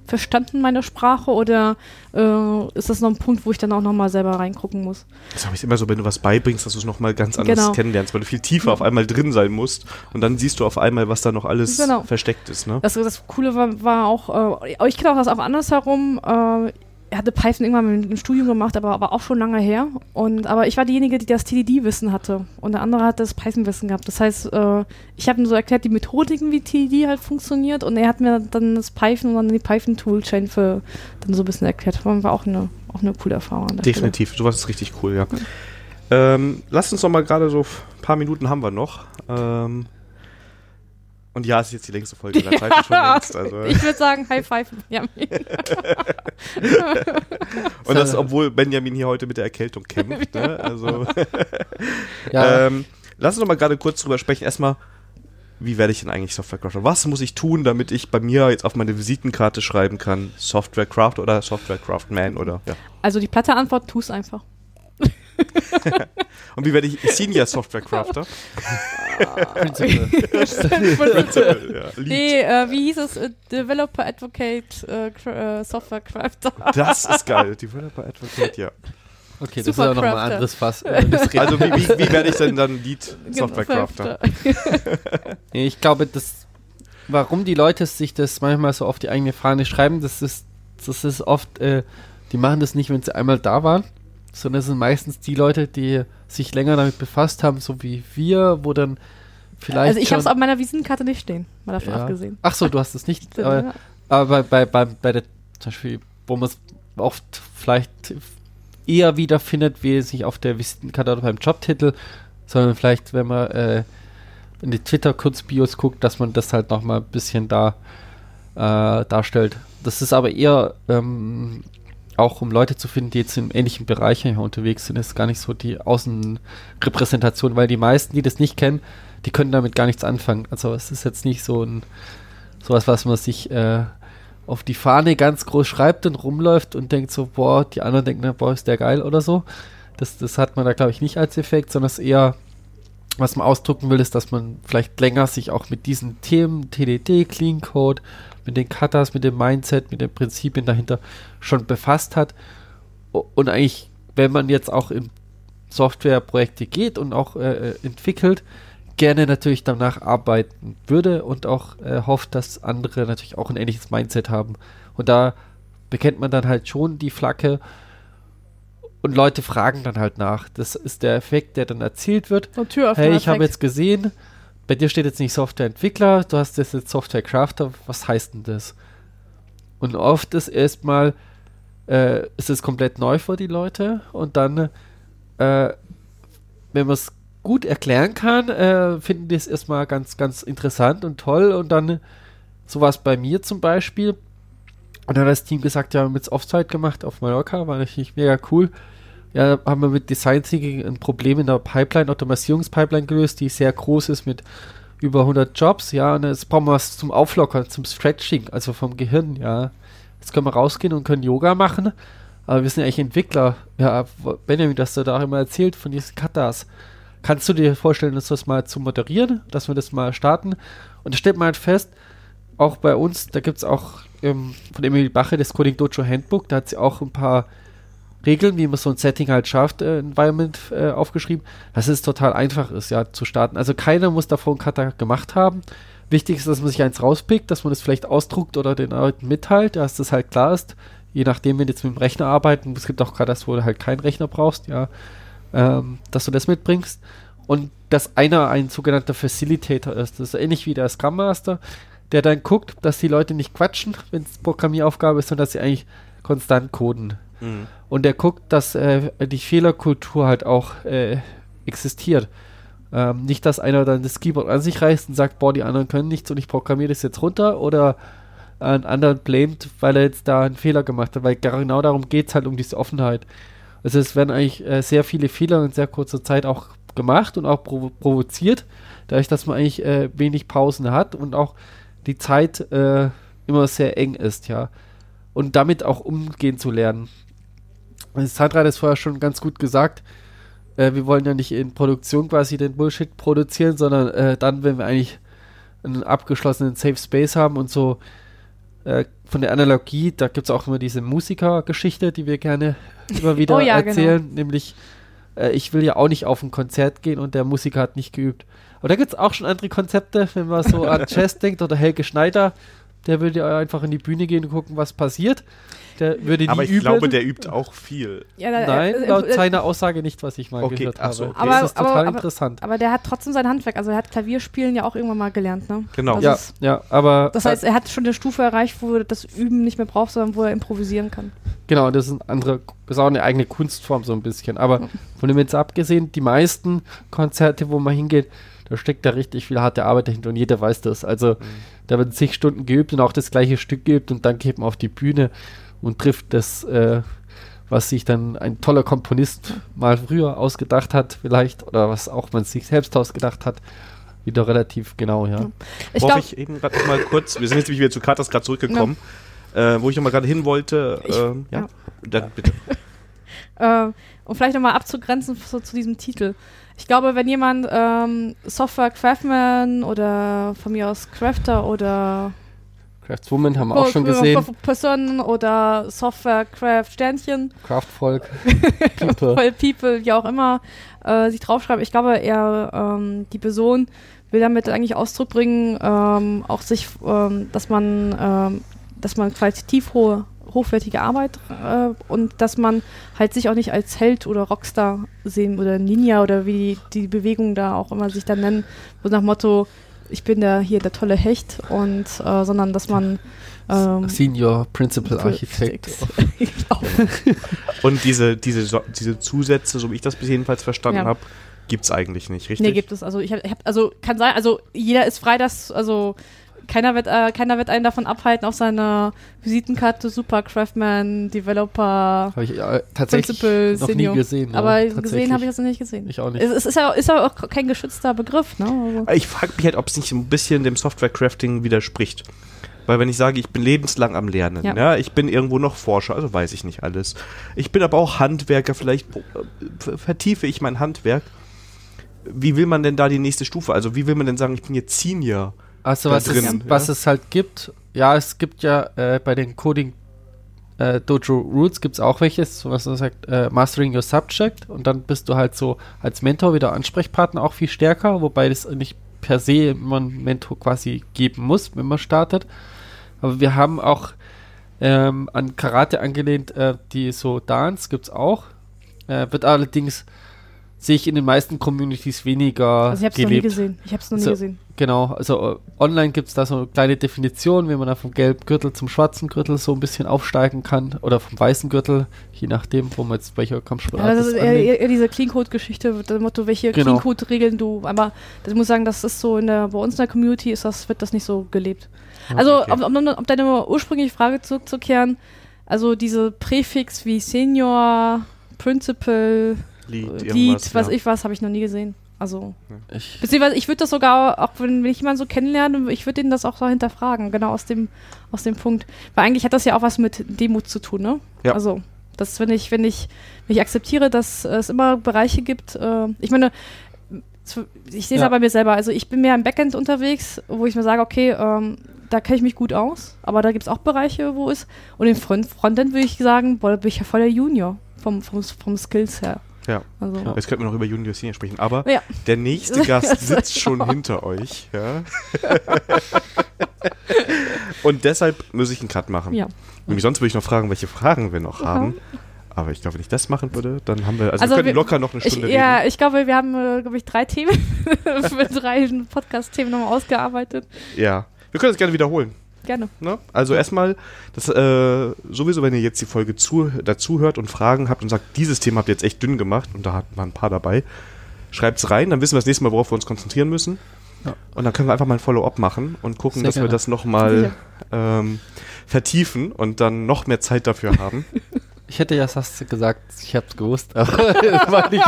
verstanden, meine Sprache, oder äh, ist das noch ein Punkt, wo ich dann auch nochmal selber reingucken muss? Das habe ich immer so, wenn du was beibringst, dass du es nochmal ganz anders Genau. kennenlernst, weil du viel tiefer auf einmal drin sein musst und dann siehst du auf einmal, was da noch alles Genau. versteckt ist. Ne? Das, das Coole war, war auch, äh, ich kenne auch das auch andersherum. Äh, er hatte Python irgendwann im Studium gemacht, aber, aber auch schon lange her. Und, aber ich war diejenige, die das TDD-Wissen hatte. Und der andere hat das Python-Wissen gehabt. Das heißt, äh, ich habe ihm so erklärt, die Methodiken, wie TDD halt funktioniert. Und er hat mir dann das Python und dann die Python-Toolchain für dann so ein bisschen erklärt. War auch eine, auch eine coole Erfahrung. Definitiv, sowas ist richtig cool, ja. Ähm, lass uns noch mal gerade so ein paar Minuten haben wir noch. Ähm, und ja, es ist jetzt die längste Folge [laughs] der Zeit schon längst. Also. Ich würde sagen, High Five. Ja. [laughs] und das, obwohl Benjamin hier heute mit der Erkältung kämpft. Ne? [laughs] Also, Ja, ähm, lass uns noch mal gerade kurz drüber sprechen. Erstmal, wie werde ich denn eigentlich Softwarecrafter? Was muss ich tun, damit ich bei mir jetzt auf meine Visitenkarte schreiben kann, Softwarecraft oder Softwarecraftman oder ja. Also die platte Antwort, tu es einfach. [laughs] Und wie werde ich Senior Softwarecrafter? Principle. [laughs] ja, Lead. Nee, äh, wie hieß es? Äh, Developer Advocate äh, Cra- äh, Software Crafter. Das ist geil. Developer Advocate, ja. Okay, das ist aber nochmal ein Crafter. anderes Fass. Äh, [laughs] Also wie, wie, wie werde ich denn dann Lead Genau, Softwarecrafter? Nee, Ich glaube, das, warum die Leute sich das manchmal so auf die eigene Fahne schreiben, das ist, das ist oft, äh, die machen das nicht, wenn sie einmal da waren, sondern es sind meistens die Leute, die sich länger damit befasst haben, so wie wir, wo dann vielleicht. Also ich habe es auf meiner Visitenkarte nicht stehen, mal davon ja. abgesehen. Ach so, du hast es nicht. [laughs] Ja. Aber, aber bei, bei, bei der, zum Beispiel, wo man es oft vielleicht eher wiederfindet, wie sich auf der Visitenkarte oder beim Jobtitel, sondern vielleicht, wenn man äh, in die Twitter-Kurzbios guckt, dass man das halt nochmal ein bisschen da äh, darstellt. Das ist aber eher ähm, auch, um Leute zu finden, die jetzt in ähnlichen Bereichen hier unterwegs sind, ist gar nicht so die Außenrepräsentation, weil die meisten, die das nicht kennen, die können damit gar nichts anfangen. Also es ist jetzt nicht so ein sowas, was man sich äh, auf die Fahne ganz groß schreibt und rumläuft und denkt so, boah, die anderen denken, boah, ist der geil oder so. Das, das hat man da, glaube ich, nicht als Effekt, sondern es eher, was man ausdrücken will, ist, dass man vielleicht länger sich auch mit diesen Themen, TDD, Clean Code, mit den Cutters, mit dem Mindset, mit den Prinzipien dahinter schon befasst hat. Und eigentlich, wenn man jetzt auch in Softwareprojekte geht und auch äh, äh, entwickelt, gerne natürlich danach arbeiten würde und auch äh, hofft, dass andere natürlich auch ein ähnliches Mindset haben. Und da bekennt man dann halt schon die Flagge und Leute fragen dann halt nach. Das ist der Effekt, der dann erzielt wird. So ein Türöffner. Hey, ich habe jetzt gesehen, bei dir steht jetzt nicht Softwareentwickler, du hast das jetzt Softwarecrafter, was heißt denn das? Und oft ist erstmal, äh, ist es komplett neu für die Leute und dann, äh, wenn man es gut erklären kann, äh, finden die es erstmal ganz, ganz interessant und toll und dann sowas bei mir zum Beispiel. Und dann hat das Team gesagt, ja, wir haben jetzt Offsite gemacht auf Mallorca, war natürlich mega cool. Ja, haben wir mit Design Thinking ein Problem in der Pipeline, Automatisierungspipeline gelöst, die sehr groß ist mit über 100 Jobs, ja, und jetzt brauchen wir was zum Auflockern, zum Stretching, also vom Gehirn, ja. Jetzt können wir rausgehen und können Yoga machen, aber wir sind ja eigentlich Entwickler. Ja, Benjamin, das du da auch immer erzählt von diesen Katas. Kannst du dir vorstellen, uns das mal zu moderieren, dass wir das mal starten? Und da stellt man halt fest, auch bei uns, da gibt es auch ähm, von Emily Bache das Coding Dojo Handbook, da hat sie auch ein paar Regeln, wie man so ein Setting halt schafft, äh, Environment äh, aufgeschrieben, dass es total einfach ist, ja, zu starten. Also keiner muss davor einen Kata gemacht haben. Wichtig ist, dass man sich eins rauspickt, dass man das vielleicht ausdruckt oder den Leuten mitteilt, dass das halt klar ist. Je nachdem, wenn jetzt mit dem Rechner arbeiten, es gibt auch gerade das, wo du halt keinen Rechner brauchst, ja, ähm, dass du das mitbringst. Und dass einer ein sogenannter Facilitator ist. Das ist ähnlich wie der Scrum Master, der dann guckt, dass die Leute nicht quatschen, wenn es Programmieraufgabe ist, sondern dass sie eigentlich konstant coden. Mhm. Und der guckt, dass äh, die Fehlerkultur halt auch äh, existiert. Ähm, nicht, dass einer dann das Keyboard an sich reißt und sagt, boah, die anderen können nichts und ich programmiere das jetzt runter oder einen anderen blamet, weil er jetzt da einen Fehler gemacht hat, weil genau darum geht es halt um diese Offenheit. Also es werden eigentlich äh, sehr viele Fehler in sehr kurzer Zeit auch gemacht und auch provo provoziert, dadurch, dass man eigentlich äh, wenig Pausen hat und auch die Zeit äh, immer sehr eng ist, ja. Und damit auch umgehen zu lernen. Sandra hat es vorher schon ganz gut gesagt. Äh, wir wollen ja nicht in Produktion quasi den Bullshit produzieren, sondern äh, dann, wenn wir eigentlich einen abgeschlossenen Safe Space haben und so äh, von der Analogie, da gibt es auch immer diese Musikergeschichte, die wir gerne immer [laughs] wieder oh ja, genau. erzählen, genau. nämlich äh, ich will ja auch nicht auf ein Konzert gehen und der Musiker hat nicht geübt. Aber da gibt es auch schon andere Konzepte, wenn man so an [laughs] Jazz denkt oder Helge Schneider, der würde ja einfach in die Bühne gehen und gucken, was passiert. Der würde Aber ich üben. glaube, der übt auch viel. Ja, da, Nein, äh, laut äh, seiner Aussage nicht, was ich mal okay, gehört habe. So, okay. aber, das ist total aber, interessant. Aber der hat trotzdem sein Handwerk. Also er hat Klavierspielen ja auch irgendwann mal gelernt, ne? Genau. Ja, ist, ja, aber... Das heißt, er hat schon eine Stufe erreicht, wo er das Üben nicht mehr braucht, sondern wo er improvisieren kann. Genau, das ist, ein andere, das ist auch eine eigene Kunstform so ein bisschen. Aber ja. von dem jetzt abgesehen, die meisten Konzerte, wo man hingeht, da steckt da richtig viel harte Arbeit dahinter und jeder weiß das. Also mhm. da wird zig Stunden geübt und auch das gleiche Stück geübt und dann geht man auf die Bühne und trifft das, äh, was sich dann ein toller Komponist mal früher ausgedacht hat, vielleicht, oder was auch man sich selbst ausgedacht hat. Wieder relativ genau, ja. Ich Worauf ich eben gerade mal kurz, wir sind jetzt wieder zu Katas gerade zurückgekommen, ja. äh, wo ich nochmal gerade hin wollte. Ich, äh, ja, ja. Dann bitte. [laughs] äh, um vielleicht nochmal abzugrenzen so zu diesem Titel. Ich glaube, wenn jemand ähm, Software Craftman oder von mir aus Crafter oder Craftswoman haben wir auch schon gesehen. Personen oder Software Craft Sternchen. Craftvolk. [laughs] People. People, wie auch immer, äh, sich draufschreiben. Ich glaube, er, ähm, die Person will damit eigentlich Ausdruck bringen, ähm, auch sich, ähm, dass man, ähm, dass man qualitativ hohe hochwertige Arbeit äh, und dass man halt sich auch nicht als Held oder Rockstar sehen oder Ninja oder wie die, die Bewegungen da auch immer sich dann nennen, so nach Motto, ich bin der hier der tolle Hecht und äh, sondern dass man ähm, Senior Principal Architect. [laughs] und diese, diese, diese Zusätze, so wie ich das bis jedenfalls verstanden ja. habe, gibt es eigentlich nicht, richtig? Nee, gibt es. Also ich habe, hab, also kann sein, also jeder ist frei, dass, also keiner wird, äh, keiner wird einen davon abhalten, auf seiner Visitenkarte Super Craftman, Developer, habe ich äh, tatsächlich Principal, noch Senior. nie gesehen. Aber gesehen habe ich das noch nicht gesehen. Ich auch nicht. Es, es ist, ja, ist ja auch kein geschützter Begriff. Ne? Also. Ich frage mich halt, ob es nicht ein bisschen dem Software Crafting widerspricht. Weil wenn ich sage, ich bin lebenslang am Lernen, ja. ja. ich bin irgendwo noch Forscher, also weiß ich nicht alles. Ich bin aber auch Handwerker, vielleicht äh, vertiefe ich mein Handwerk. Wie will man denn da die nächste Stufe? Also wie will man denn sagen, ich bin jetzt Senior? Also was, drin, es, ja. was es halt gibt, ja, es gibt ja äh, bei den Coding äh, Dojo Roots gibt es auch welches, was man sagt, äh, Mastering Your Subject und dann bist du halt so als Mentor wieder Ansprechpartner auch viel stärker, wobei das nicht per se man Mentor quasi geben muss, wenn man startet. Aber wir haben auch ähm, an Karate angelehnt, äh, die so Dance gibt es auch. Äh, wird allerdings sehe ich in den meisten Communities weniger also ich habe es noch nie gesehen. Ich habe es noch nie gesehen. Genau, also äh, online gibt es da so eine kleine Definition, wie man da vom gelben Gürtel zum schwarzen Gürtel so ein bisschen aufsteigen kann oder vom weißen Gürtel, je nachdem, wo man jetzt welcher Kampfsportart ja, das ist. Eher, eher, diese Clean Code Geschichte, das Motto, welche genau. Clean Code Regeln du, aber ich muss sagen, das ist so in der, bei uns in der Community ist das, wird das nicht so gelebt. Okay, also, okay. Um, um, um, deine ursprüngliche Frage zurückzukehren, also diese Präfix wie Senior, Principal, Lied, Lied was ja. ich was, habe ich noch nie gesehen. Also, ich, beziehungsweise ich würde das sogar, auch wenn, wenn ich jemanden so kennenlerne, ich würde den das auch so hinterfragen, genau aus dem, aus dem Punkt. Weil eigentlich hat das ja auch was mit Demut zu tun, ne? Ja. Also, das, wenn ich, wenn ich, wenn ich akzeptiere, dass es immer Bereiche gibt, äh, ich meine, ich sehe es ja. bei mir selber, also ich bin mehr im Backend unterwegs, wo ich mir sage, okay, ähm, da kenne ich mich gut aus, aber da gibt es auch Bereiche, wo es, und im Front Frontend würde ich sagen, boah, da bin ich ja voll der Junior vom, vom, vom Skills her. Ja. Also, Ja. Jetzt könnten wir noch über Junior Senior sprechen, aber Ja. der nächste [laughs] Gast sitzt schon hinter euch. Ja? [laughs] Und deshalb muss ich einen Cut machen. ja. Nämlich sonst würde ich noch fragen, welche Fragen wir noch Ja. haben. Aber ich glaube, wenn ich das machen würde, dann haben wir, also, Also wir können wir- locker noch eine Ich, Stunde ja, reden. ich glaube, wir haben, äh, glaube ich, drei Themen [laughs] für drei Podcast-Themen nochmal ausgearbeitet. Ja. Wir können das gerne wiederholen. Gerne. Ne? Also erstmal, das äh, sowieso, wenn ihr jetzt die Folge zu, dazu hört und Fragen habt und sagt, dieses Thema habt ihr jetzt echt dünn gemacht und da hat man ein paar dabei, schreibt's rein, dann wissen wir das nächste Mal, worauf wir uns konzentrieren müssen. Ja. Und dann können wir einfach mal ein Follow-up machen und gucken, Sehr dass wir gerne. das nochmal ähm, vertiefen und dann noch mehr Zeit dafür haben. [laughs] Ich hätte ja fast gesagt, ich hab's gewusst, aber [laughs] das war nicht.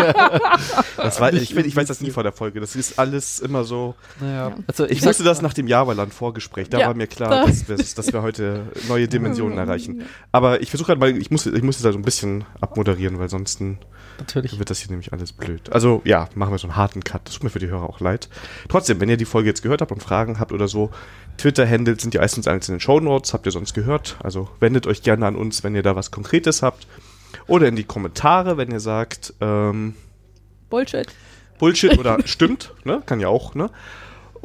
Das war, ich, ich weiß das nie vor der Folge. Das ist alles immer so. Naja, Ja. also Ich, wusste das nach dem Java-Land-Vorgespräch. Da Ja, war mir klar, da- dass, wir- dass wir heute neue Dimensionen [laughs] erreichen. Aber ich versuche halt mal, ich muss, ich muss das so ein bisschen abmoderieren, weil sonst Natürlich. wird das hier nämlich alles blöd. Also ja, machen wir so einen harten Cut. Das tut mir für die Hörer auch leid. Trotzdem, wenn ihr die Folge jetzt gehört habt und Fragen habt oder so, Twitter-Handles sind ja meistens alles in den Shownotes, habt ihr sonst gehört. Also wendet euch gerne an uns, wenn ihr da was Konkretes habt. Oder in die Kommentare, wenn ihr sagt, ähm, Bullshit. Bullshit oder [laughs] stimmt, ne? Kann ja auch, ne?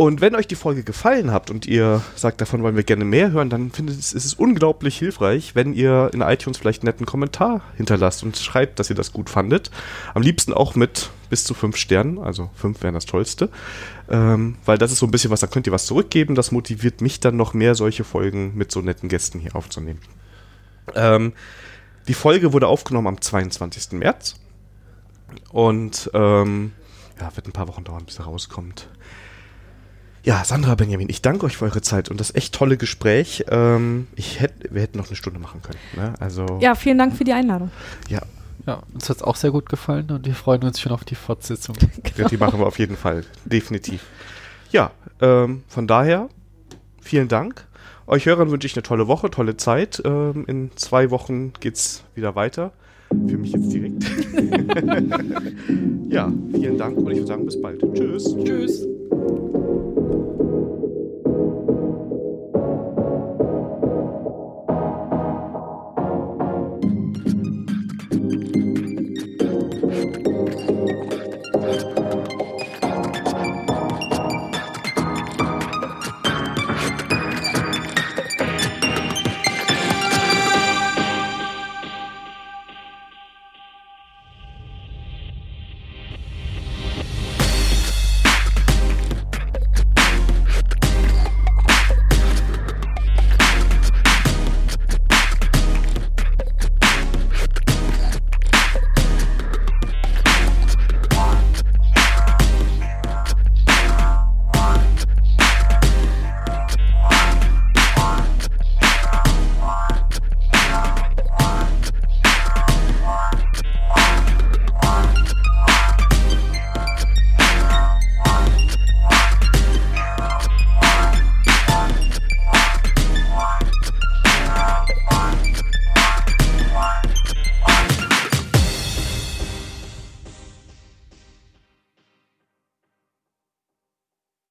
Und wenn euch die Folge gefallen habt und ihr sagt, davon wollen wir gerne mehr hören, dann findet es, ist es unglaublich hilfreich, wenn ihr in iTunes vielleicht einen netten Kommentar hinterlasst und schreibt, dass ihr das gut fandet. Am liebsten auch mit bis zu fünf Sternen, also fünf wären das Tollste. Ähm, weil das ist so ein bisschen was, da könnt ihr was zurückgeben. Das motiviert mich dann noch mehr, solche Folgen mit so netten Gästen hier aufzunehmen. Ähm, die Folge wurde aufgenommen am 22. März. Und ähm, ja, wird ein paar Wochen dauern, bis er rauskommt. Ja, Sandra Benjamin, ich danke euch für eure Zeit und das echt tolle Gespräch. Ähm, ich hätte, wir hätten noch eine Stunde machen können. Ne? Also Ja, vielen Dank für die Einladung. ja, Ja, uns hat's auch sehr gut gefallen und wir freuen uns schon auf die Fortsetzung. [laughs] ja, die machen wir auf jeden Fall, definitiv. Ja, ähm, von daher vielen Dank. Euch Hörern wünsche ich eine tolle Woche, tolle Zeit. Ähm, in zwei Wochen geht's wieder weiter. Für mich jetzt direkt. [laughs] [laughs] ja, vielen Dank und ich würde sagen, bis bald. Tschüss. Tschüss.